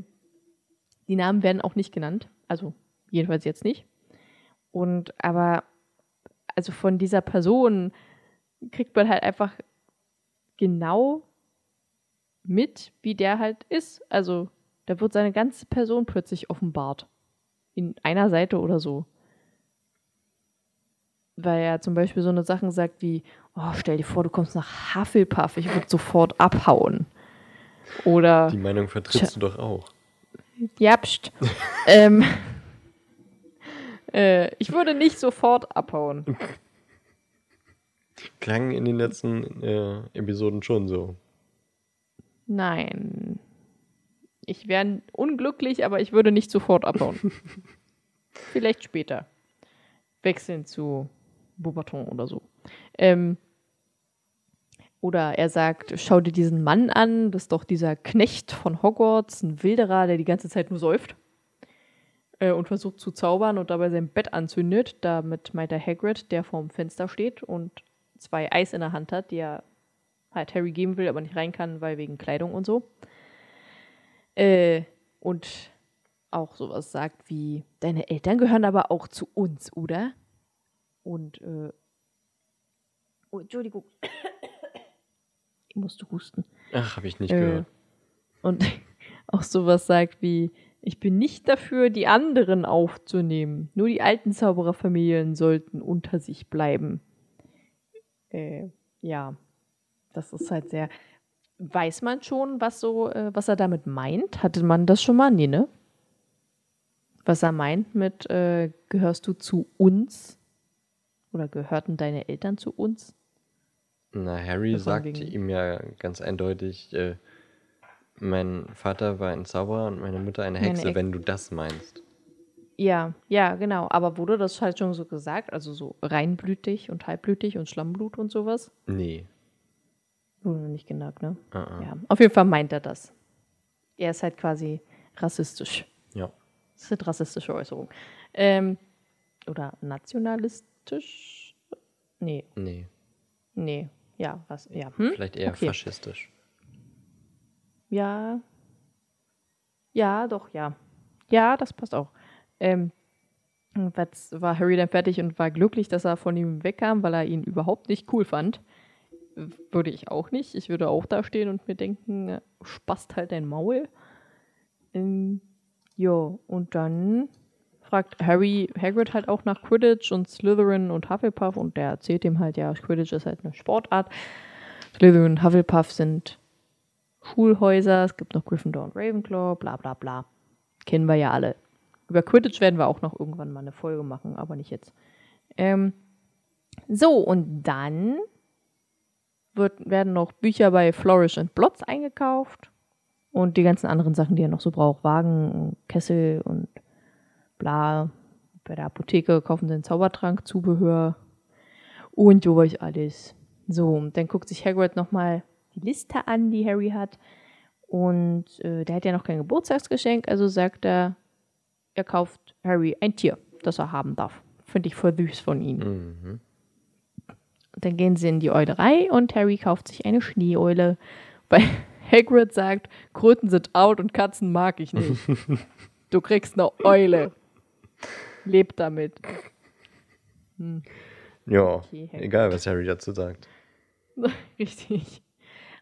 die Namen werden auch nicht genannt. Also, jedenfalls jetzt nicht. Und, aber, also von dieser Person kriegt man halt einfach genau mit, wie der halt ist. Also, da wird seine ganze Person plötzlich offenbart. In einer Seite oder so. Weil er zum Beispiel so eine Sachen sagt wie, oh, stell dir vor, du kommst nach Hufflepuff, ich würde sofort abhauen. Oder Die Meinung vertrittst du doch auch. Japst. ähm, äh, ich würde nicht sofort abhauen. Klang in den letzten äh, Episoden schon so. Nein. Ich wäre unglücklich, aber ich würde nicht sofort abhauen. Vielleicht später. Wechseln zu Beaubaton oder so. Ähm, oder er sagt, schau dir diesen Mann an, das ist doch dieser Knecht von Hogwarts, ein Wilderer, der die ganze Zeit nur säuft äh, und versucht zu zaubern und dabei sein Bett anzündet. Damit meint er Hagrid, der vorm Fenster steht und zwei Eis in der Hand hat, die er halt Harry geben will, aber nicht rein kann, weil wegen Kleidung und so. Äh, und auch sowas sagt wie, deine Eltern gehören aber auch zu uns, oder? Und, äh, oh, Entschuldigung. Ich musste husten. Ach, habe ich nicht Äh, gehört. Und auch sowas sagt wie, ich bin nicht dafür, die anderen aufzunehmen. Nur die alten Zaubererfamilien sollten unter sich bleiben. Äh, ja, das ist halt sehr. Weiß man schon, was so, äh, was er damit meint? Hatte man das schon mal? Nee, ne? Was er meint mit, äh, gehörst du zu uns? Oder gehörten deine Eltern zu uns? Na, Harry Davon sagt wegen- ihm ja ganz eindeutig, äh, mein Vater war ein Zauberer und meine Mutter eine Meine Hexe, Ex- wenn du das meinst. Ja, ja, genau. Aber wurde das halt schon so gesagt? Also so reinblütig und halbblütig und Schlammblut und sowas? Nee. Wurde noch nicht gesagt, ne? Uh -uh. Ja, auf jeden Fall meint er das. Er ist halt quasi rassistisch. Ja. Das sind rassistische Äußerungen. Ähm, oder nationalistisch? Nee, Nee. nee. Ja, was? Ja. Hm? Vielleicht eher Okay. faschistisch. Ja. Ja, doch, ja. Ja, das passt auch. Ähm, jetzt war Harry dann fertig und war glücklich, dass er von ihm wegkam, weil er ihn überhaupt nicht cool fand. Würde ich auch nicht. Ich würde auch da stehen und mir denken, äh, spast halt dein Maul. Ähm, ja, und dann fragt Harry Hagrid halt auch nach Quidditch und Slytherin und Hufflepuff und der erzählt ihm halt, ja, Quidditch ist halt eine Sportart. Slytherin und Hufflepuff sind Schulhäuser, es gibt noch Gryffindor und Ravenclaw, bla bla bla. Kennen wir ja alle. Über Quidditch werden wir auch noch irgendwann mal eine Folge machen, aber nicht jetzt. Ähm, so, und dann wird, werden noch Bücher bei Flourish and Blotz eingekauft und die ganzen anderen Sachen, die er noch so braucht. Wagen, Kessel und bla. Bei der Apotheke kaufen sie einen Zaubertrank, Zubehör und sowas alles. So, und dann guckt sich Hagrid nochmal die Liste an, die Harry hat. Und äh, der hat ja noch kein Geburtstagsgeschenk, also sagt er, er kauft Harry ein Tier, das er haben darf. Finde ich voll süß von ihm. Mhm. Und dann gehen sie in die Eulerei und Harry kauft sich eine Schneeeule. Weil Hagrid sagt, Kröten sind out und Katzen mag ich nicht. Du kriegst eine Eule. Lebt damit. Ja, Okay, egal, was Harry dazu sagt. Richtig.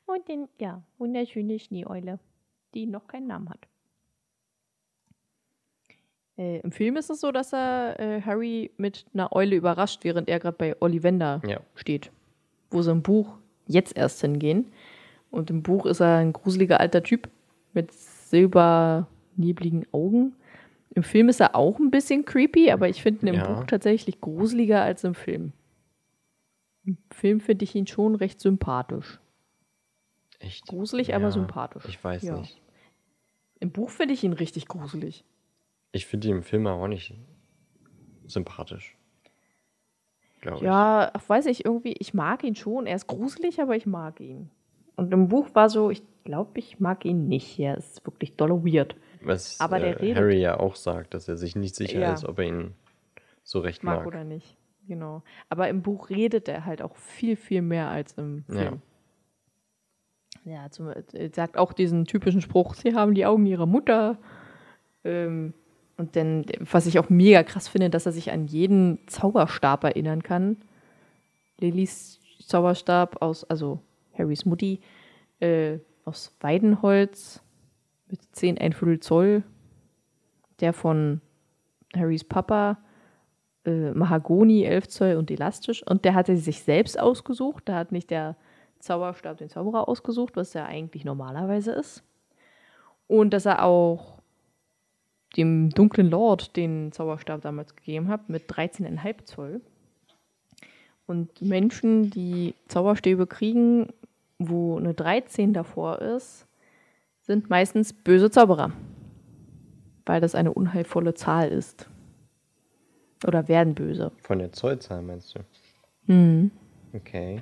Und dann, ja, wunderschöne Schneeeule, die noch keinen Namen hat. Äh, Im Film ist es so, dass er äh, Harry mit einer Eule überrascht, während er gerade bei Ollivander Ja. steht. Wo sie im Buch jetzt erst hingehen. Und im Buch ist er ein gruseliger alter Typ mit silbernebligen Augen. Im Film ist er auch ein bisschen creepy, aber ich finde ihn im Ja. Buch tatsächlich gruseliger als im Film. Im Film finde ich ihn schon recht sympathisch. Echt? Gruselig, aber sympathisch. Ich weiß Ja. nicht. Im Buch finde ich ihn richtig gruselig. Ich finde ihn im Film auch nicht sympathisch. Glaube Ja, ach, weiß ich irgendwie, ich mag ihn schon. Er ist gruselig, aber ich mag ihn. Und im Buch war so, ich glaube, ich mag ihn nicht. Er ist wirklich dolle weird. Was aber der äh, Harry ja auch sagt, dass er sich nicht sicher Ja. ist, ob er ihn so recht Mag, mag. oder nicht. Genau. Aber im Buch redet er halt auch viel, viel mehr als im Ja. Film. Ja, zum, äh, sagt auch diesen typischen Spruch, sie haben die Augen ihrer Mutter. Ähm, und dann, was ich auch mega krass finde, dass er sich an jeden Zauberstab erinnern kann. Lillys Zauberstab aus, also Harrys Mutti, äh, aus Weidenholz mit 10 ein Viertel Zoll. Der von Harrys Papa, äh, Mahagoni, 11 Zoll und elastisch. Und der hatte sich selbst ausgesucht. Da hat nicht der Zauberstab den Zauberer ausgesucht, was ja eigentlich normalerweise ist. Und dass er auch dem dunklen Lord den Zauberstab damals gegeben hat mit 13,5 Zoll. Und Menschen, die Zauberstäbe kriegen, wo eine 13 davor ist, sind meistens böse Zauberer. Weil das eine unheilvolle Zahl ist. Oder werden böse. Von der Zollzahl meinst du? Mhm. Okay.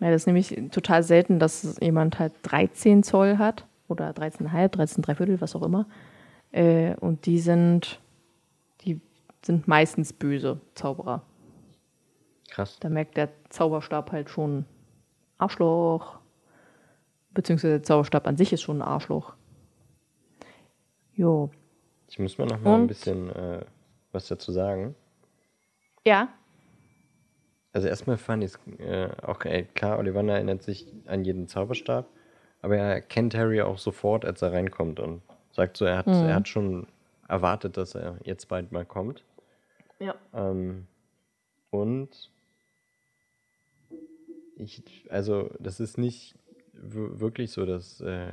Ja, das ist nämlich total selten, dass jemand halt 13 Zoll hat oder 13,5, 13 Viertel, was auch immer. Äh, und die sind, die sind meistens böse Zauberer. Krass. Da merkt der Zauberstab halt schon Arschloch. Beziehungsweise der Zauberstab an sich ist schon ein Arschloch. Jo. Ich muss mal noch mal ein Und? bisschen äh, was dazu sagen. Ja. Also erstmal fand ich es äh, auch ey, klar, Ollivander erinnert sich an jeden Zauberstab, aber er kennt Harry auch sofort, als er reinkommt und sagt so, er hat, er hat schon erwartet, dass er jetzt bald mal kommt. Ja. Ähm, und ich, also das ist nicht wirklich so, dass äh,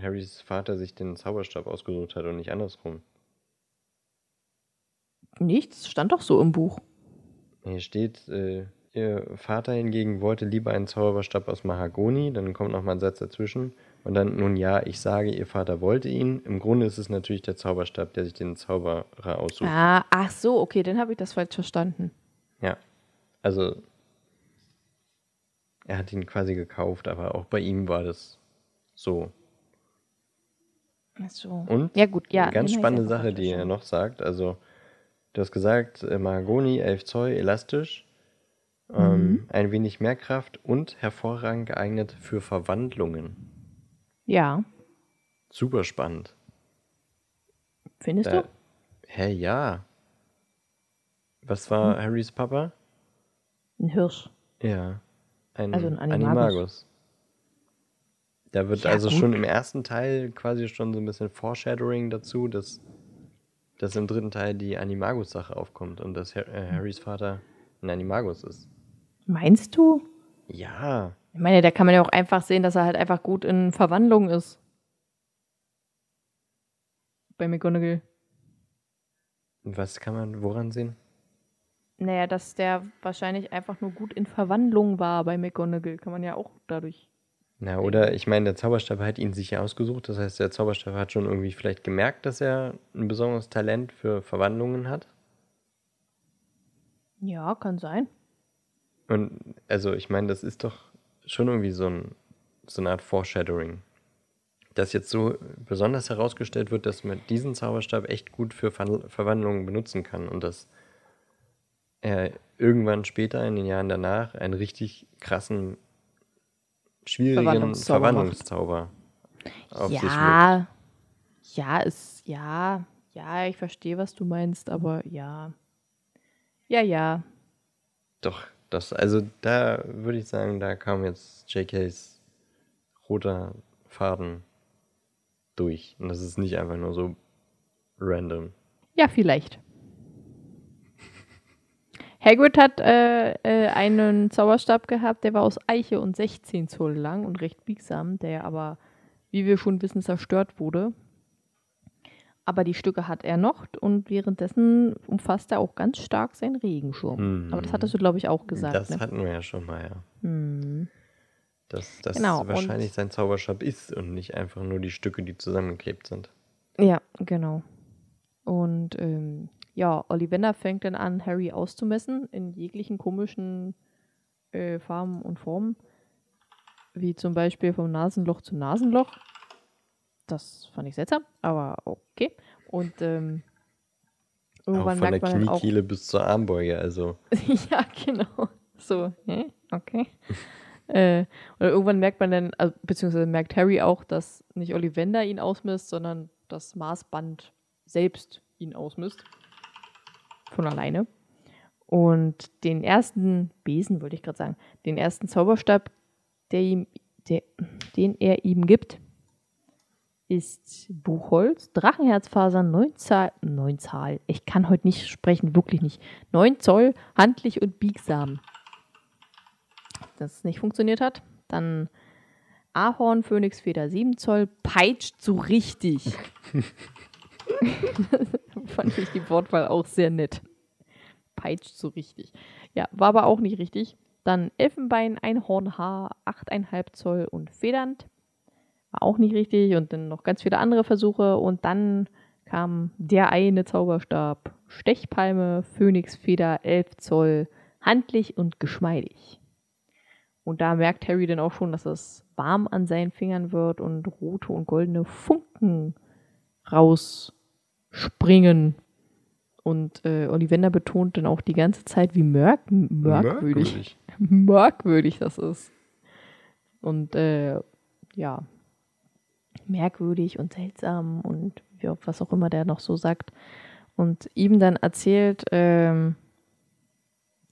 Harrys Vater sich den Zauberstab ausgesucht hat und nicht andersrum. Nichts, stand doch so im Buch. Hier steht, äh, ihr Vater hingegen wollte lieber einen Zauberstab aus Mahagoni, dann kommt nochmal ein Satz dazwischen. Und dann, nun ja, ich sage, ihr Vater wollte ihn. Im Grunde ist es natürlich der Zauberstab, der sich den Zauberer aussucht. Ah, ach so, okay, dann habe ich das falsch verstanden. Ja, also er hat ihn quasi gekauft, aber auch bei ihm war das so. Ach so. Und ja, gut, ja. eine ganz spannende Sache, die er noch sagt. Also, du hast gesagt, äh, Mahagoni, 11 Zoll, elastisch, Mhm. ähm, ein wenig mehr Kraft und hervorragend geeignet für Verwandlungen. Ja, Super spannend. findest Äh, du? hä, ja. Was war Hm. Harrys Papa? Ein Hirsch. Ja. Ein, Also ein Animagus. Animagus. Da wird Ja, also gut. schon im ersten Teil quasi schon so ein bisschen Foreshadowing dazu, dass, dass im dritten Teil die Animagus-Sache aufkommt und dass äh, Harrys Vater ein Animagus ist. Meinst du? Ja, Ich meine, da kann man ja auch einfach sehen, dass er halt einfach gut in Verwandlung ist. Bei McGonagall. was kann man woran sehen? Naja, dass der wahrscheinlich einfach nur gut in Verwandlung war bei McGonagall. Kann man ja auch dadurch. Na, oder ich meine, der Zauberstab hat ihn sich ja ausgesucht, das heißt, der Zauberstab hat schon irgendwie vielleicht gemerkt, dass er ein besonderes Talent für Verwandlungen hat. Ja, kann sein. Und also, ich meine, das ist doch schon irgendwie so, ein, so eine Art Foreshadowing. Dass jetzt so besonders herausgestellt wird, dass man diesen Zauberstab echt gut für Ver Verwandlungen benutzen kann und dass er irgendwann später in den Jahren danach einen richtig krassen, schwierigen Verwandlungszauber. Verwandlungszauber auf sich wirkt. Ja, ja, ist, ja, ja, ich verstehe, was du meinst, aber ja. Ja, ja. Doch, das, also da würde ich sagen, da kam jetzt JKs roter Faden durch. Und das ist nicht einfach nur so random. Ja, vielleicht. Hagrid hat äh, äh, einen Zauberstab gehabt, der war aus Eiche und 16 Zoll lang und recht biegsam, der aber, wie wir schon wissen, zerstört wurde. Aber die Stücke hat er noch und währenddessen umfasst er auch ganz stark seinen Regenschirm. Hm. Aber das hattest du, glaube ich, auch gesagt. das ne? hatten wir ja schon mal, ja. hm. Dass das Genau, wahrscheinlich sein Zauberstab ist und nicht einfach nur die Stücke, die zusammengeklebt sind. Ja, genau. Und ähm, ja, Ollivander fängt dann an, Harry auszumessen in jeglichen komischen äh, Farben und Formen. Wie zum Beispiel vom Nasenloch zu Nasenloch. Das fand ich seltsam, aber okay. Und ähm, Auch irgendwann von der merkt man dann auch. Kniekehle bis zur Armbeuge, also. ja, genau. So, hä? okay. äh, oder irgendwann merkt man dann, also, beziehungsweise merkt Harry auch, dass nicht Ollivander ihn ausmisst, sondern das Maßband selbst ihn ausmisst. Von alleine. Und den ersten Besen, wollte ich gerade sagen, den ersten Zauberstab, der ihm, der, den er ihm gibt, ist Buchholz, Drachenherzfaser, 9 Zahl, 9 Zahl, ich kann heute nicht sprechen, wirklich nicht. 9 Zoll, handlich und biegsam. Das nicht funktioniert hat. Dann Ahorn, Phönixfeder, 7 Zoll, peitscht so richtig. Fand ich die Wortwahl auch sehr nett. Peitscht so richtig. Ja, war aber auch nicht richtig. Dann Elfenbein, Einhornhaar, 8,5 Zoll und federnd. War auch nicht richtig. Und dann noch ganz viele andere Versuche. Und dann kam der eine Zauberstab. Stechpalme, Phönixfeder, 11 Zoll, handlich und geschmeidig. Und da merkt Harry dann auch schon, dass es warm an seinen Fingern wird und rote und goldene Funken rausspringen. Und äh, Ollivander betont dann auch die ganze Zeit, wie merk merkwürdig, merkwürdig das ist. Und äh, ja, merkwürdig und seltsam und wie, was auch immer der noch so sagt. Und ihm dann erzählt, ähm,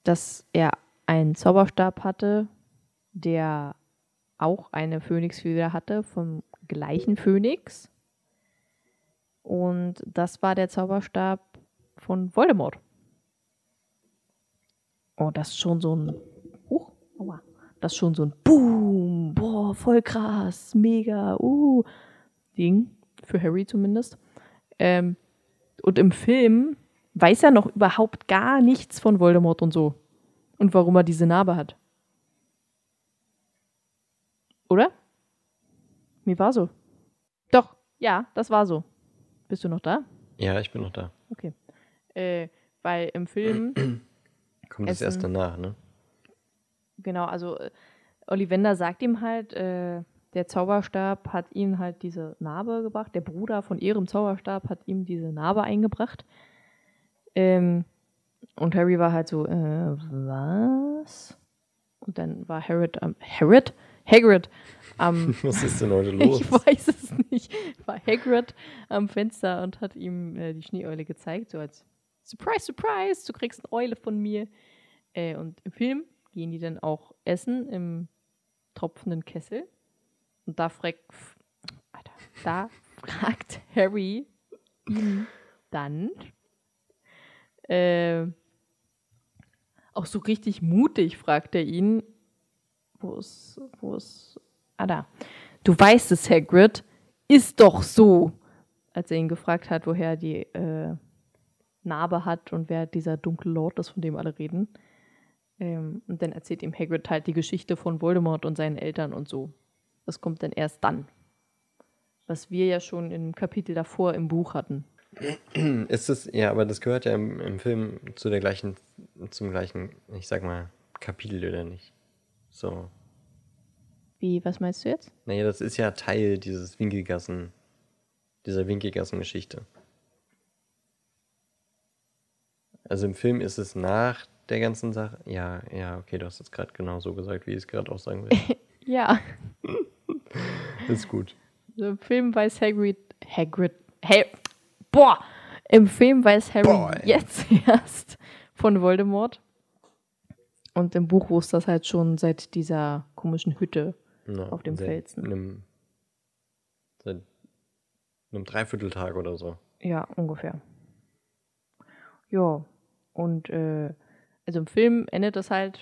dass er einen Zauberstab hatte, der auch eine Phönixfeder hatte, vom gleichen Phönix. Und das war der Zauberstab von Voldemort. Oh, das ist schon so ein. Huch. Das ist schon so ein Boom, boah, voll krass, mega, uh, Ding. Für Harry zumindest. Ähm, und im Film weiß er noch überhaupt gar nichts von Voldemort und so. Und warum er diese Narbe hat. Oder? Mir war so. Doch, ja, das war so. Bist du noch da? Ja, ich bin noch da. Okay. Äh, weil im Film, Kommt das erst danach, ne? genau, also äh, Ollivander sagt ihm halt, äh, der Zauberstab hat ihm halt diese Narbe gebracht. Der Bruder von ihrem Zauberstab hat ihm diese Narbe eingebracht. Ähm, und Harry war halt so, äh, was? Und dann war Harry am, Harry? Hagrid am, Was ist denn heute los? ich weiß es nicht, war Hagrid am Fenster und hat ihm äh, die Schneeeule gezeigt, so als Surprise, Surprise, du kriegst eine Eule von mir. Äh, und im Film gehen die dann auch essen im tropfenden Kessel. Und da fragt, Alter, da fragt Harry ihn dann, äh, auch so richtig mutig fragt er ihn, wo ist, wo ist, ah da, du weißt es, Hagrid, ist doch so, als er ihn gefragt hat, woher die äh, Narbe hat und wer dieser dunkle Lord ist, von dem alle reden. Ähm, und dann erzählt ihm Hagrid halt die Geschichte von Voldemort und seinen Eltern und so. Das kommt dann erst dann. Was wir ja schon im Kapitel davor im Buch hatten. Ist es, ja, aber das gehört ja im, im Film zu der gleichen, zum gleichen, ich sag mal, Kapitel oder nicht? So. Wie, was meinst du jetzt? Naja, das ist ja Teil dieses Winkelgassen, dieser Winkelgassen-Geschichte. Also im Film ist es nach der ganzen Sache. Ja, ja, okay, du hast es gerade genau so gesagt, wie ich es gerade auch sagen will. Ja, ist gut. also im Film weiß Hagrid, Hagrid, hey, boah, im Film weiß Harry Boah, jetzt erst von Voldemort. Und im Buch wusste das halt schon seit dieser komischen Hütte. Ja, Auf dem seit Felsen. Einem, seit einem Dreivierteltag oder so. Ja, ungefähr. Ja, und äh, also im Film endet das halt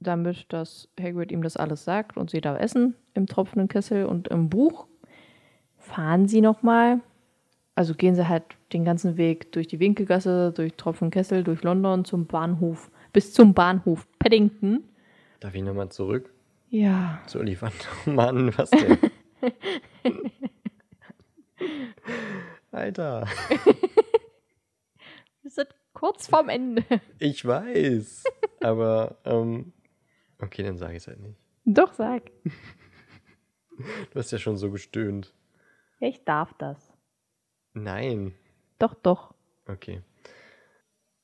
damit, dass Hagrid ihm das alles sagt und sie da essen im tropfenden Kessel. Und im Buch fahren sie nochmal, also gehen sie halt den ganzen Weg durch die Winkelgasse, durch tropfenden Kessel, durch London zum Bahnhof, bis zum Bahnhof Paddington. Darf ich nochmal zurück Ja, zu Ollivander? Mann, was denn? Alter, wir sind kurz vorm Ende. ich weiß. Aber, ähm, okay, dann sage ich es halt nicht. Doch, sag. Du hast ja schon so gestöhnt. Ich darf das. Nein. Doch, doch. Okay.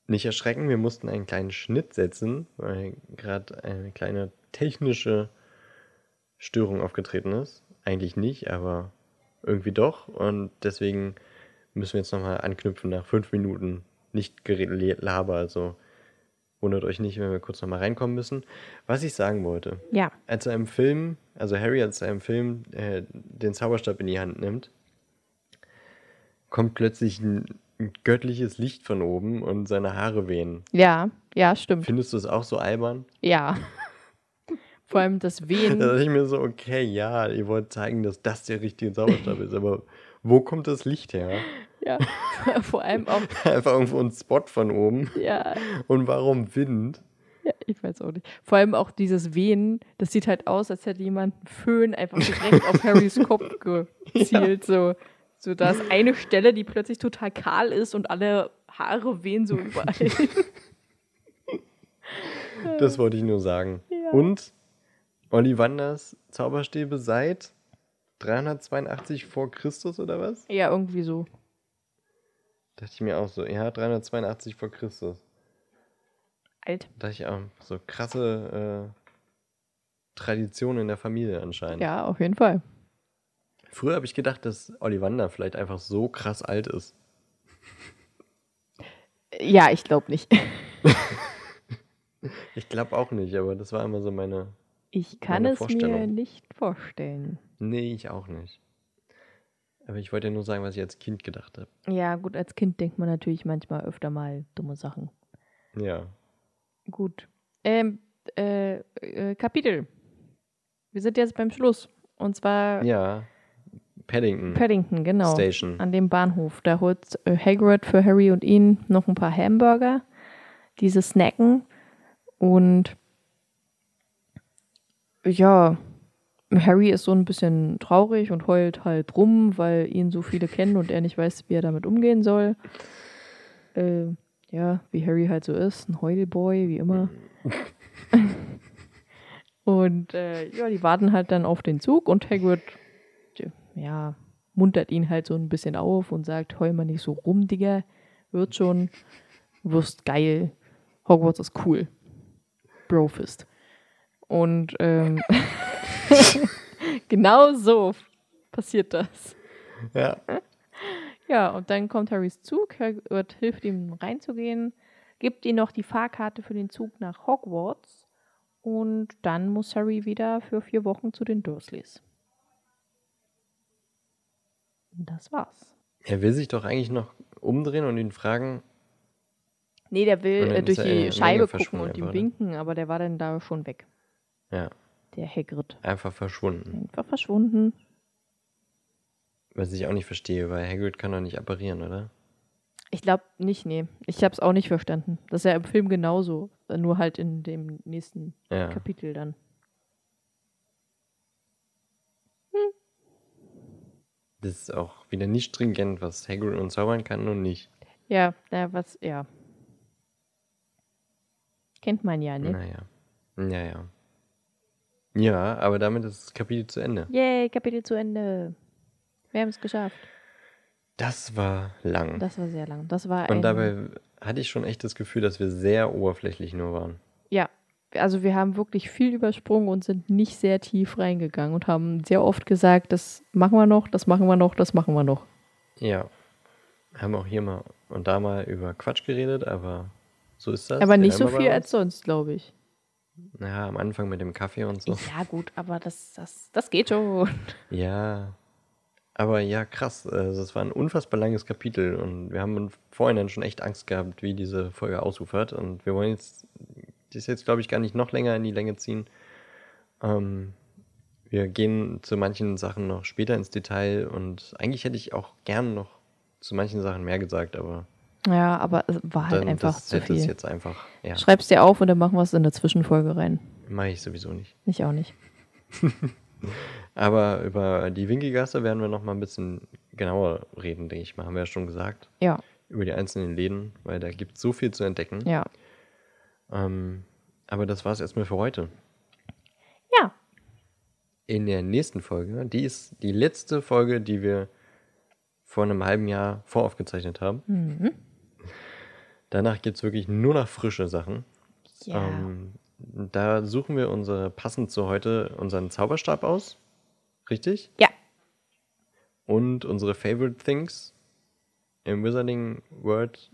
Nicht erschrecken, wir mussten einen kleinen Schnitt setzen, weil gerade eine kleine technische Störung aufgetreten ist. Eigentlich nicht, aber irgendwie doch. Und deswegen müssen wir jetzt nochmal anknüpfen nach fünf Minuten. Nicht Gelaber, also wundert euch nicht, wenn wir kurz nochmal reinkommen müssen. Was ich sagen wollte, Ja. als er im Film, also Harry als er im Film äh, den Zauberstab in die Hand nimmt, kommt plötzlich ein, ein göttliches Licht von oben und seine Haare wehen. Ja, ja, stimmt. Findest du es auch so albern? Ja. Vor allem das Wehen. Da dachte ich mir so, okay, ja, ihr wollt zeigen, dass das der richtige Zauberstab ist, aber wo kommt das Licht her? Ja. Vor allem auch, Einfach irgendwo ein Spot von oben. ja, Und warum Wind? ja, ich weiß auch nicht. Vor allem auch dieses Wehen, das sieht halt aus, als hätte jemand einen Föhn einfach direkt auf Harrys Kopf gezielt. So, so da ist eine Stelle, die plötzlich total kahl ist und alle Haare wehen so überall. Das wollte ich nur sagen. Ja. Und Ollivanders Zauberstäbe seit 382 vor Christus oder was? ja, irgendwie so. Dachte ich mir auch so, ja, 382 vor Christus. Alt. Dachte ich auch, so krasse äh, Tradition in der Familie anscheinend. Ja, auf jeden Fall. Früher habe ich gedacht, dass Ollivander vielleicht einfach so krass alt ist. Ja, ich glaube nicht. Ich glaube auch nicht, aber das war immer so meine. Ich kann es mir nicht vorstellen. Nee, ich auch nicht. Aber ich wollte ja nur sagen, was ich als Kind gedacht habe. Ja, gut, als Kind denkt man natürlich manchmal öfter mal dumme Sachen. Ja. Gut. Ähm, äh, äh, Kapitel. Wir sind jetzt beim Schluss. Und zwar Ja. Paddington Paddington, genau. Station. An dem Bahnhof. Da holt äh, Hagrid für Harry und ihn noch ein paar Hamburger. Diese snacken. Und ja, Harry ist so ein bisschen traurig und heult halt rum, weil ihn so viele kennen und er nicht weiß, wie er damit umgehen soll. Äh, ja, wie Harry halt so ist, ein Heulboy, wie immer. und äh, ja, die warten halt dann auf den Zug und Hagrid, ja, muntert ihn halt so ein bisschen auf und sagt, heul mal nicht so rum, Digga, wird schon, wirst geil, Hogwarts ist cool. Brofist. Und ähm, genau so passiert das. Ja. Ja, und dann kommt Harrys Zug, Hagrid hilft ihm reinzugehen, gibt ihm noch die Fahrkarte für den Zug nach Hogwarts und dann muss Harry wieder für vier Wochen zu den Dursleys. Und Das war's. Er will sich doch eigentlich noch umdrehen und ihn fragen. Nee, der will äh, durch die Scheibe gucken und ihm oder? winken, aber der war dann da schon weg. Ja, Der Hagrid. einfach verschwunden. Einfach verschwunden. Was ich auch nicht verstehe, weil Hagrid kann doch nicht apparieren, oder? Ich glaube nicht, nee. Ich habe es auch nicht verstanden. Das ist ja im Film genauso, äh, nur halt in dem nächsten Ja. Kapitel dann. Das ist auch wieder nicht stringent, was Hagrid und zaubern kann und nicht. Ja, na, was, ja. Kennt man ja, ne? Naja. Ja, ja. Aber damit ist das Kapitel zu Ende. Yay, Kapitel zu Ende. Wir haben es geschafft. Das war lang. Das war sehr lang. Das war und dabei hatte ich schon echt das Gefühl, dass wir sehr oberflächlich nur waren. Ja, also wir haben wirklich viel übersprungen und sind nicht sehr tief reingegangen und haben sehr oft gesagt, das machen wir noch, das machen wir noch, das machen wir noch. Ja. Haben auch hier mal und da mal über Quatsch geredet, aber so ist das. Aber nicht so viel als sonst, glaube ich. Naja, am Anfang mit dem Kaffee und so. Ja, gut, aber das, das, das geht schon. Ja. Aber ja, krass. Also es war ein unfassbar langes Kapitel und wir haben vorhin dann schon echt Angst gehabt, wie diese Folge ausufert. Und wir wollen jetzt, das jetzt, glaube ich, gar nicht noch länger in die Länge ziehen. Ähm, wir gehen zu manchen Sachen noch später ins Detail und eigentlich hätte ich auch gern noch zu manchen Sachen mehr gesagt, aber Ja, aber es war halt dann einfach das, zu viel. jetzt einfach, ja, Schreib's dir auf und dann machen wir es in der Zwischenfolge rein. mache ich sowieso nicht. Ich auch nicht. Aber über die Winkelgasse werden wir noch mal ein bisschen genauer reden, denke ich mal. Haben wir ja schon gesagt. Ja, Über die einzelnen Läden, weil da gibt es so viel zu entdecken. ja. Ähm, aber das war es erstmal für heute. Ja, In der nächsten Folge, die ist die letzte Folge, die wir vor einem halben Jahr voraufgezeichnet haben. Mhm. Danach gibt es wirklich nur noch frische Sachen. ja. Ähm, da suchen wir unsere, passend zu heute, unseren Zauberstab aus. Richtig? ja. Und unsere Favorite Things im Wizarding World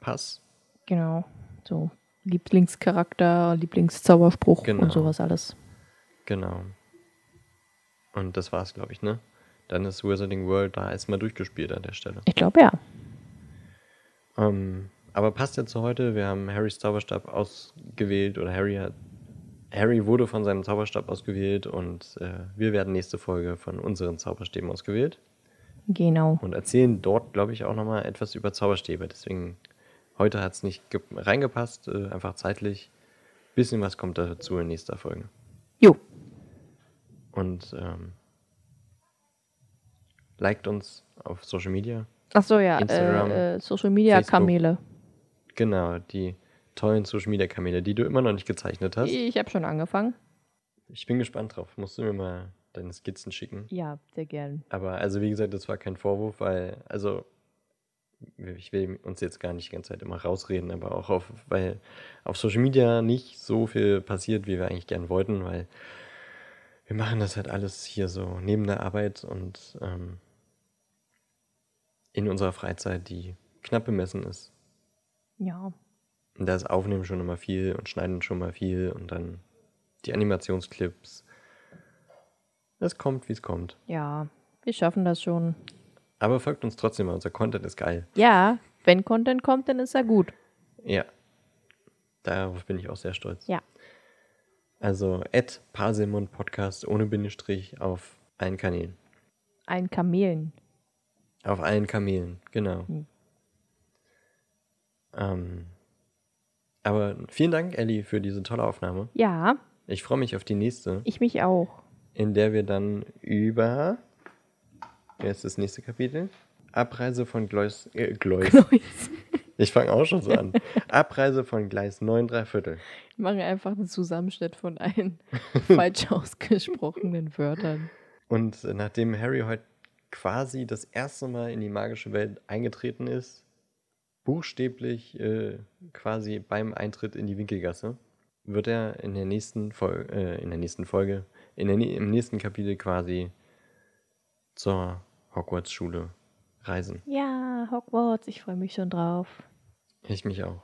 Pass. Genau. So Lieblingscharakter, Lieblingszauberspruch Genau. und sowas alles. Genau. Und das war's, glaube ich, ne? Dann ist Wizarding World da erstmal durchgespielt an der Stelle. Ich glaube ja. Ähm, aber passt ja zu heute. Wir haben Harrys Zauberstab ausgewählt oder Harry hat. Harry wurde von seinem Zauberstab ausgewählt und äh, wir werden nächste Folge von unseren Zauberstäben ausgewählt Genau. und erzählen dort, glaube ich, auch nochmal etwas über Zauberstäbe. Deswegen, heute hat es nicht ge- reingepasst, äh, einfach zeitlich. Bisschen was kommt dazu in nächster Folge. Jo. Und ähm, liked uns auf Social Media. Ach so, ja. Instagram, äh, äh, Social Media Facebook. Kamele. Genau, die tollen Social Media Kanäle, die du immer noch nicht gezeichnet hast. Ich habe schon angefangen. Ich bin gespannt drauf. Musst du mir mal deine Skizzen schicken. Ja, sehr gern. Aber also wie gesagt, das war kein Vorwurf, weil, also ich will uns jetzt gar nicht die ganze Zeit immer rausreden, aber auch auf, weil auf Social Media nicht so viel passiert, wie wir eigentlich gern wollten, weil wir machen das halt alles hier so neben der Arbeit und ähm, in unserer Freizeit, die knapp bemessen ist. Ja. Und da ist Aufnehmen schon immer viel und Schneiden schon mal viel und dann die Animationsclips. Es kommt, wie es kommt. Ja, wir schaffen das schon. Aber folgt uns trotzdem mal, unser Content ist geil. Ja, wenn Content kommt, dann ist er gut. Ja. Darauf bin ich auch sehr stolz. Ja. Also, at Parsimon Podcast ohne Bindestrich auf allen Kanälen. Ein Kamelen. Auf allen Kamelen, genau. Hm. Ähm, aber vielen Dank, Ellie, für diese tolle Aufnahme. Ja, Ich freue mich auf die nächste, ich mich auch. in der wir dann über. Wer ist das nächste Kapitel? Abreise von Gleus. Äh, Gleus. Ich fange auch schon so an. Abreise von Gleis 9 3 Viertel. Wir machen einfach einen Zusammenschnitt von allen falsch ausgesprochenen Wörtern. Und nachdem Harry heute quasi das erste Mal in die magische Welt eingetreten ist, buchstäblich äh, quasi beim Eintritt in die Winkelgasse, wird er in der nächsten, Fol äh, in der nächsten Folge, in der, im nächsten Kapitel quasi zur Hogwarts-Schule reisen. Ja, Hogwarts, ich freue mich schon drauf. Ich mich auch.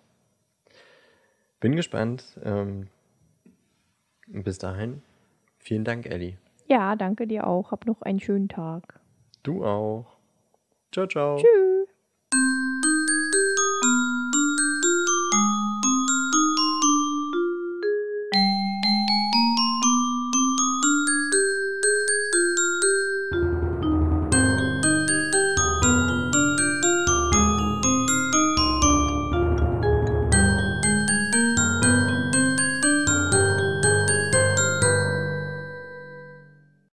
Bin gespannt. Ähm, bis dahin, vielen Dank, Ellie. Ja, danke dir auch. Hab noch einen schönen Tag. Du auch. Ciao, ciao. Tschüss.